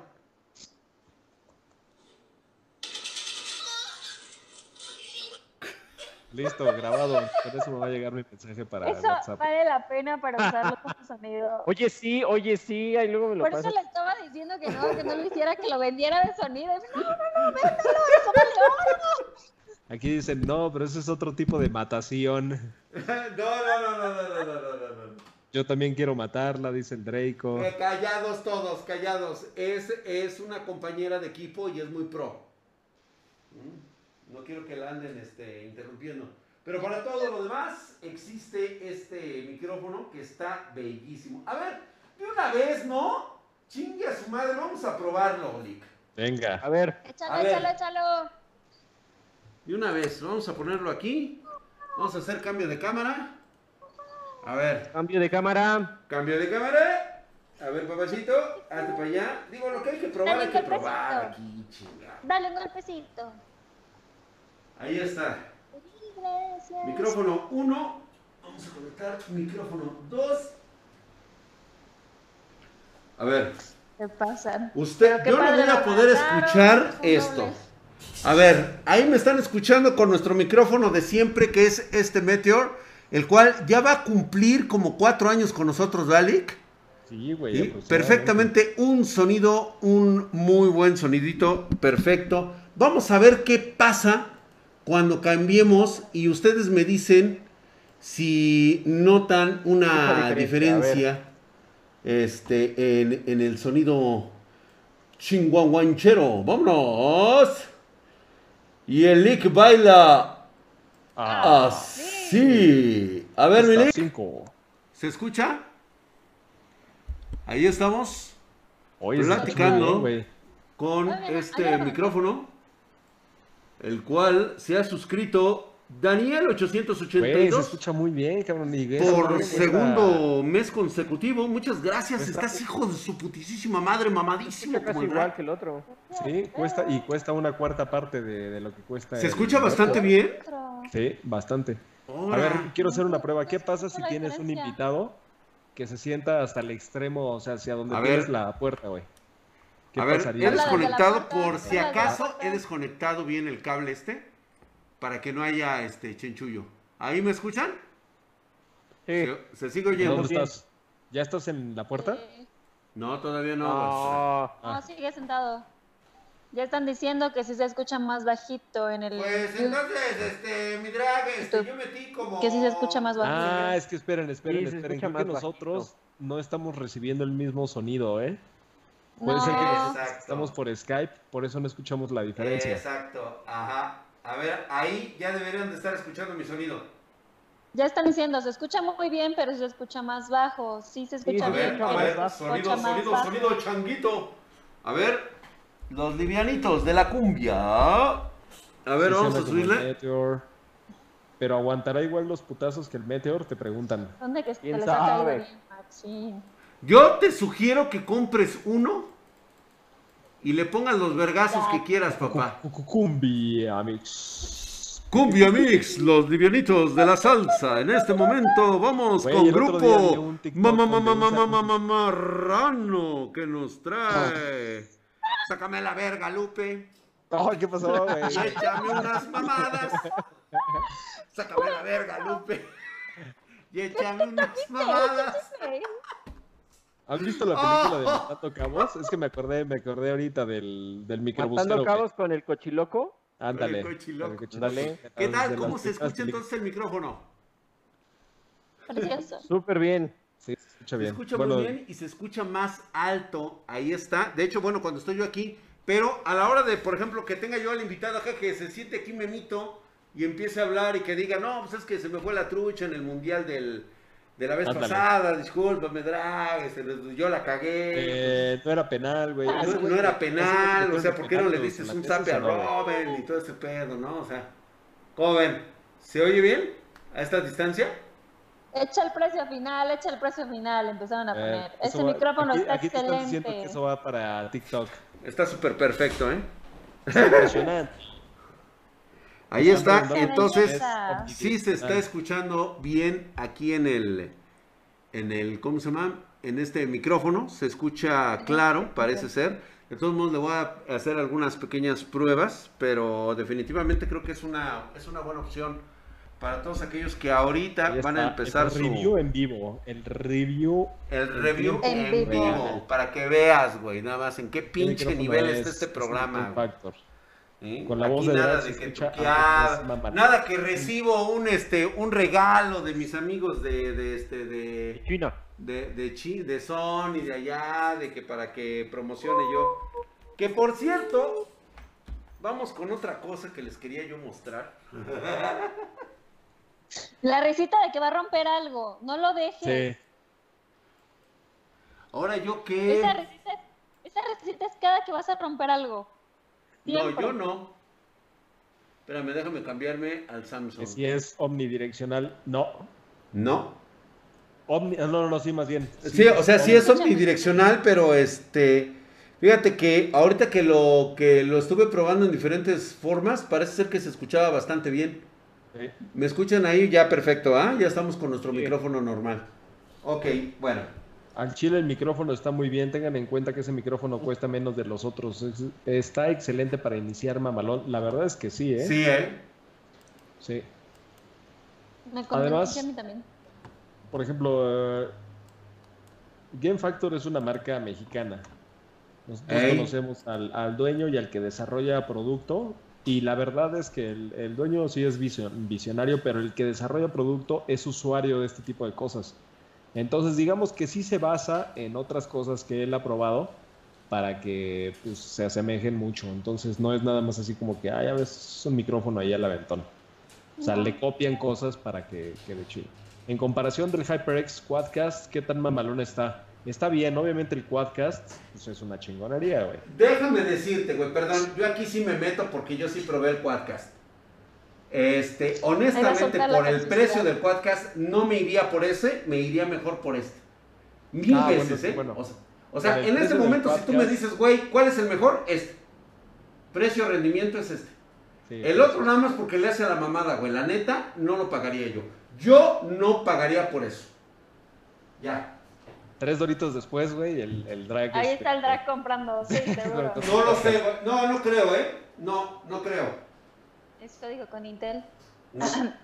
[SPEAKER 3] Listo, grabado. Con eso me va a llegar mi mensaje para
[SPEAKER 4] Eso
[SPEAKER 3] WhatsApp.
[SPEAKER 4] vale la pena para usarlo como sonido.
[SPEAKER 2] Oye, sí, oye, sí, ahí luego me lo
[SPEAKER 4] Por eso le estaba diciendo que no, que no lo hiciera, que lo vendiera de sonido. Y, No, no, no, véndelo, eso vale oro.
[SPEAKER 3] Aquí dicen, no, pero ese es otro tipo de matación.
[SPEAKER 1] No, no, no, no, no, no, no, no, no, no.
[SPEAKER 3] Yo también quiero matarla, dice el Draco.
[SPEAKER 1] Eh, callados todos, callados. Es, es una compañera de equipo y es muy pro. ¿Mm? No quiero que la anden este, interrumpiendo. Pero para todo lo demás, existe este micrófono que está bellísimo. A ver, de una vez, ¿no? Chingue a su madre, vamos a probarlo, Olic.
[SPEAKER 3] Venga.
[SPEAKER 2] A ver,
[SPEAKER 4] Échalo,
[SPEAKER 1] A ver.
[SPEAKER 4] échalo, échalo.
[SPEAKER 1] De una vez, vamos a ponerlo aquí. Vamos a hacer cambio de cámara. A ver,
[SPEAKER 2] cambio de cámara.
[SPEAKER 1] cambio de cámara. A ver, papacito, hazte para allá. Digo, lo que hay que probar,
[SPEAKER 4] Dale
[SPEAKER 1] hay que
[SPEAKER 4] golpecito.
[SPEAKER 1] probar aquí, chingada.
[SPEAKER 4] Dale un golpecito.
[SPEAKER 1] Ahí está.
[SPEAKER 4] Gracias.
[SPEAKER 1] Micrófono 1. Vamos a conectar micrófono 2. A ver,
[SPEAKER 4] ¿Qué pasa?
[SPEAKER 1] usted,
[SPEAKER 4] qué
[SPEAKER 1] yo no voy a poder escuchar esto.
[SPEAKER 4] dobles.
[SPEAKER 1] A ver, ahí me están escuchando con nuestro micrófono de siempre, que es este Meteor, el cual ya va a cumplir como cuatro años con nosotros, Dalek.
[SPEAKER 3] Sí, güey.
[SPEAKER 1] Sí, perfectamente un sonido, un muy buen sonidito, perfecto. Vamos a ver qué pasa cuando cambiemos y ustedes me dicen si notan una diferencia, este, en, en el sonido chinguanguanchero. ¡Vámonos! Y el Lick baila
[SPEAKER 3] Ah,
[SPEAKER 1] así. A ver, mi Lick,
[SPEAKER 3] cinco.
[SPEAKER 1] ¿se escucha? Ahí estamos. Platicando.
[SPEAKER 3] bien,
[SPEAKER 1] con este micrófono, el cual se ha suscrito Daniel
[SPEAKER 3] Güey, se
[SPEAKER 1] 882
[SPEAKER 3] escucha muy bien, cabrón.
[SPEAKER 1] por segundo mes consecutivo. Muchas gracias,
[SPEAKER 3] Cuesta-
[SPEAKER 1] estás hijo de su putísima madre, mamadísimo como el
[SPEAKER 2] igual que el otro.
[SPEAKER 3] Sí, cuesta y cuesta una cuarta parte de, de lo que cuesta.
[SPEAKER 1] ¿Se
[SPEAKER 3] el-
[SPEAKER 1] escucha bastante bien?
[SPEAKER 3] Sí, bastante. A ver, quiero hacer una prueba. ¿Qué pasa si tienes un invitado que se sienta hasta el extremo, o sea, hacia donde
[SPEAKER 1] A
[SPEAKER 3] tienes
[SPEAKER 1] ver.
[SPEAKER 3] la puerta, güey? ¿Qué
[SPEAKER 1] a ver,
[SPEAKER 3] pasaría?
[SPEAKER 1] he desconectado por si acaso he desconectado bien el cable este para que no haya este chenchullo. ¿Ahí me escuchan?
[SPEAKER 2] Sí.
[SPEAKER 1] Se, se sigue oyendo.
[SPEAKER 3] ¿Dónde estás? ¿Ya estás en la puerta?
[SPEAKER 4] Sí.
[SPEAKER 1] No, todavía no.
[SPEAKER 2] No.
[SPEAKER 4] No,
[SPEAKER 3] Ah.
[SPEAKER 4] sigue sentado. Ya están diciendo que si se escucha más bajito en el.
[SPEAKER 1] Pues entonces, este, mi drag, este, yo metí como...
[SPEAKER 4] Que sí se escucha más bajo.
[SPEAKER 3] Ah, es que esperen, esperen,
[SPEAKER 2] Sí,
[SPEAKER 3] esperen. Creo que
[SPEAKER 2] más
[SPEAKER 3] nosotros
[SPEAKER 2] bajito.
[SPEAKER 3] no estamos recibiendo el mismo sonido, ¿eh? Puede
[SPEAKER 4] No.
[SPEAKER 3] ser que
[SPEAKER 1] Exacto.
[SPEAKER 3] estamos por Skype, por eso no escuchamos la diferencia.
[SPEAKER 1] Exacto, ajá. A ver, ahí ya deberían de estar escuchando mi sonido.
[SPEAKER 4] Ya están diciendo, se escucha muy bien, pero se escucha más bajo. Sí, se escucha
[SPEAKER 2] A
[SPEAKER 1] A
[SPEAKER 4] bien.
[SPEAKER 1] ver,
[SPEAKER 2] escucha
[SPEAKER 1] a ver, sonido,
[SPEAKER 4] Escucha más
[SPEAKER 1] sonido,
[SPEAKER 4] bajo.
[SPEAKER 1] sonido changuito. A ver, los livianitos de la cumbia. A ver,
[SPEAKER 3] Sí,
[SPEAKER 1] vamos a subirle.
[SPEAKER 3] Meteor. Pero aguantará igual los putazos que el Meteor, te preguntan.
[SPEAKER 4] ¿Dónde que se
[SPEAKER 2] ¿Quién
[SPEAKER 4] les ha caído
[SPEAKER 2] sabe?
[SPEAKER 4] bien, machín?
[SPEAKER 1] Yo te sugiero que compres uno y le pongas los vergazos que quieras, papá.
[SPEAKER 3] Cu- cu- Cumbia, mix.
[SPEAKER 1] Cumbia Mix, los livianitos de la salsa. En este momento vamos con grupo
[SPEAKER 3] un TikTok
[SPEAKER 1] Mamá
[SPEAKER 3] donde
[SPEAKER 1] Mamá
[SPEAKER 3] usa-
[SPEAKER 1] Mamá Mamá Marrano que nos trae. Sácame la verga, Lupe.
[SPEAKER 3] Ay, ¿qué pasó, güey?
[SPEAKER 1] Y échame unas mamadas. Sácame la verga, Lupe. Y échame unas mamadas.
[SPEAKER 3] ¿Has visto la película de Matando Cabos? Es que me acordé, me acordé ahorita del, del microbusero.
[SPEAKER 2] Matando cabos con el cochiloco.
[SPEAKER 3] Ándale.
[SPEAKER 1] El cochiloco.
[SPEAKER 3] el cochiloco.
[SPEAKER 2] Ándale.
[SPEAKER 1] ¿Qué tal? ¿Cómo se escucha entonces el micrófono?
[SPEAKER 4] Precioso.
[SPEAKER 2] Súper bien.
[SPEAKER 3] Sí, se escucha
[SPEAKER 1] Se
[SPEAKER 3] bien.
[SPEAKER 1] escucha
[SPEAKER 3] Bueno,
[SPEAKER 1] muy bien y se escucha más alto. Ahí está. De hecho, bueno, cuando estoy yo aquí, pero a la hora de, por ejemplo, que tenga yo al invitado acá que se siente aquí memito y empiece a hablar y que diga, no, pues es que se me fue la trucha en el mundial del, de la vez
[SPEAKER 3] Ándale.
[SPEAKER 1] pasada, discúlpame, drag, este, yo la cagué.
[SPEAKER 3] eh, no era penal, güey.
[SPEAKER 1] no,
[SPEAKER 3] Ese
[SPEAKER 1] no era penal,
[SPEAKER 3] te
[SPEAKER 1] o sea, ¿por qué no le dices un zape a. Robin y todo ese pedo, no? O sea, ¿cómo ven? ¿Se oye bien a esta distancia?
[SPEAKER 4] Echa el precio final, echa el precio final, empezaron a
[SPEAKER 3] Eh,
[SPEAKER 4] poner.
[SPEAKER 3] va-
[SPEAKER 4] micrófono
[SPEAKER 3] aquí-
[SPEAKER 4] está
[SPEAKER 3] aquí te están diciendo que
[SPEAKER 4] excelente.
[SPEAKER 3] eso va para TikTok.
[SPEAKER 1] Está súper perfecto, ¿eh?
[SPEAKER 3] Está impresionante.
[SPEAKER 1] Ahí está, entonces sí se está escuchando bien aquí en el, en el, ¿cómo se llama? En este micrófono, se escucha claro, parece ser. De todos modos le voy a hacer algunas pequeñas pruebas, pero definitivamente creo que es una, es una buena opción. Para todos aquellos que ahorita van a empezar
[SPEAKER 3] el
[SPEAKER 1] su
[SPEAKER 3] review en vivo. El review.
[SPEAKER 1] el review
[SPEAKER 4] En
[SPEAKER 1] en,
[SPEAKER 4] vivo.
[SPEAKER 1] vivo. Para que veas, güey, nada más en qué
[SPEAKER 3] ¿qué
[SPEAKER 1] pinche nivel
[SPEAKER 3] es?
[SPEAKER 1] está este
[SPEAKER 3] Es
[SPEAKER 1] programa.
[SPEAKER 3] Tom Con la
[SPEAKER 1] Aquí
[SPEAKER 3] voz de
[SPEAKER 1] nada de que nada que recibo un este un regalo de mis amigos de, de este de
[SPEAKER 2] China.
[SPEAKER 1] de de, Chi- de Sony de allá de que para que promocione yo que por cierto vamos con otra cosa que les quería yo mostrar
[SPEAKER 4] La risita de que va a romper algo. No lo dejes.
[SPEAKER 3] Sí.
[SPEAKER 1] ahora yo qué
[SPEAKER 4] Esa risita, esa risita es cada que vas a romper algo.
[SPEAKER 1] No yo no espérame déjame cambiarme al Samsung
[SPEAKER 3] si es omnidireccional, no.
[SPEAKER 1] no
[SPEAKER 3] Omni, ah, no, no, no, sí, más bien.
[SPEAKER 1] Sí, o sea, sí es omnidireccional, pero este, fíjate que ahorita que lo que lo estuve probando en diferentes formas, parece ser que se escuchaba bastante bien.
[SPEAKER 3] Sí.
[SPEAKER 1] ¿Me escuchan ahí? Ya perfecto, ¿ah? Ya estamos con nuestro
[SPEAKER 2] Sí.
[SPEAKER 1] micrófono normal. Ok, bueno.
[SPEAKER 3] Al chile el micrófono está muy bien. Tengan en cuenta que ese micrófono cuesta menos de los otros. Es- está excelente para iniciar mamalón. La verdad es que sí, ¿eh?
[SPEAKER 1] Sí, ¿eh?
[SPEAKER 3] Sí.
[SPEAKER 4] Me
[SPEAKER 3] Además-
[SPEAKER 4] a mí también.
[SPEAKER 3] Por ejemplo, eh, Game Factor es una marca mexicana. Nosotros
[SPEAKER 1] Ey.
[SPEAKER 3] conocemos al, al dueño y al que desarrolla producto. Y la verdad es que el, el dueño sí es visio- visionario, pero el que desarrolla producto es usuario de este tipo de cosas. Entonces, digamos que sí se basa en otras cosas que él ha probado para que pues, se asemejen mucho. Entonces, no es nada más así como que, ah, ya ves, es un micrófono ahí al aventón. O sea,
[SPEAKER 4] No.
[SPEAKER 3] le copian cosas para que quede chido. En comparación del HyperX Quadcast, ¿qué tan mamalón está? Está bien, obviamente el Quadcast pues, es una chingonería, güey.
[SPEAKER 1] Déjame decirte, güey, perdón, yo aquí sí me meto porque yo sí probé el Quadcast. Este, honestamente, por el precio del Quadcast, no me iría por ese, me iría mejor por este. Mil
[SPEAKER 3] Ah,
[SPEAKER 1] veces, ¿eh?
[SPEAKER 3] bueno.
[SPEAKER 1] O sea, o en este
[SPEAKER 3] precio
[SPEAKER 1] momento, si tú me dices, güey, ¿cuál es el mejor? Este. Precio-rendimiento es este.
[SPEAKER 3] Sí.
[SPEAKER 1] El otro nada más porque le hace a la mamada, güey. La neta, no lo pagaría yo. Yo no pagaría por eso. Ya.
[SPEAKER 3] Tres doritos después, güey, el, el drag.
[SPEAKER 4] Ahí
[SPEAKER 3] este,
[SPEAKER 4] está el drag comprando, sí, seguro.
[SPEAKER 1] No lo sé, güey. No, no creo, ¿eh? No, no creo.
[SPEAKER 4] Es código con Intel.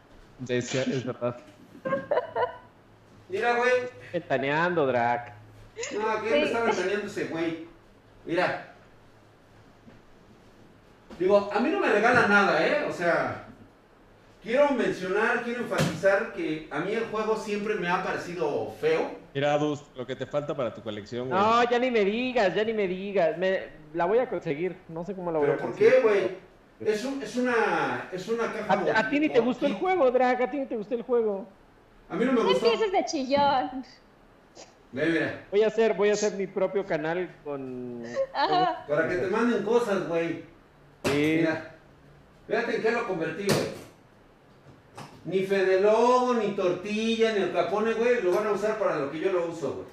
[SPEAKER 3] Es, es verdad.
[SPEAKER 1] Mira, güey.
[SPEAKER 2] Ventaneando, Drac.
[SPEAKER 1] No, aquí me
[SPEAKER 4] Sí.
[SPEAKER 1] estaba engañando ese güey. Mira. Digo, a mí no me regala nada, ¿eh? O sea, quiero mencionar, quiero enfatizar que a mí el juego siempre me ha parecido feo.
[SPEAKER 3] Mira, Adus, lo que te falta para tu colección, güey.
[SPEAKER 2] No, ya ni me digas, ya ni me digas. Me, la voy a conseguir. No sé cómo la voy
[SPEAKER 1] ¿Pero
[SPEAKER 2] a
[SPEAKER 1] por
[SPEAKER 2] conseguir.
[SPEAKER 1] qué, güey? Es, un, es, una, es una caja...
[SPEAKER 2] A, a ti ni te gustó el juego, Drac. A ti ni te gustó el juego.
[SPEAKER 1] A mí no me
[SPEAKER 4] No
[SPEAKER 1] gustó.
[SPEAKER 4] empieces de chillón.
[SPEAKER 1] Ve, mira.
[SPEAKER 2] Voy a hacer, voy a hacer mi propio canal con.
[SPEAKER 4] Ajá.
[SPEAKER 1] Para que te manden cosas, güey.
[SPEAKER 2] Sí.
[SPEAKER 1] Mira. Fíjate en qué lo convertí, güey. Ni Fede Lobo, ni tortilla, ni el capone, güey, lo van a usar para lo que yo lo uso, güey.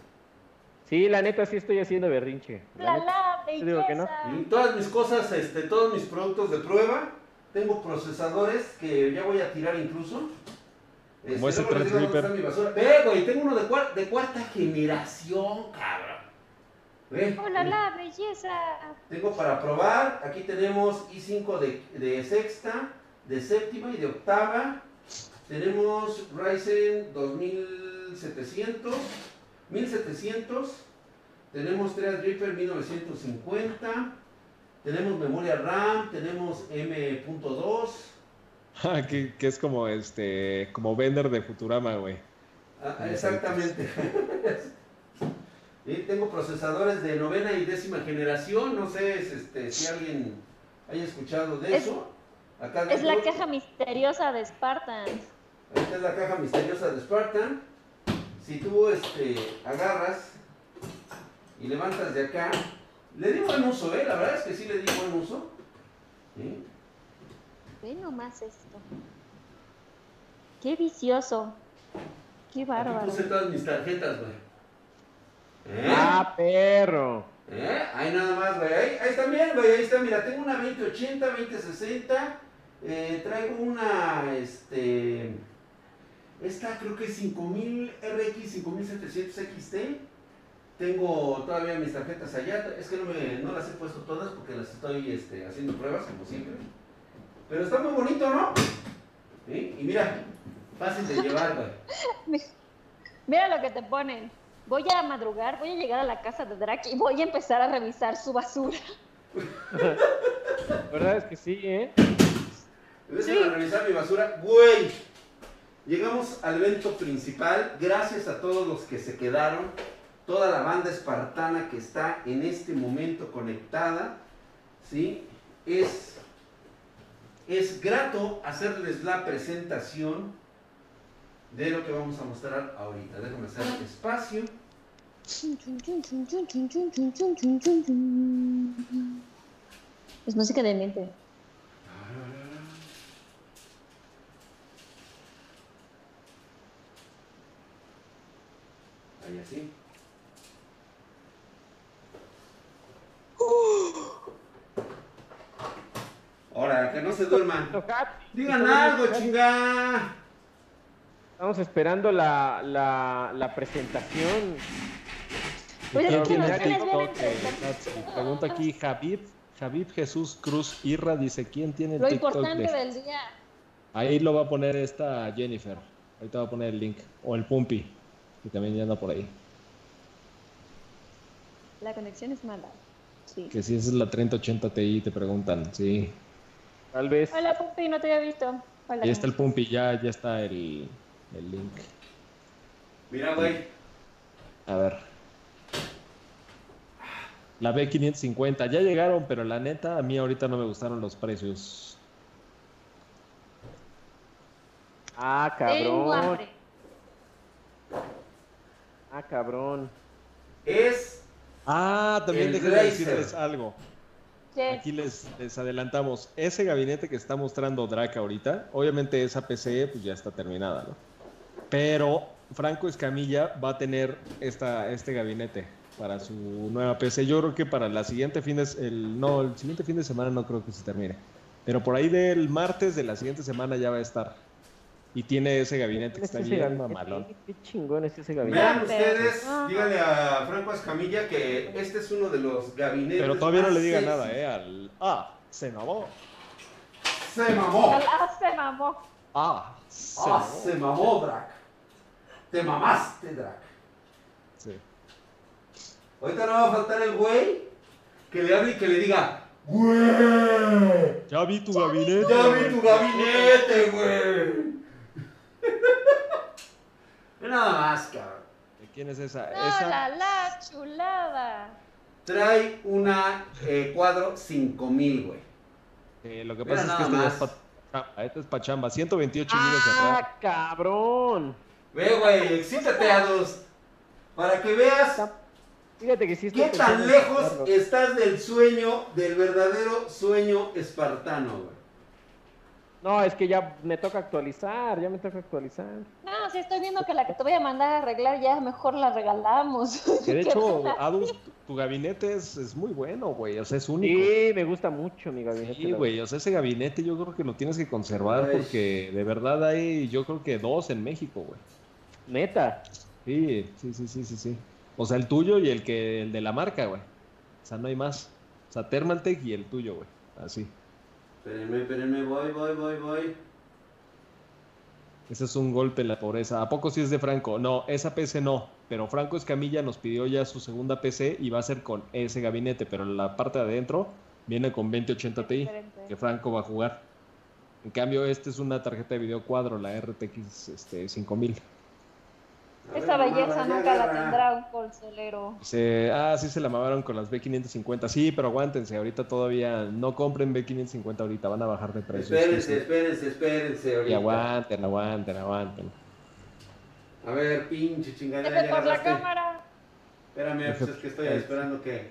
[SPEAKER 2] Sí, la neta sí estoy haciendo berrinche. La
[SPEAKER 4] La
[SPEAKER 2] neta.
[SPEAKER 4] la,
[SPEAKER 2] Te digo que no.
[SPEAKER 1] Y todas mis cosas, este, todos mis productos de prueba, tengo procesadores que ya voy a tirar incluso. Este,
[SPEAKER 3] Como ese
[SPEAKER 1] luego les digo dónde
[SPEAKER 3] Threadripper.
[SPEAKER 1] está mi basura. Ve, güey, tengo uno de, cuar- de cuarta generación, cabrón. Ve,
[SPEAKER 4] la
[SPEAKER 1] ve.
[SPEAKER 4] la, belleza.
[SPEAKER 1] Tengo para probar, aquí tenemos i5 de, de sexta, de séptima y de octava. Tenemos Ryzen 2700, 1700. Tenemos Threadripper 1950. Tenemos memoria RAM, tenemos M.2.
[SPEAKER 3] Ah, que, que es como este, como vender de Futurama, güey.
[SPEAKER 1] Ah, exactamente. y tengo procesadores de novena y décima generación. No sé es, este, si alguien haya escuchado de
[SPEAKER 4] Es-
[SPEAKER 1] eso. Acá
[SPEAKER 4] Es la caja misteriosa de Spartan.
[SPEAKER 1] Esta es la caja misteriosa de Spartan. Si tú este, agarras y levantas de acá, le di buen uso, ¿eh? La verdad es que sí le di buen uso. ¿Sí?
[SPEAKER 4] Ve nomás esto. Qué vicioso. Qué
[SPEAKER 1] Aquí
[SPEAKER 4] bárbaro.
[SPEAKER 1] puse todas mis tarjetas, güey. ¿Eh?
[SPEAKER 2] Ah, perro.
[SPEAKER 1] ¿Eh? Ahí nada más, güey. Ahí, ahí está bien, güey. Ahí está, mira, tengo una 2080, 2060. Eh, traigo una, este... Esta creo que es 5000 RX 5700 XT. Tengo todavía mis tarjetas allá. Es que no, me, no las he puesto todas porque las estoy este, haciendo pruebas, como siempre. Pero está muy bonito, ¿no? ¿Sí? Y mira, fácil de llevar, güey.
[SPEAKER 4] Mira lo que te ponen. Voy a madrugar, voy a llegar a la casa de Drac y voy a empezar a revisar su basura.
[SPEAKER 2] La verdad es que sí, ¿eh?
[SPEAKER 1] Empiezan a revisar mi basura. Güey, llegamos al evento principal. Gracias a todos los que se quedaron. Toda la banda espartana que está en este momento conectada. ¿Sí? Es, es grato hacerles la presentación de lo que vamos a mostrar ahorita. Déjame hacer espacio.
[SPEAKER 4] Es música de mente.
[SPEAKER 1] Ahí así. Ahora, que no se duerman. Digan algo, chinga.
[SPEAKER 2] Estamos esperando la, la, la presentación.
[SPEAKER 4] Pues es
[SPEAKER 3] ¿Quién
[SPEAKER 4] que
[SPEAKER 3] tiene
[SPEAKER 4] nos tienes bien
[SPEAKER 3] TikTok? Eh. Pregunta aquí Javib. Javib Jesús Cruz Irra dice, ¿quién tiene
[SPEAKER 4] Lo
[SPEAKER 3] TikTok?
[SPEAKER 4] importante
[SPEAKER 3] de-
[SPEAKER 4] del día.
[SPEAKER 3] Ahí lo va a poner esta Jennifer. Ahorita va a poner el link. O el Pumpi, que también ya anda por ahí.
[SPEAKER 4] La conexión es mala. Sí.
[SPEAKER 3] Que si esa es la 3080 Ti, te preguntan. Sí.
[SPEAKER 2] Tal vez.
[SPEAKER 4] Hola, Pupi, no te había visto. Hola.
[SPEAKER 3] Ahí está el Pumpi, ya, ya está el, el link.
[SPEAKER 1] Mira, güey.
[SPEAKER 3] A ver. La B550, ya llegaron, pero la neta, a mí ahorita no me gustaron los precios.
[SPEAKER 2] Ah,
[SPEAKER 4] Tengo
[SPEAKER 2] cabrón.
[SPEAKER 4] hambre.
[SPEAKER 2] Ah, cabrón.
[SPEAKER 1] Es
[SPEAKER 3] Ah, también
[SPEAKER 1] El
[SPEAKER 3] déjenme
[SPEAKER 1] Razer.
[SPEAKER 3] decirles algo. Aquí les, les adelantamos. Ese gabinete que está mostrando Drac ahorita, obviamente esa PC pues ya está terminada, ¿no? Pero Franco Escamilla va a tener esta, este gabinete para su nueva PC. Yo creo que para la siguiente fin de el no, el siguiente fin de semana no creo que se termine. Pero por ahí del martes de la siguiente semana ya va a estar. Y tiene ese gabinete que
[SPEAKER 2] ¿Quién es
[SPEAKER 3] está
[SPEAKER 2] ese
[SPEAKER 3] bien
[SPEAKER 2] gabinete?
[SPEAKER 3] mamalón.
[SPEAKER 2] Qué, qué chingón es ese gabinete.
[SPEAKER 1] Vean ustedes,
[SPEAKER 4] Ah.
[SPEAKER 1] díganle a Franco Escamilla que este es uno de los gabinetes.
[SPEAKER 3] Pero todavía no le diga
[SPEAKER 1] sexy.
[SPEAKER 3] nada, ¿eh? Al, ah, se mamó.
[SPEAKER 1] Se mamó.
[SPEAKER 4] Ah, se mamó.
[SPEAKER 3] Ah, se
[SPEAKER 1] Ah,
[SPEAKER 3] mamó.
[SPEAKER 1] se mamó, Drac. Te mamaste, Drac.
[SPEAKER 3] Sí.
[SPEAKER 1] Ahorita no va a faltar el güey que le hable y que le diga, güey.
[SPEAKER 3] Ya vi tu gabinete.
[SPEAKER 1] Ya vi tu gabinete, güey. Nada más, cabrón.
[SPEAKER 3] ¿De quién es esa?
[SPEAKER 4] No,
[SPEAKER 3] esa...
[SPEAKER 4] la, la chulada.
[SPEAKER 1] Trae una eh, cuadro 5000, güey.
[SPEAKER 3] Eh, lo que
[SPEAKER 1] Mira
[SPEAKER 3] pasa es que ya es
[SPEAKER 1] más.
[SPEAKER 3] pa- chamba, esta es pa' chamba. 128 miles de RAM.
[SPEAKER 2] Ah, cabrón.
[SPEAKER 1] Ve, güey, excítate a dos. Para que veas
[SPEAKER 2] Fíjate que sí
[SPEAKER 1] qué tan lejos estás del sueño, del verdadero sueño espartano, güey.
[SPEAKER 2] No, es que ya me toca actualizar, ya me toca actualizar.
[SPEAKER 4] No, sí estoy viendo que la que te voy a mandar a arreglar ya mejor la regalamos.
[SPEAKER 3] Que de hecho. Adus, tu- gabinete es, es muy bueno, güey. O sea, es único.
[SPEAKER 2] Sí, me gusta mucho mi gabinete.
[SPEAKER 3] Sí,
[SPEAKER 2] la
[SPEAKER 3] güey. O sea, ese gabinete yo creo que lo tienes que conservar
[SPEAKER 1] Ay.
[SPEAKER 3] porque de verdad hay, yo creo que dos en México, güey.
[SPEAKER 2] Neta.
[SPEAKER 3] Sí, sí, sí, sí, sí, sí. O sea, el tuyo y el que el de la marca, güey. O sea, no hay más. O sea, Thermaltake y el tuyo, güey. Así.
[SPEAKER 1] Espérenme, espérenme, voy, voy, voy, voy.
[SPEAKER 3] Ese es un golpe en la pobreza. ¿A poco sí es de Franco? No, esa PC no. Pero Franco Escamilla nos pidió ya su segunda PC y va a ser con ese gabinete. Pero la parte de adentro viene con 2080 Ti, que Franco va a jugar. En cambio, este es una tarjeta de video cuadro, la RTX este, 5000.
[SPEAKER 1] A
[SPEAKER 4] Esa belleza nunca la tendrá un consolero.
[SPEAKER 3] Se, ah, sí se la mamaron con las B550. Sí, pero aguántense, ahorita todavía no compren B550 ahorita, van a bajar de precio.
[SPEAKER 1] Espérense,
[SPEAKER 3] sí, sí.
[SPEAKER 1] espérense, espérense.
[SPEAKER 3] Y
[SPEAKER 1] ahorita.
[SPEAKER 3] aguanten, aguanten, aguanten.
[SPEAKER 1] A ver, pinche ya
[SPEAKER 4] por la cámara.
[SPEAKER 1] Espérame, pues es que estoy esperando que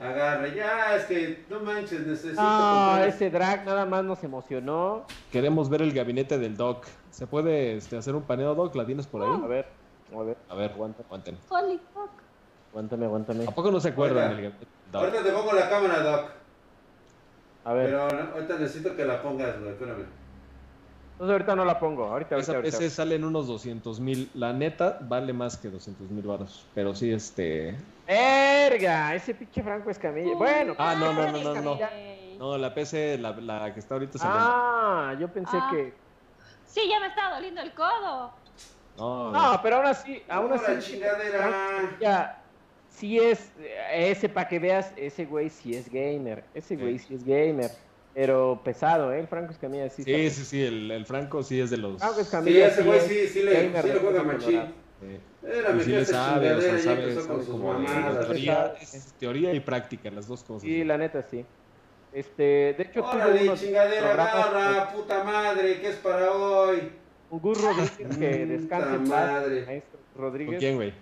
[SPEAKER 1] agarre. Ya, es que no manches, necesito.
[SPEAKER 2] Ah,
[SPEAKER 1] comprar-
[SPEAKER 2] ese drag nada más nos emocionó.
[SPEAKER 3] Queremos ver el gabinete del Doc. ¿Se puede este, hacer un paneo, Doc? ¿La tienes por
[SPEAKER 2] A
[SPEAKER 3] ahí?
[SPEAKER 2] ver, a ver,
[SPEAKER 3] A ver, aguanten, aguanten.
[SPEAKER 4] Holy fuck.
[SPEAKER 2] aguántame, aguántame.
[SPEAKER 3] ¿A poco no se acuerdan
[SPEAKER 1] Oiga. Ahorita te pongo la cámara, Doc.
[SPEAKER 2] A ver,
[SPEAKER 1] Pero no- ahorita necesito que la pongas, güey. Espérame.
[SPEAKER 2] entonces ahorita no la pongo, ahorita, ahorita,
[SPEAKER 3] Esa
[SPEAKER 2] ahorita.
[SPEAKER 3] PC sale en unos 200 mil. La neta vale más que 200 mil baros. Pero sí, este.
[SPEAKER 2] ¡Verga! Ese pinche Franco Escamilla. Bueno,
[SPEAKER 3] Ah, no, no, no, no, no. No, la PC, la, la que está ahorita saliendo.
[SPEAKER 2] Ah, yo pensé
[SPEAKER 4] Ah.
[SPEAKER 2] que.
[SPEAKER 4] Sí, ya me está doliendo el codo.
[SPEAKER 3] No,
[SPEAKER 2] No, pero aún así, aún
[SPEAKER 1] Ahora,
[SPEAKER 2] así.
[SPEAKER 1] chingadera.
[SPEAKER 2] Ya, sí es, ese para que veas, ese güey sí es gamer, ese güey sí es gamer, pero pesado, ¿eh? El Franco Escamilla sí.
[SPEAKER 3] Sí,
[SPEAKER 2] está-
[SPEAKER 3] sí, sí, el, el Franco sí es de los...
[SPEAKER 2] Franco
[SPEAKER 1] Sí,
[SPEAKER 2] Escamilla
[SPEAKER 1] ese güey sí, sí le,
[SPEAKER 2] gamer
[SPEAKER 1] sí le juega machín.
[SPEAKER 3] eh,
[SPEAKER 1] Era,
[SPEAKER 3] y sí le sabe, o sea, sabe, sabe como
[SPEAKER 1] mamadas.
[SPEAKER 3] teoría, es teoría y práctica, las dos cosas.
[SPEAKER 2] Sí, la neta sí. Este, de hecho, tuvo
[SPEAKER 1] Órale,
[SPEAKER 2] unos
[SPEAKER 1] chingadera, agarra, puta madre, ¿qué es para hoy?
[SPEAKER 2] Gus Rodríguez, que descanse en paz,
[SPEAKER 1] madre.
[SPEAKER 2] maestro
[SPEAKER 3] ¿Con
[SPEAKER 2] Rodríguez.
[SPEAKER 3] quién, güey?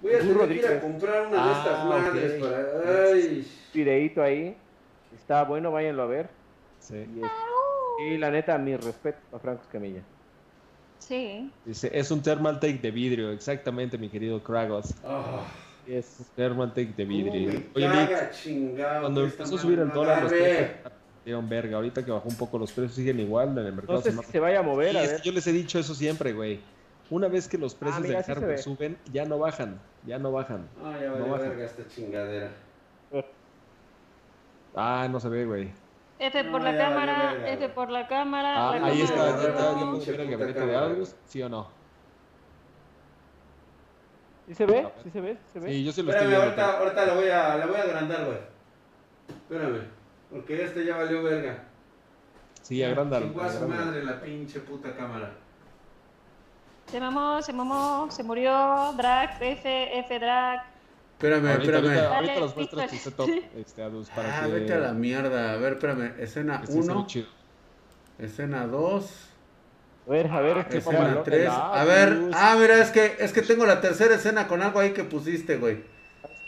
[SPEAKER 1] Voy a
[SPEAKER 2] Gus
[SPEAKER 1] tener que ir a
[SPEAKER 2] Rodríguez.
[SPEAKER 1] comprar una de estas
[SPEAKER 3] Ah,
[SPEAKER 1] madres para... Ay...
[SPEAKER 2] videíto ahí. Está bueno, váyanlo a ver.
[SPEAKER 3] Sí.
[SPEAKER 2] Y, es- y la neta, mi respeto a Franco Escamilla.
[SPEAKER 4] Sí.
[SPEAKER 3] Dice, es un thermal take de vidrio, exactamente, mi querido Kragos.
[SPEAKER 1] ah,
[SPEAKER 2] Y es
[SPEAKER 3] Thermal take de
[SPEAKER 1] cómo
[SPEAKER 3] vidrio.
[SPEAKER 1] me
[SPEAKER 3] Oye,
[SPEAKER 1] caga, chingado,
[SPEAKER 3] cuando
[SPEAKER 1] esta
[SPEAKER 3] empezó a subir el
[SPEAKER 1] madre
[SPEAKER 3] dólar, los precios dieron verga. Ahorita que bajó un poco, los precios siguen igual en el mercado.
[SPEAKER 2] no sé
[SPEAKER 3] se
[SPEAKER 2] si se vaya a mover,
[SPEAKER 3] Sí,
[SPEAKER 2] a
[SPEAKER 3] es
[SPEAKER 2] ver.
[SPEAKER 3] que yo les he dicho eso siempre, güey. Una vez que los precios
[SPEAKER 2] mira,
[SPEAKER 3] del
[SPEAKER 2] sí se
[SPEAKER 3] hardware
[SPEAKER 2] ve.
[SPEAKER 3] suben, ya no bajan, ya no bajan.
[SPEAKER 1] Ah, ya
[SPEAKER 3] No
[SPEAKER 1] vale
[SPEAKER 3] baja.
[SPEAKER 1] verga esta chingadera.
[SPEAKER 3] Ah, no se ve, güey.
[SPEAKER 4] F por
[SPEAKER 1] No,
[SPEAKER 4] la
[SPEAKER 1] ya
[SPEAKER 4] cámara,
[SPEAKER 1] verga,
[SPEAKER 4] F
[SPEAKER 1] güey.
[SPEAKER 4] por la cámara.
[SPEAKER 3] Ah,
[SPEAKER 4] la
[SPEAKER 3] ahí
[SPEAKER 1] no,
[SPEAKER 3] está,
[SPEAKER 4] cámara.
[SPEAKER 3] ya está,
[SPEAKER 1] no,
[SPEAKER 3] ya puedo ver el gabinete de audios. ¿sí o no?
[SPEAKER 2] ¿Sí se ve? ¿Sí se ve? ¿Sí se ve?
[SPEAKER 3] Sí, yo sí lo estoy
[SPEAKER 1] Espérame,
[SPEAKER 3] viendo.
[SPEAKER 1] ahorita, ahorita la voy a, la voy a agrandar, güey. Espérame, porque este ya valió verga.
[SPEAKER 3] Sí, agrándalo.
[SPEAKER 1] Chingó a su madre la pinche puta cámara.
[SPEAKER 4] Se mamó, se mamó, se murió. Drag, F, F, drag.
[SPEAKER 1] Espérame,
[SPEAKER 3] Ahorita,
[SPEAKER 1] espérame.
[SPEAKER 3] ahorita,
[SPEAKER 4] Dale,
[SPEAKER 3] ahorita los muestras tu setup, este, Adus, para
[SPEAKER 1] Ah,
[SPEAKER 3] que...
[SPEAKER 1] vete a la mierda. A ver, espérame. Escena
[SPEAKER 3] que sí se ve
[SPEAKER 1] 1,
[SPEAKER 3] chido.
[SPEAKER 1] escena 2,
[SPEAKER 2] A ver, a ver, qué
[SPEAKER 1] escena
[SPEAKER 2] mamalón.
[SPEAKER 1] 3.
[SPEAKER 2] Ah,
[SPEAKER 1] A ver,
[SPEAKER 2] Gus.
[SPEAKER 1] ah, mira, es que, es que tengo la tercera escena con algo ahí que pusiste, güey.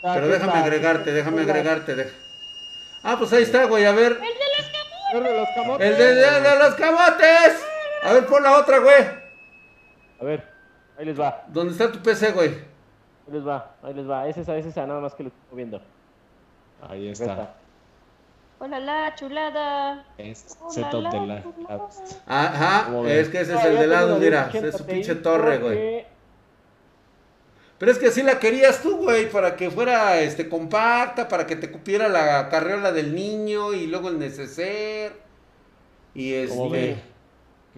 [SPEAKER 2] Ah,
[SPEAKER 1] Pero
[SPEAKER 2] ¿qué
[SPEAKER 1] déjame agregarte, déjame agregarte. deja- Ah, pues ahí está, güey, a ver.
[SPEAKER 2] El de los camotes.
[SPEAKER 1] El de, de- de los camotes. A ver, pon la otra, güey.
[SPEAKER 2] A ver, ahí les va,
[SPEAKER 1] ¿Dónde está tu PC, güey?
[SPEAKER 2] ahí les va, ahí les va. Es esa, es esa, nada más que lo estoy moviendo.
[SPEAKER 3] Ahí está.
[SPEAKER 4] Hola, la chulada.
[SPEAKER 3] Es
[SPEAKER 4] Hola,
[SPEAKER 3] setup de la...
[SPEAKER 1] Ajá, es que ese es el de lado, mira.
[SPEAKER 2] 1080
[SPEAKER 1] Es su pinche torre, güey. Pero es que así la querías tú, güey, para que fuera este compacta, para que te cupiera la carriola del niño y luego el neceser. Y
[SPEAKER 3] ¿Cómo
[SPEAKER 1] este.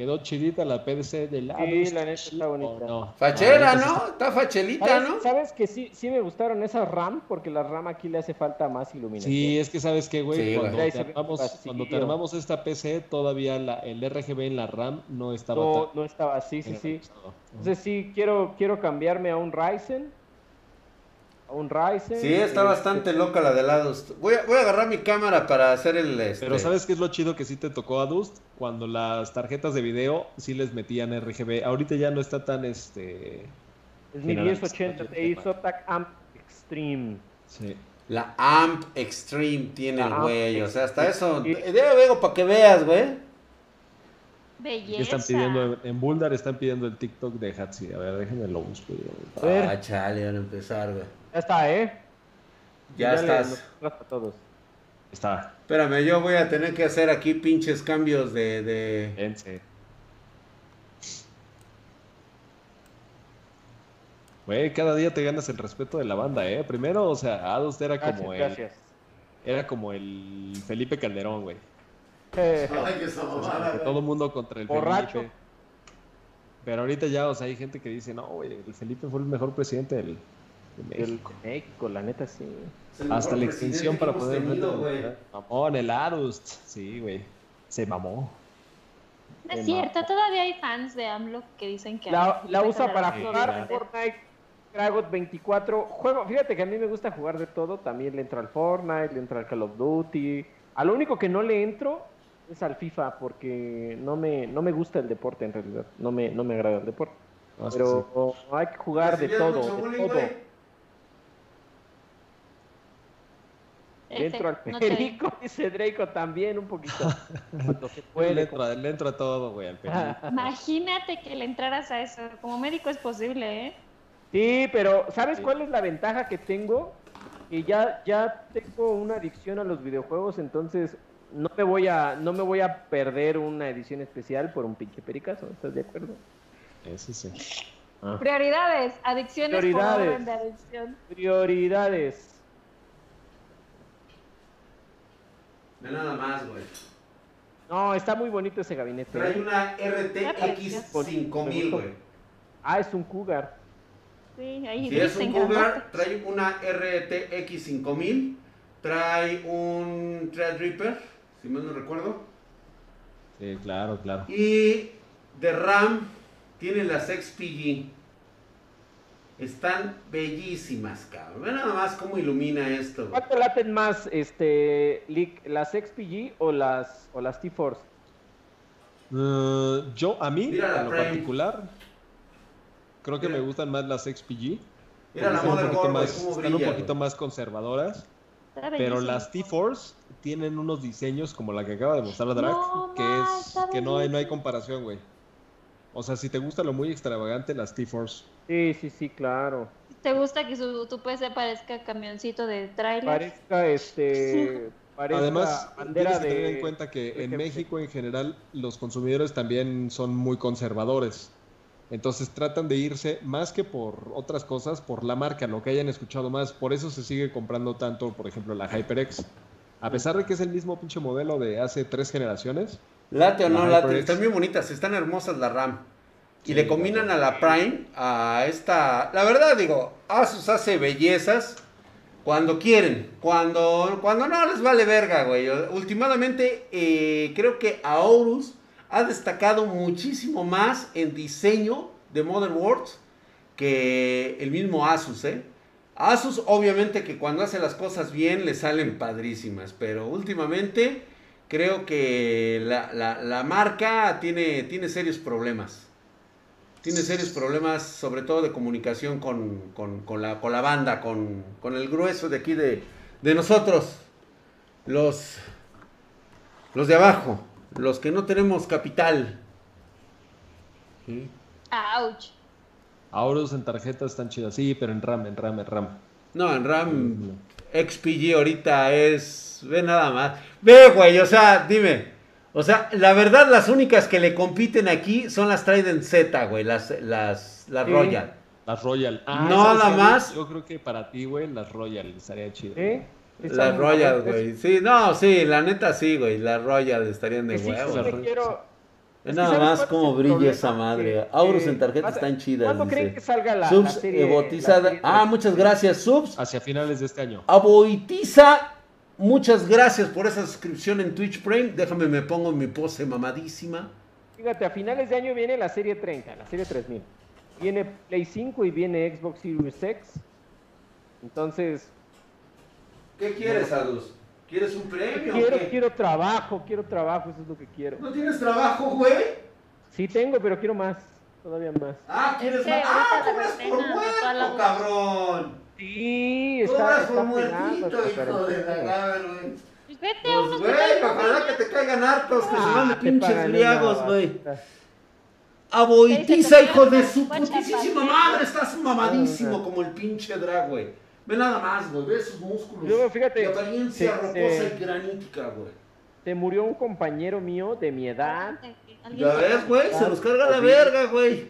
[SPEAKER 3] Quedó chidita la PDC de la...
[SPEAKER 2] Sí, la neta está bonita.
[SPEAKER 3] no?
[SPEAKER 1] Fachera,
[SPEAKER 3] Ah, sí
[SPEAKER 1] ¿no? Está fachelita,
[SPEAKER 2] ¿Sabes,
[SPEAKER 1] ¿no?
[SPEAKER 2] sabes que sí, sí me gustaron esas RAM? Porque la RAM aquí le hace falta más iluminación.
[SPEAKER 3] Sí, es que sabes que, güey,
[SPEAKER 1] Sí,
[SPEAKER 3] cuando,
[SPEAKER 2] güey.
[SPEAKER 3] te
[SPEAKER 2] Ahí se ve
[SPEAKER 3] armamos,
[SPEAKER 2] vacío.
[SPEAKER 3] cuando te armamos esta PC, todavía la, el RGB en la RAM no estaba
[SPEAKER 2] no,
[SPEAKER 3] tan
[SPEAKER 2] no estaba así, sí, sí.
[SPEAKER 3] ajustado.
[SPEAKER 2] Entonces sí, quiero, quiero cambiarme a un Ryzen. Un Ryzen.
[SPEAKER 1] Sí, está
[SPEAKER 2] este,
[SPEAKER 1] bastante loca la de lados. Voy a, voy a agarrar mi cámara para hacer el. Este...
[SPEAKER 3] Pero ¿sabes qué es lo chido que sí te tocó a Dust? Cuando las tarjetas de video sí les metían RGB. Ahorita ya no está tan, este...
[SPEAKER 2] Es mi
[SPEAKER 3] general,
[SPEAKER 2] 1080
[SPEAKER 3] está
[SPEAKER 2] Ti Zotac Amp Extreme.
[SPEAKER 3] Sí.
[SPEAKER 1] La AMP Extreme tiene el güey. O sea, hasta eso.
[SPEAKER 2] Y-
[SPEAKER 1] De luego para que veas, güey.
[SPEAKER 3] ¿Qué
[SPEAKER 4] Belleza.
[SPEAKER 3] están pidiendo? En, Boulder están pidiendo el TikTok de Hatsi. A ver, déjenme lo busco. yo.
[SPEAKER 2] A ver.
[SPEAKER 1] Ah, chale, van a empezar, güey.
[SPEAKER 2] Ya está, ¿eh?
[SPEAKER 1] Ya
[SPEAKER 2] le-
[SPEAKER 1] estás.
[SPEAKER 2] a todos.
[SPEAKER 3] Está.
[SPEAKER 1] Espérame, yo voy a tener que hacer aquí pinches cambios de. de...
[SPEAKER 3] Fíjense. Güey, cada día te ganas el respeto de la banda, ¿eh? Primero, o sea, Adust era
[SPEAKER 2] Gracias,
[SPEAKER 3] como el...
[SPEAKER 2] gracias.
[SPEAKER 3] Era como el Felipe Calderón, güey.
[SPEAKER 2] Eh,
[SPEAKER 1] Ay, que esa
[SPEAKER 3] O sea,
[SPEAKER 1] mamada,
[SPEAKER 3] que
[SPEAKER 1] güey.
[SPEAKER 3] todo el mundo contra el
[SPEAKER 2] Borracho.
[SPEAKER 3] Felipe. Pero ahorita ya, o sea, hay gente que dice, no, güey, el Felipe fue el mejor presidente del, de
[SPEAKER 2] del
[SPEAKER 3] México.
[SPEAKER 2] México, la neta sí.
[SPEAKER 1] El
[SPEAKER 3] Hasta la
[SPEAKER 1] presidente
[SPEAKER 3] para poder
[SPEAKER 1] güey.
[SPEAKER 3] Mamón, el Adust. Sí, güey. Se mamó.
[SPEAKER 4] No es cierto, todavía hay fans de AMLO que dicen que
[SPEAKER 2] La, la usa
[SPEAKER 4] el
[SPEAKER 2] para jugar. Fortnite, Kragot 24. Juego, fíjate que a mí me gusta jugar de todo. También le entro al Fortnite, le entro al Call of Duty. A lo único que no le entro es al FIFA porque no me, no me gusta el deporte en realidad. No me, no me agrada el deporte.
[SPEAKER 3] Que
[SPEAKER 2] Pero hay que jugar de
[SPEAKER 1] ¿Recibías
[SPEAKER 2] todo, de todo.
[SPEAKER 1] güey?
[SPEAKER 4] F,
[SPEAKER 2] Dentro al
[SPEAKER 4] no
[SPEAKER 2] perico, dice Draco también un poquito. Cuando se.
[SPEAKER 3] Le
[SPEAKER 2] puede.
[SPEAKER 3] le entro a todo, güey, al Felipe.
[SPEAKER 4] Imagínate que le entraras a eso. Como médico es posible, ¿eh?
[SPEAKER 2] Sí, pero ¿sabes
[SPEAKER 3] Sí.
[SPEAKER 2] cuál es la ventaja que tengo? Que ya, ya tengo una adicción a los videojuegos, entonces no me voy a, no me voy a perder una edición especial por un pinche pericazo, ¿estás de acuerdo?
[SPEAKER 3] Ese sí.
[SPEAKER 4] Prioridades, adicciones
[SPEAKER 2] Prioridades.
[SPEAKER 4] por orden de adicción.
[SPEAKER 2] Prioridades.
[SPEAKER 1] Ve nada más, güey.
[SPEAKER 2] No, está muy bonito ese gabinete.
[SPEAKER 1] Trae
[SPEAKER 2] ¿eh?
[SPEAKER 1] una RTX 5000, güey.
[SPEAKER 2] Ah, es un Cougar.
[SPEAKER 4] Sí, ahí
[SPEAKER 1] Si es un Cougar, trae una RTX 5000, trae un Threadripper, si mal no recuerdo,
[SPEAKER 3] Sí, claro, claro.
[SPEAKER 1] y de RAM tiene las XPG. Están bellísimas, cabrón. Ve nada más cómo ilumina esto. güey.
[SPEAKER 2] ¿Cuánto laten más, este, Lick, las XPG o las, o las T-Force?
[SPEAKER 3] Eh, yo, a mí,
[SPEAKER 1] Mira
[SPEAKER 3] en lo particular, creo que
[SPEAKER 1] Mira.
[SPEAKER 3] me gustan más las XPG.
[SPEAKER 1] Mira la
[SPEAKER 3] porque están un
[SPEAKER 1] Motherboard,
[SPEAKER 3] poquito
[SPEAKER 1] güey,
[SPEAKER 3] más-
[SPEAKER 1] cómo
[SPEAKER 3] Están un
[SPEAKER 1] brilla,
[SPEAKER 3] poquito
[SPEAKER 1] güey.
[SPEAKER 3] más conservadoras. Pero las T-Force tienen unos diseños como la que acaba de mostrar Drake,
[SPEAKER 4] No,
[SPEAKER 3] que
[SPEAKER 4] ma,
[SPEAKER 3] es que no hay, no hay comparación, güey. O sea, si te gusta lo muy extravagante, las T-Force.
[SPEAKER 2] Sí, sí, sí, claro.
[SPEAKER 4] ¿Te gusta que su, tu PC parezca camioncito de tráiler?
[SPEAKER 2] Parezca, este, parezca
[SPEAKER 3] Además,
[SPEAKER 2] bandera
[SPEAKER 3] tienes que tener
[SPEAKER 2] de...
[SPEAKER 3] en cuenta que en. México en general los consumidores también son muy conservadores. Entonces tratan de irse más que por otras cosas, por la marca, lo que hayan escuchado más. Por eso se sigue comprando tanto, por ejemplo, la HyperX. A pesar de que es el mismo pinche modelo de hace tres generaciones,
[SPEAKER 1] Late o no
[SPEAKER 3] La
[SPEAKER 1] late, están bien bonitas, están hermosas la RAM. Y
[SPEAKER 3] Sí,
[SPEAKER 1] le combinan a la Prime, a esta... La verdad, digo, Asus hace bellezas cuando quieren, cuando, cuando no les vale verga, güey. Últimamente, eh, creo que Aorus ha destacado muchísimo más en diseño de motherboards que el mismo Asus, ¿eh? Asus, obviamente que cuando hace las cosas bien le salen padrísimas, pero últimamente creo que la, la- la marca tiene, tiene serios problemas. Tiene serios problemas, sobre todo de comunicación con, con- con la, con la banda, con, con el grueso de aquí de, de nosotros, los, los de abajo, los que no tenemos capital. ¿Sí?
[SPEAKER 4] Ouch.
[SPEAKER 3] Aorus en tarjetas están chidas. Sí, pero en RAM, en RAM, en RAM.
[SPEAKER 1] No, en RAM XPG ahorita es. Ve nada más. Ve, güey, o sea, dime. O sea, la verdad, las únicas que le compiten aquí son las Trident Z, güey, las, las, las. Royal.
[SPEAKER 3] Las Royal.
[SPEAKER 1] Nada
[SPEAKER 3] ¿sabes qué, güey?
[SPEAKER 1] más.
[SPEAKER 3] Yo creo que para ti, güey, las Royal estaría chido.
[SPEAKER 2] ¿Eh?
[SPEAKER 1] Las Royal, güey. Sí, no, sí, la neta sí, güey. Las Royal estarían de
[SPEAKER 2] Que sí, quiero... Es que
[SPEAKER 1] nada
[SPEAKER 2] ¿sabes
[SPEAKER 1] más
[SPEAKER 2] el
[SPEAKER 1] brilla
[SPEAKER 2] problema?
[SPEAKER 1] esa madre.
[SPEAKER 2] Que-
[SPEAKER 1] Aurus
[SPEAKER 2] que-
[SPEAKER 1] en tarjetas
[SPEAKER 2] ¿cuándo-
[SPEAKER 1] están chidas.
[SPEAKER 2] ¿Cuándo creen que salga la,
[SPEAKER 1] Subs
[SPEAKER 2] la serie?
[SPEAKER 1] eh,
[SPEAKER 2] la serie
[SPEAKER 1] Ah, muchas gracias, Subs.
[SPEAKER 3] Hacia finales de este año.
[SPEAKER 1] Aboitiza, muchas gracias por esa suscripción en Twitch Prime. Déjame, me pongo mi pose mamadísima.
[SPEAKER 2] Fíjate, a finales de año viene la serie 30, la serie 3000. Viene Play 5 y viene Xbox Series X. Entonces,
[SPEAKER 1] ¿Qué quieres, Adus? ¿Quieres un premio? o
[SPEAKER 2] quiero,
[SPEAKER 1] qué?
[SPEAKER 2] quiero trabajo, quiero trabajo, eso es lo que quiero.
[SPEAKER 1] ¿No tienes trabajo, güey?
[SPEAKER 2] Sí tengo, pero quiero más, todavía más.
[SPEAKER 1] Ah, ¿quieres
[SPEAKER 4] Sí,
[SPEAKER 1] más? Ah, cobras por cabrón.
[SPEAKER 2] Sí, está,
[SPEAKER 1] Cobras
[SPEAKER 2] está
[SPEAKER 1] por
[SPEAKER 2] pegando
[SPEAKER 1] muertito, hijo de la grave, güey.
[SPEAKER 4] Pues vete a
[SPEAKER 1] Pues,
[SPEAKER 4] unos
[SPEAKER 1] güey, ojalá que te caigan hartos, que se van de
[SPEAKER 2] Ah, te
[SPEAKER 1] pinches briagos, güey. Aboitiza, hijo de su putísima madre, estás mamadísimo
[SPEAKER 2] Ah.
[SPEAKER 1] como el pinche drag, güey. Ve nada más, güey, ve esos músculos.
[SPEAKER 2] Luego, fíjate,
[SPEAKER 1] de apariencia rocosa y granítica, güey.
[SPEAKER 2] Se murió un compañero mío de mi edad.
[SPEAKER 1] Ya ves, güey, se nos carga la verga, güey.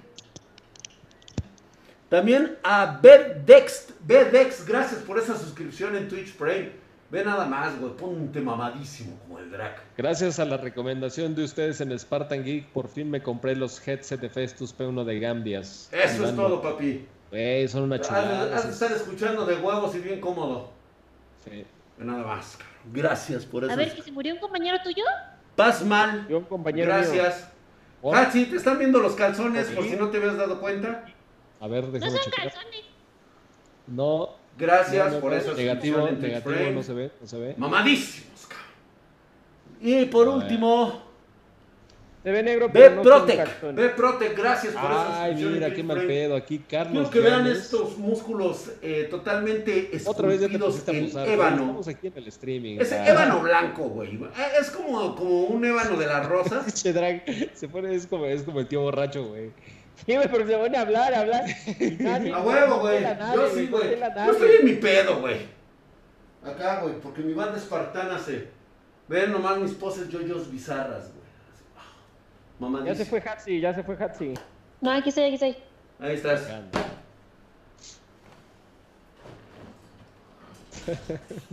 [SPEAKER 1] También a Bedex, Bedex, gracias por esa suscripción en Twitch Prime. Ve nada más, güey, ponte mamadísimo como el drag.
[SPEAKER 3] Gracias a la recomendación de ustedes en Spartan Geek, por fin me compré los headset de Festus P1 de Gambias.
[SPEAKER 1] Eso es todo, papi.
[SPEAKER 3] Güey, son una chulada.
[SPEAKER 1] has de estar escuchando de huevos y bien cómodo.
[SPEAKER 3] Sí.
[SPEAKER 1] Ve nada más. Gracias por eso.
[SPEAKER 4] A ver, que se murió un compañero tuyo.
[SPEAKER 1] Paz mal.
[SPEAKER 2] Yo un compañero mío.
[SPEAKER 1] Gracias.
[SPEAKER 3] Oh,
[SPEAKER 1] Hatsi, te están viendo los calzones por si no te habías dado cuenta.
[SPEAKER 3] A ver,
[SPEAKER 4] No son
[SPEAKER 3] checar.
[SPEAKER 4] calzones.
[SPEAKER 3] No,
[SPEAKER 1] Gracias
[SPEAKER 3] no, no,
[SPEAKER 1] por
[SPEAKER 3] no,
[SPEAKER 1] eso.
[SPEAKER 3] negativo, negativo, no se ve, no se ve.
[SPEAKER 1] Mamadísimos, cabrón. Y por
[SPEAKER 3] A
[SPEAKER 1] último,
[SPEAKER 2] Se ve negro, pero no
[SPEAKER 1] Protec. B Protec, gracias por esa
[SPEAKER 3] Ay, mira, qué mal pedo. Aquí Carlos.
[SPEAKER 1] Quiero que vean
[SPEAKER 3] Llanes.
[SPEAKER 1] estos músculos eh, totalmente
[SPEAKER 3] Otra vez ya te
[SPEAKER 1] esculpidos en
[SPEAKER 3] abusar. güey.
[SPEAKER 1] ébano.
[SPEAKER 3] Estamos aquí en el streaming.
[SPEAKER 1] Es
[SPEAKER 3] ah.
[SPEAKER 1] ébano blanco, güey. Eh, Es como, como un ébano de las rosas.
[SPEAKER 3] Se pone, es como, es como el tío borracho, güey.
[SPEAKER 2] Sí, güey, pero se pone a hablar, a hablar. Nadie-
[SPEAKER 1] A huevo, güey. Yo sí,
[SPEAKER 2] no
[SPEAKER 1] güey. Yo estoy en mi pedo, güey. Acá, güey, porque mi banda espartana se. Ven nomás mis poses yoyos bizarras, güey. Ah,
[SPEAKER 2] Ya
[SPEAKER 1] Mamadísimo.
[SPEAKER 2] se fue Hatsi, ya se fue Hatsi.
[SPEAKER 4] No, aquí estoy, aquí estoy.
[SPEAKER 1] Ahí estás.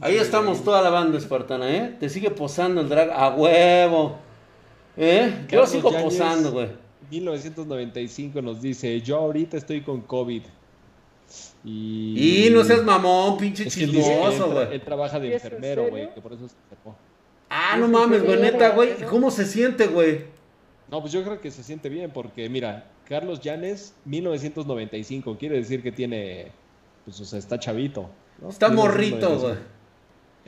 [SPEAKER 1] Ahí estamos toda la banda espartana, ¿eh? Te sigue posando el drag a huevo. ¿Eh? Yo sigo posando, güey.
[SPEAKER 3] 1995 nos dice, yo ahorita estoy con COVID. Y,
[SPEAKER 1] Y no seas mamón, pinche
[SPEAKER 3] Es que él, tra-
[SPEAKER 1] güey.
[SPEAKER 3] él trabaja de
[SPEAKER 2] ¿Sí es en
[SPEAKER 3] enfermero, güey, que por eso se enfermó.
[SPEAKER 1] Ah, no mames, güey, neta, güey. ¿Cómo se siente, güey?
[SPEAKER 3] No, pues yo creo que se siente bien porque, mira, Carlos Llanes, 1995, quiere decir que tiene, pues, o sea, está chavito. ¿no?
[SPEAKER 1] Está
[SPEAKER 3] 1995.
[SPEAKER 1] morrito, güey.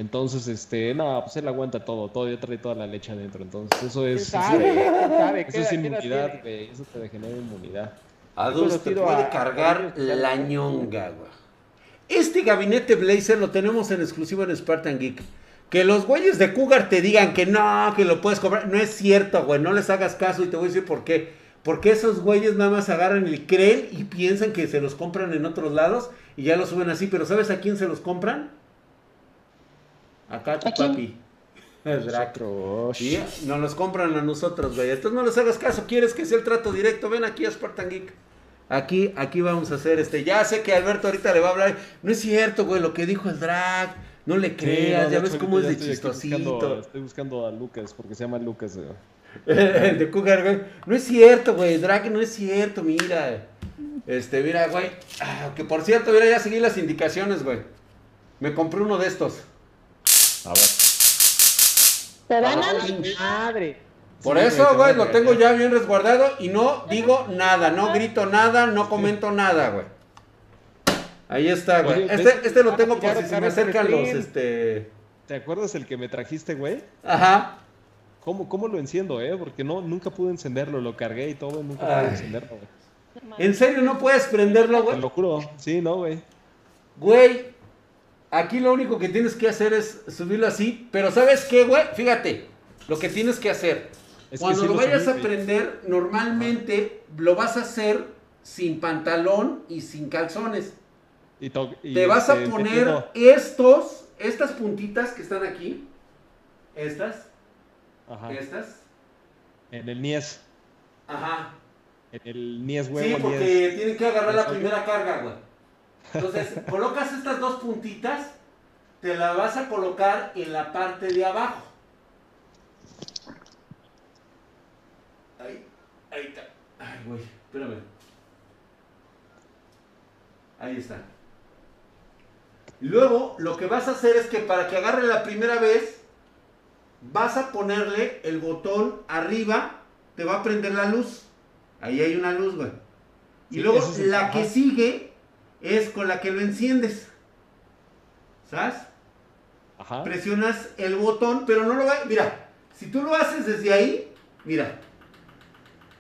[SPEAKER 3] Entonces, este, no, pues él aguanta todo, todavía trae toda la leche adentro. Entonces, eso
[SPEAKER 2] ¿Quién
[SPEAKER 3] es,
[SPEAKER 2] sabe? ¿Quién sabe?
[SPEAKER 3] eso
[SPEAKER 2] ¿Qué
[SPEAKER 3] es inmunidad, güey, eso te genera inmunidad.
[SPEAKER 1] Adulto, te puede
[SPEAKER 2] a-
[SPEAKER 1] cargar
[SPEAKER 2] a-
[SPEAKER 1] la ñonga, güey. Este gabinete Blazer lo tenemos en exclusivo en Spartan Geek. Que los güeyes de Cougar te digan que no, que lo puedes comprar. No es cierto, güey. No les hagas caso y te voy a decir por qué. Porque esos güeyes nada más agarran y creen y piensan que se los compran en otros lados y ya los suben así. Pero ¿sabes a quién se los compran? Acá tu
[SPEAKER 4] ¿A
[SPEAKER 1] papi. Sí, nos los compran a nosotros, güey. Entonces no les hagas caso. ¿Quieres que sea el trato directo? Ven aquí a Spartan Geek. Aquí, aquí vamos a hacer este. Ya sé que Alberto ahorita le va a hablar. No es cierto, güey, lo que dijo el drag. No le
[SPEAKER 3] Sí,
[SPEAKER 1] creas,
[SPEAKER 3] no,
[SPEAKER 1] ya
[SPEAKER 3] hecho,
[SPEAKER 1] ves cómo es de
[SPEAKER 3] estoy aquí buscando-
[SPEAKER 1] chistosito.
[SPEAKER 3] Estoy buscando a Lucas porque se llama Lucas. güey.
[SPEAKER 1] El de Cougar, güey. No es cierto, güey. Drag no es cierto, mira. Este, mira, güey. Ah, que por cierto, mira, ya seguí las indicaciones, güey. Me compré uno de estos.
[SPEAKER 3] A ver.
[SPEAKER 4] ¿Te dan
[SPEAKER 1] Ah,
[SPEAKER 4] algo?
[SPEAKER 2] Madre.
[SPEAKER 1] Por
[SPEAKER 3] Sí,
[SPEAKER 1] eso,
[SPEAKER 3] güey, te van a
[SPEAKER 1] lo tengo ya bien resguardado y no digo nada, no grito nada, no comento nada, güey. Ahí está, güey. Este, este lo tengo por si se me acercan los, este...
[SPEAKER 3] ¿Te acuerdas el que me trajiste, güey?
[SPEAKER 1] Ajá.
[SPEAKER 3] ¿Cómo, ¿Cómo lo enciendo, eh? Porque no, nunca pude encenderlo, lo cargué y todo, nunca
[SPEAKER 1] Ay.
[SPEAKER 3] pude encenderlo, güey.
[SPEAKER 1] ¿En serio no puedes prenderlo,
[SPEAKER 3] Te
[SPEAKER 1] güey?
[SPEAKER 3] lo juro. Sí, no, güey.
[SPEAKER 1] Güey, aquí lo único que tienes que hacer es subirlo así, pero ¿sabes qué, güey? Fíjate, lo que tienes que hacer.
[SPEAKER 3] Es
[SPEAKER 1] Cuando
[SPEAKER 3] sí
[SPEAKER 1] lo vayas a
[SPEAKER 3] güey.
[SPEAKER 1] prender, normalmente lo vas a hacer sin pantalón y sin calzones.
[SPEAKER 3] Y to- y,
[SPEAKER 1] Te vas a
[SPEAKER 3] este,
[SPEAKER 1] poner
[SPEAKER 3] metiendo-
[SPEAKER 1] estos, estas puntitas que están aquí. Estas,
[SPEAKER 3] Ajá.
[SPEAKER 1] estas.
[SPEAKER 3] En el Nies.
[SPEAKER 1] Ajá.
[SPEAKER 3] En el Nies
[SPEAKER 1] Sí,
[SPEAKER 3] huevo, Nies.
[SPEAKER 1] porque tienen que agarrar la primera carga, güey. Entonces, colocas estas dos puntitas, te la vas a colocar en la parte de abajo. Ahí, ahí está. Ay, güey, espérame. Ahí está. Luego, lo que vas a hacer es que para que agarre la primera vez, vas a ponerle el botón arriba, te va a prender la luz. Ahí hay una luz, güey. Y
[SPEAKER 3] Sí,
[SPEAKER 1] luego la
[SPEAKER 3] ajá.
[SPEAKER 1] que sigue es con la que lo enciendes. ¿Sabes?
[SPEAKER 3] Ajá.
[SPEAKER 1] Presionas el botón, pero no lo va. Mira, si tú lo haces desde ahí, mira.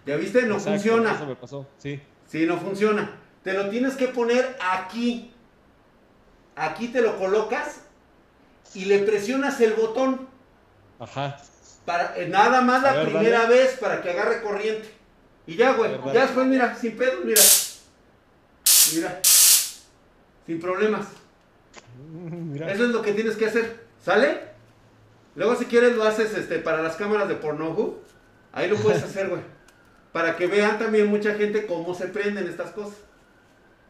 [SPEAKER 1] ¿Ya viste? No
[SPEAKER 3] Exacto,
[SPEAKER 1] funciona.
[SPEAKER 3] Eso me pasó, sí.
[SPEAKER 1] Sí, no funciona. Te lo tienes que poner aquí. Aquí te lo colocas y le presionas el botón.
[SPEAKER 3] Ajá.
[SPEAKER 1] Para, eh, nada más la
[SPEAKER 3] ver,
[SPEAKER 1] primera
[SPEAKER 3] dale.
[SPEAKER 1] vez para que agarre corriente. Y ya, güey.
[SPEAKER 3] Ver.
[SPEAKER 1] Ya después, mira, sin pedos, mira. Mira. Sin problemas.
[SPEAKER 3] Mira.
[SPEAKER 1] Eso es lo que tienes que hacer. ¿Sale? Luego, si quieres, lo haces este, para las cámaras de Pornhub. Ahí lo puedes hacer, güey. Para que vean también mucha gente cómo se prenden estas cosas.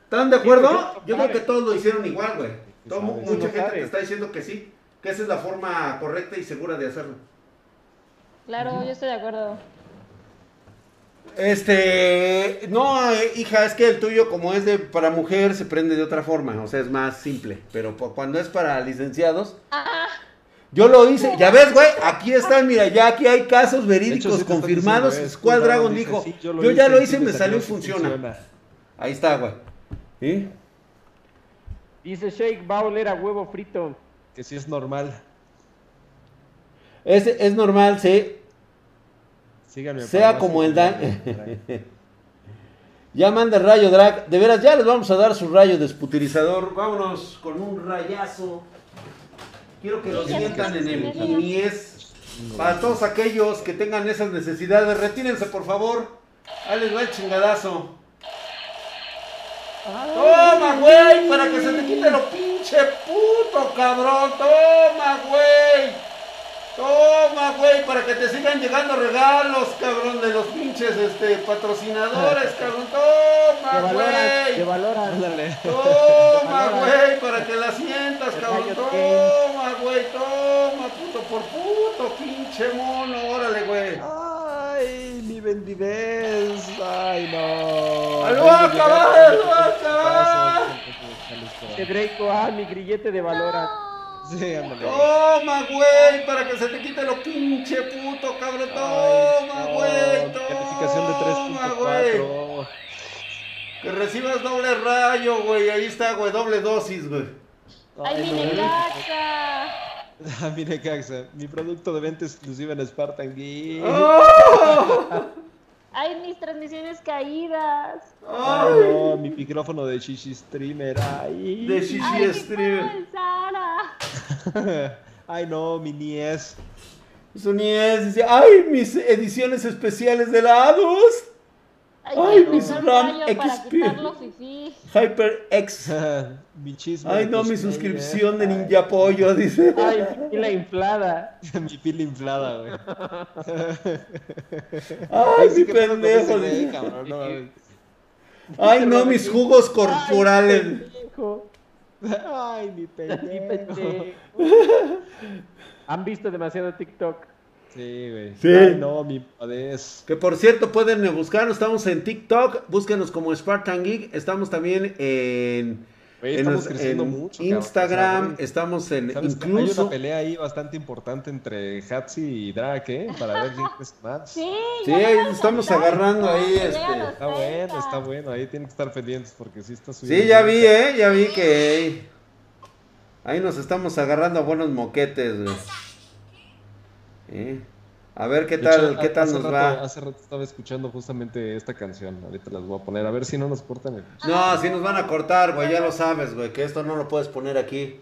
[SPEAKER 1] ¿Están de acuerdo? Yo creo que todos lo hicieron igual, güey. Todo- mucha gente te está diciendo que sí. Que esa es la forma correcta y segura de hacerlo.
[SPEAKER 4] Claro, yo estoy de acuerdo.
[SPEAKER 1] Este, no, eh, hija, es que el tuyo como es de para mujer se prende de otra forma, o sea, es más simple, pero po- cuando es para licenciados,
[SPEAKER 4] Ah,
[SPEAKER 1] yo lo hice, ya ves, güey, aquí están, mira, ya aquí hay casos verídicos
[SPEAKER 3] sí te están
[SPEAKER 1] confirmados,
[SPEAKER 3] diciendo, eh,
[SPEAKER 1] Squad Dragon
[SPEAKER 3] dice,
[SPEAKER 1] dijo,
[SPEAKER 3] sí,
[SPEAKER 1] yo, ya lo hice y me salió y
[SPEAKER 3] sí
[SPEAKER 1] funciona. Ahí está, güey. ¿Sí?
[SPEAKER 2] Dice Shake, va a oler a huevo frito.
[SPEAKER 3] Que sí es normal.
[SPEAKER 1] Es, es normal, sí,
[SPEAKER 3] Síganme.
[SPEAKER 1] Sea como el
[SPEAKER 3] información.
[SPEAKER 1] ya manda el rayo drag, de veras, ya les vamos a dar su rayo desputilizador, vámonos con un rayazo. Quiero que lo sientan en el
[SPEAKER 4] ya, ya.
[SPEAKER 1] Inies. Para todos aquellos que tengan esas necesidades, retírense por favor. Ahí les va el chingadazo. Toma, güey, para que se te quite lo pinche puto, cabrón. Toma, güey. Toma, güey, para que te sigan llegando regalos, cabrón, de los pinches este, patrocinadores, cabrón. Toma,
[SPEAKER 2] valoran, te
[SPEAKER 1] güey.
[SPEAKER 2] valoran.
[SPEAKER 3] Ándale.
[SPEAKER 1] Toma, güey, para que la sientas, cabrón. Toma, güey, toma, puto por puto, pinche mono. Órale, güey.
[SPEAKER 3] mi vez. Ay, no.
[SPEAKER 1] ¡Ay, lo va a acabar, lo va a acabar!
[SPEAKER 2] Que Draco, ah, mi grillete de Valorant.
[SPEAKER 3] Sí, ándale.
[SPEAKER 1] Toma, güey, para que se te quite lo pinche puto, cabrón. Toma,
[SPEAKER 3] Ay,
[SPEAKER 1] güey.
[SPEAKER 3] no, Calificación de
[SPEAKER 1] Toma, güey.
[SPEAKER 3] 3.4.
[SPEAKER 1] Que recibas doble rayo, güey. Ahí está, güey, doble dosis, güey.
[SPEAKER 4] ¡Ay, mi
[SPEAKER 3] no.
[SPEAKER 4] Necaxa!
[SPEAKER 3] Ah, mire, Caxa, mi producto de venta exclusiva en Spartan Geek.
[SPEAKER 1] ¡Oh!
[SPEAKER 4] ¡Ay, mis transmisiones caídas!
[SPEAKER 3] Ay,
[SPEAKER 1] ¡Ay!
[SPEAKER 3] no, mi micrófono de Shishi Streamer. Ay.
[SPEAKER 1] De Shishi
[SPEAKER 4] ¡Ay, mi
[SPEAKER 1] Streamer.
[SPEAKER 3] Ay, no, mi niés.
[SPEAKER 1] Su niés dice, ¡ay, mis ediciones especiales de lados!
[SPEAKER 4] ¡Ay,
[SPEAKER 1] Ay,
[SPEAKER 4] mi
[SPEAKER 1] mis RAM XP.
[SPEAKER 4] fifí!
[SPEAKER 1] HyperX.
[SPEAKER 3] mi chisme.
[SPEAKER 1] Ay, no, mi suscripción de Ninja Pollo, dice.
[SPEAKER 2] Ay, y la inflada.
[SPEAKER 3] mi pila inflada, güey.
[SPEAKER 1] Ay,
[SPEAKER 3] Sí,
[SPEAKER 1] mi pendejo. Ay, no, mis jugos corporales.
[SPEAKER 3] Ay, pendejo.
[SPEAKER 2] pendejo. Han visto demasiado TikTok.
[SPEAKER 3] Sí, güey.
[SPEAKER 1] Sí.
[SPEAKER 3] Ay, no, mi padez.
[SPEAKER 1] Que por cierto, pueden buscarnos. Estamos en TikTok. Búsquenos como Spartan Geek. Estamos también en,
[SPEAKER 3] Estamos creciendo
[SPEAKER 1] en
[SPEAKER 3] mucho.
[SPEAKER 1] Instagram. Estamos en.
[SPEAKER 3] ¿sabes? Hay
[SPEAKER 1] Incluso.
[SPEAKER 3] una pelea ahí bastante importante entre Hatsi y Drake, ¿eh? Para ver quién crece más.
[SPEAKER 4] Sí,
[SPEAKER 1] Sí, estamos agarrando ahí, este,
[SPEAKER 3] Está bueno,
[SPEAKER 4] 30.
[SPEAKER 3] está bueno. Ahí tienen que estar pendientes porque sí está subiendo.
[SPEAKER 1] Sí, ya vi. ¿eh? Ya vi que. Ahí nos estamos agarrando a buenos moquetes, güey. ¿Eh? A ver qué tal,
[SPEAKER 3] hecho,
[SPEAKER 1] qué tal nos
[SPEAKER 3] rato-
[SPEAKER 1] va.
[SPEAKER 3] Hace rato estaba escuchando justamente esta canción. Ahorita las voy a poner. A ver si no nos cortan el.
[SPEAKER 1] No, si nos van a cortar, güey, ya lo sabes, güey, que esto no lo puedes poner aquí.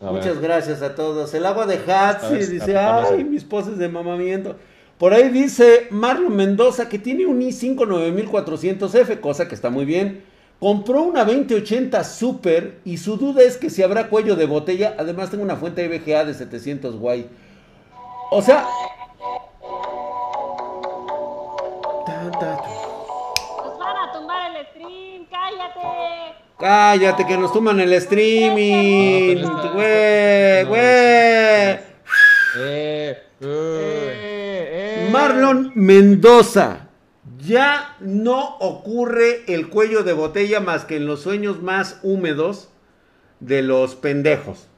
[SPEAKER 3] A
[SPEAKER 1] Muchas
[SPEAKER 3] ver.
[SPEAKER 1] gracias a todos. El agua de Hatsi dice,
[SPEAKER 3] a
[SPEAKER 1] ay, mis poses de mamamiento. Por ahí dice Marlon Mendoza que tiene un i5 9400F, cosa que está muy bien. Compró una 2080 Super y su duda es que si habrá cuello de botella. Además tengo una fuente VGA de 700 guay. O sea...
[SPEAKER 4] Nos van a tumbar el stream, cállate.
[SPEAKER 1] Cállate que nos toman el streaming. Güey, güey.
[SPEAKER 3] Eh, eh.
[SPEAKER 2] Eh, eh.
[SPEAKER 1] Marlon Mendoza. Ya no ocurre el cuello de botella más que en los sueños más húmedos de los pendejos.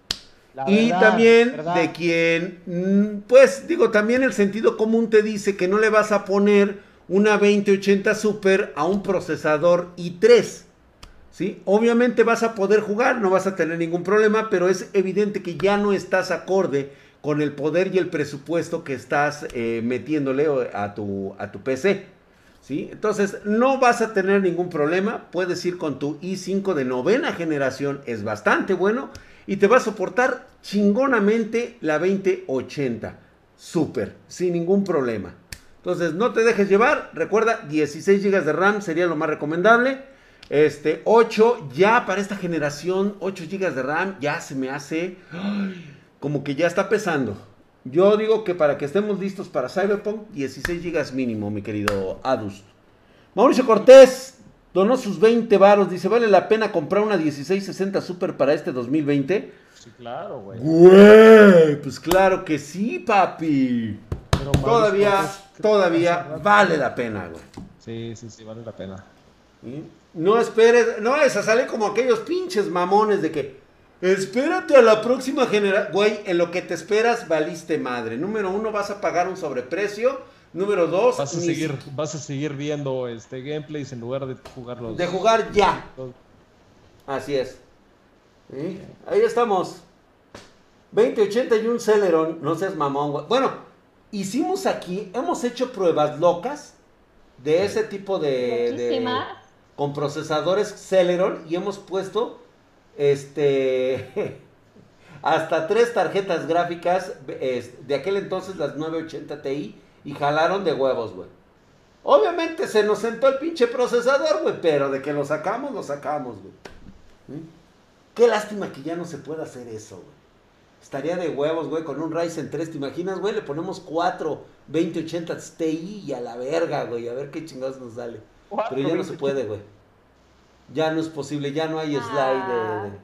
[SPEAKER 2] La
[SPEAKER 1] y
[SPEAKER 2] verdad,
[SPEAKER 1] también
[SPEAKER 2] verdad.
[SPEAKER 1] de quien, mm, pues digo, también el sentido común te dice que no le vas a poner una 2080 Super a un procesador i3. ¿Sí? Obviamente vas a poder jugar, no vas a tener ningún problema, pero es evidente que ya no estás acorde con el poder y el presupuesto que estás eh, metiéndole a tu, a tu PC. ¿Sí? Entonces no vas a tener ningún problema, puedes ir con tu i5 de novena generación, es bastante bueno y te va a soportar chingonamente la 2080. Súper, sin ningún problema. Entonces no te dejes llevar, recuerda 16 GB de RAM sería lo más recomendable. Este 8 ya para esta generación 8 GB de RAM ya se me hace como que ya está pesando. Yo digo que para que estemos listos para Cyberpunk 16 GB mínimo, mi querido Adus. Mauricio Cortés donó sus 20 varos, dice, ¿vale la pena comprar una 1660 Super para este 2020?
[SPEAKER 3] Sí, claro, güey.
[SPEAKER 1] Güey, pues claro que sí, papi.
[SPEAKER 3] Pero
[SPEAKER 1] Todavía,
[SPEAKER 3] ¿qué
[SPEAKER 1] todavía vale la pena, güey.
[SPEAKER 3] Sí, sí, sí, vale la pena.
[SPEAKER 1] ¿Sí? No esperes, no es a salir como aquellos pinches mamones de que espérate a la próxima generación. Güey, en lo que te esperas valiste madre. Número uno, vas a pagar un sobreprecio. Número dos,
[SPEAKER 3] Vas a seguir, vas a seguir viendo este gameplays en lugar de jugar los.
[SPEAKER 1] de jugar ya. Así es. ¿Sí? Ahí estamos. 2080 y un Celeron. No seas mamón, güey. Bueno, hicimos aquí, hemos hecho pruebas locas de ese tipo de. de- con procesadores Celeron y hemos puesto este hasta tres tarjetas gráficas de aquel entonces las 980 Ti y jalaron de huevos, güey. Obviamente se nos sentó el pinche procesador, güey, pero de que lo sacamos, lo sacamos, güey. ¿Mm? Qué lástima que ya no se pueda hacer eso, güey. Estaría de huevos, güey, con un Ryzen 3, ¿te imaginas, güey? Le ponemos 4 2080 Ti y a la verga, güey, a ver qué chingados nos sale. Pero ya no se puede, güey. Ya no es posible, ya no hay slide de, de-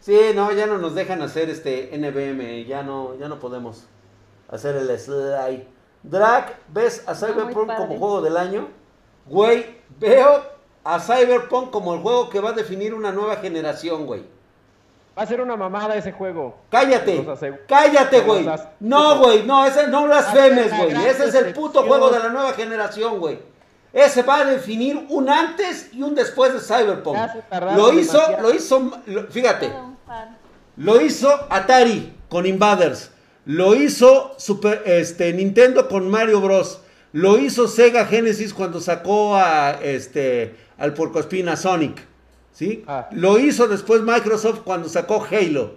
[SPEAKER 1] Sí, no, ya no nos dejan hacer este NVM, ya no, ya no podemos hacer el slide. Drag, ¿ves a Cyberpunk
[SPEAKER 4] padre.
[SPEAKER 1] como juego del año? Güey, veo a Cyberpunk como el juego que va a definir una nueva generación, güey.
[SPEAKER 2] Va a ser una mamada ese juego.
[SPEAKER 1] Cállate, cállate, güey. No, güey, no, ese no blasfemes, güey. Ese es el puto juego de la nueva generación, güey. Ese va a definir un antes y un después de Cyberpunk. Lo hizo, lo hizo, lo- fíjate, lo hizo Atari con Invaders. Lo hizo Super, este, Nintendo con Mario Bros. Lo hizo Sega Genesis cuando sacó a, este, al porcoespina Sonic. ¿sí?
[SPEAKER 2] Ah.
[SPEAKER 1] Lo hizo después Microsoft cuando sacó Halo.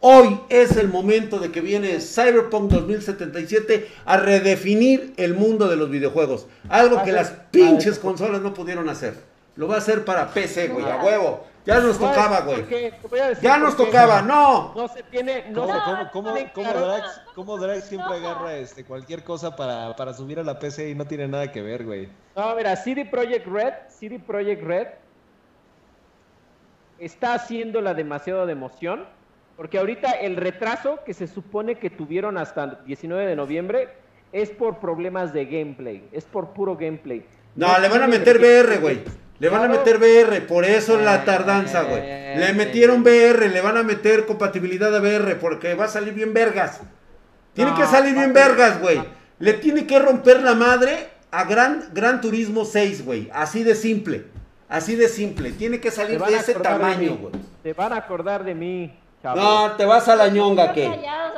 [SPEAKER 1] Hoy es el momento de que viene Cyberpunk 2077 a redefinir el mundo de los videojuegos. Algo que
[SPEAKER 2] Ah,
[SPEAKER 1] las
[SPEAKER 2] sí.
[SPEAKER 1] pinches
[SPEAKER 2] Ah,
[SPEAKER 1] consolas no pudieron hacer. Lo va a hacer para PC, güey, a huevo. Ya nos tocaba, güey. Ya nos tocaba, no.
[SPEAKER 2] No se tiene, no
[SPEAKER 3] ¿Cómo,
[SPEAKER 2] se
[SPEAKER 3] cómo, cómo,
[SPEAKER 2] tiene
[SPEAKER 3] cómo
[SPEAKER 2] claro.
[SPEAKER 3] Drax, cómo Drax siempre agarra este, cualquier cosa para, para subir a la PC y no tiene nada que ver, güey?
[SPEAKER 2] No, mira, CD Projekt Red, CD Projekt Red está haciéndola demasiado de emoción, porque ahorita el retraso que se supone que tuvieron hasta el 19 de noviembre es por problemas de gameplay, es por puro gameplay.
[SPEAKER 1] No, le van a meter VR, güey. Le van a meter VR, por eso la tardanza, güey. Le metieron VR, le van a meter compatibilidad de VR, porque va a salir bien vergas. Tiene
[SPEAKER 2] No,
[SPEAKER 1] que salir bien vergas, güey. Le tiene que romper la madre a Gran, Gran Turismo 6, güey. Así de simple. Así de simple. Tiene que salir de
[SPEAKER 2] a
[SPEAKER 1] ese tamaño, güey.
[SPEAKER 2] Se van a acordar de mí, chavo.
[SPEAKER 1] No, te vas a la ñonga, que.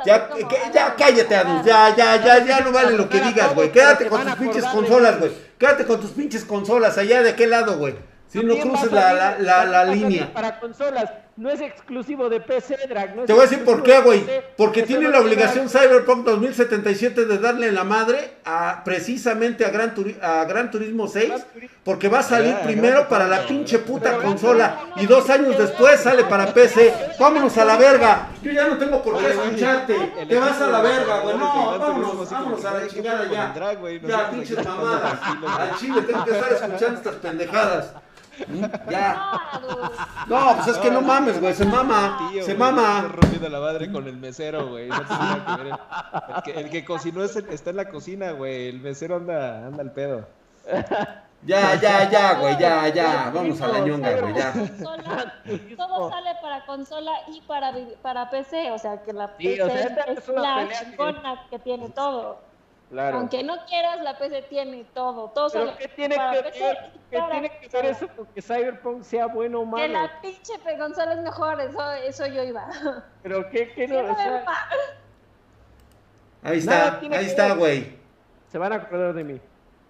[SPEAKER 1] Ya, que- ya
[SPEAKER 4] a
[SPEAKER 1] cállate. Adus. Ya, ya, ya, ya no vale lo que
[SPEAKER 2] a
[SPEAKER 1] digas, güey. Quédate
[SPEAKER 2] te
[SPEAKER 1] con tus
[SPEAKER 2] a
[SPEAKER 1] pinches consolas, güey. Quédate con tus pinches consolas allá de aquel lado, güey. Si no cruces la, la, la, línea.
[SPEAKER 2] Para consolas, no es exclusivo de PC, Drag. no es
[SPEAKER 1] Te voy a decir por qué, güey. Porque
[SPEAKER 2] que
[SPEAKER 1] tiene la obligación Cyberpunk 2077 de darle la madre a precisamente a Gran, Turi- a Gran Turismo 6.
[SPEAKER 2] Gran Turismo.
[SPEAKER 1] Porque va a salir
[SPEAKER 3] Ah,
[SPEAKER 1] primero para la pinche puta
[SPEAKER 2] Pero-
[SPEAKER 1] consola. Y dos años después sale para PC. Vámonos a la verga. Yo ya no tengo por qué escucharte. Te vas a la verga, güey. No, vámonos, vámonos a la chingada
[SPEAKER 3] ¿qué pedo
[SPEAKER 1] ya. Ya, pinches mamadas. Al chile tengo que estar escuchando estas pendejadas. ¿Mm? Ya.
[SPEAKER 4] No,
[SPEAKER 1] pues es que no mames, güey. Se mama.
[SPEAKER 3] Tío,
[SPEAKER 1] Se
[SPEAKER 3] güey,
[SPEAKER 1] mama.
[SPEAKER 3] está rompiendo la madre con el mesero, güey. No tiene nada que ver. El que, el que cocinó es el- está en la cocina, güey. El mesero anda, anda al pedo.
[SPEAKER 1] Ya, ya, ya, güey, ya, ya. Vamos a la ñonga, güey, ya.
[SPEAKER 4] Consola, todo sale para consola y para, para PC, o sea que la
[SPEAKER 2] Sí,
[SPEAKER 4] PC
[SPEAKER 2] o sea, esta
[SPEAKER 4] es
[SPEAKER 2] es
[SPEAKER 4] la chingona que tiene todo.
[SPEAKER 2] Claro.
[SPEAKER 4] Aunque no quieras, la PC tiene todo. Todo
[SPEAKER 2] Pero ¿qué tiene que
[SPEAKER 4] PC
[SPEAKER 2] ver, qué tiene que ver eso con que Cyberpunk sea bueno o
[SPEAKER 4] Que
[SPEAKER 2] malo?
[SPEAKER 4] la pinche consola es mejor, eso, eso yo iba.
[SPEAKER 2] Pero qué, qué no, o sea.
[SPEAKER 1] Ahí está, ahí
[SPEAKER 2] que
[SPEAKER 1] está, güey.
[SPEAKER 2] se van a acordar de mí.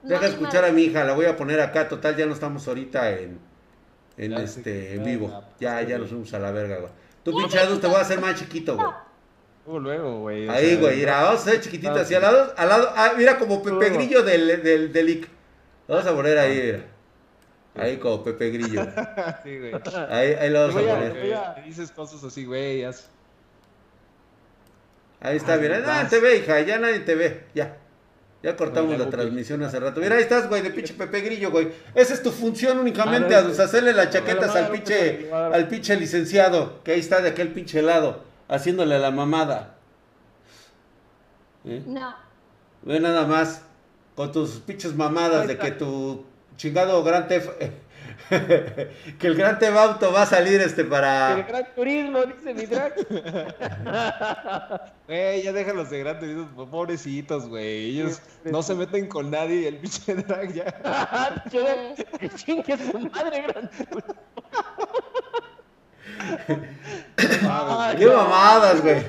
[SPEAKER 1] Deja
[SPEAKER 4] No
[SPEAKER 1] escuchar a mi hija, la voy a poner acá. Total, ya no estamos ahorita en, en
[SPEAKER 3] Ya, sí,
[SPEAKER 1] este, en vivo.
[SPEAKER 3] ya,
[SPEAKER 1] Ya,
[SPEAKER 3] pues,
[SPEAKER 1] ya
[SPEAKER 3] sí.
[SPEAKER 1] nos fuimos a la verga, güey. Tú, pinche Adus, te voy a hacer más chiquito, güey.
[SPEAKER 3] Luego, luego, güey.
[SPEAKER 1] Ahí, güey, mira, vamos a hacer chiquitito
[SPEAKER 3] Ah,
[SPEAKER 1] así al lado, al lado, ah, mira como Pepe
[SPEAKER 2] Oh.
[SPEAKER 1] Grillo del, del, del IC. Vamos a poner ahí, mira. Ahí como Pepe Grillo.
[SPEAKER 3] Sí, güey.
[SPEAKER 1] Ahí, ahí lo vamos a poner.
[SPEAKER 3] Te dices cosas así, güey. haz-
[SPEAKER 1] Ahí está,
[SPEAKER 3] Ahí
[SPEAKER 1] mira. Nadie
[SPEAKER 3] vas.
[SPEAKER 1] te ve, hija. Ya nadie te ve. Ya. Ya cortamos la transmisión hace rato. Mira, ahí estás, güey, de pinche Pepe Grillo, güey. Esa es tu función únicamente,
[SPEAKER 2] Ah,
[SPEAKER 1] a
[SPEAKER 2] no,
[SPEAKER 1] deshacerle las chaquetas al pinche, al pinche licenciado, que ahí está de aquel pinche lado, haciéndole la mamada. ¿Eh?
[SPEAKER 4] No.
[SPEAKER 1] Ve nada más, con tus pinches mamadas de que tu chingado Gran Theft... que el Gran Theft Auto va a salir este
[SPEAKER 2] El
[SPEAKER 1] para...
[SPEAKER 2] gran turismo, dice mi drag.
[SPEAKER 3] Güey, ya déjalos de grandes, pobrecitos, güey. Ellos no se meten con nadie y el pinche drag ya.
[SPEAKER 2] Que chingue su madre, gran turismo.
[SPEAKER 1] ¡Qué mamadas, güey!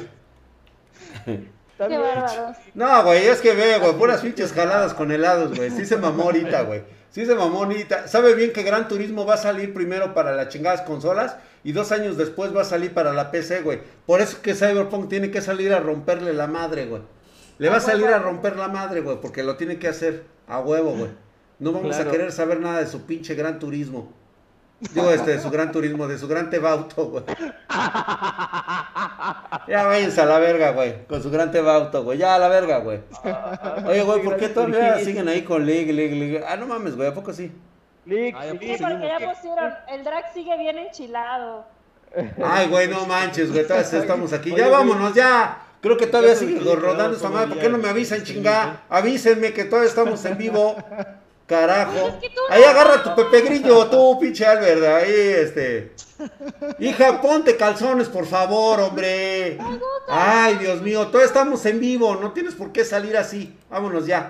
[SPEAKER 4] Qué bárbaros.
[SPEAKER 1] No, güey, es que ve, güey, puras pinches jaladas con helados, güey. Sí se mamó ahorita, güey. Sí se mamó ahorita. Sabe bien que Gran Turismo va a salir primero para las chingadas consolas y dos años después va a salir para la PC, güey. Por eso que Cyberpunk tiene que salir a romperle la madre, güey. Le va a salir a romper la madre, güey, porque lo tiene que hacer a huevo, güey. No vamos
[SPEAKER 2] Claro.
[SPEAKER 1] a querer saber nada de su pinche Gran Turismo. Digo, este, de su Gran Turismo, de su Gran Tebauto, güey. Ya váyanse a la verga, güey. Con su Gran Tebauto, güey. Ya a la verga, güey. Oye, güey, ¿por qué todavía siguen ahí con League, League, League? Ah, no mames, güey, ¿a poco sí?
[SPEAKER 2] Lick,
[SPEAKER 3] Ay, ¿a poco
[SPEAKER 2] lick.
[SPEAKER 4] Sí, porque ya pusieron, el drag sigue bien enchilado.
[SPEAKER 1] Ay, güey, no manches, güey, todavía estamos aquí. Ya vámonos, ya. Creo que todavía sigue rodando esta madre. ¿Por qué no me avisan, chingá? Avísenme que todavía estamos en vivo. Carajo.
[SPEAKER 4] Pues es que tú no-
[SPEAKER 1] Ahí agarra tu Pepe Grillo, tú, pinche Albert. Ahí, este. Hija, ponte calzones, por favor, hombre. Ay, Dios mío, todavía estamos en vivo. No tienes por qué salir así. Vámonos ya.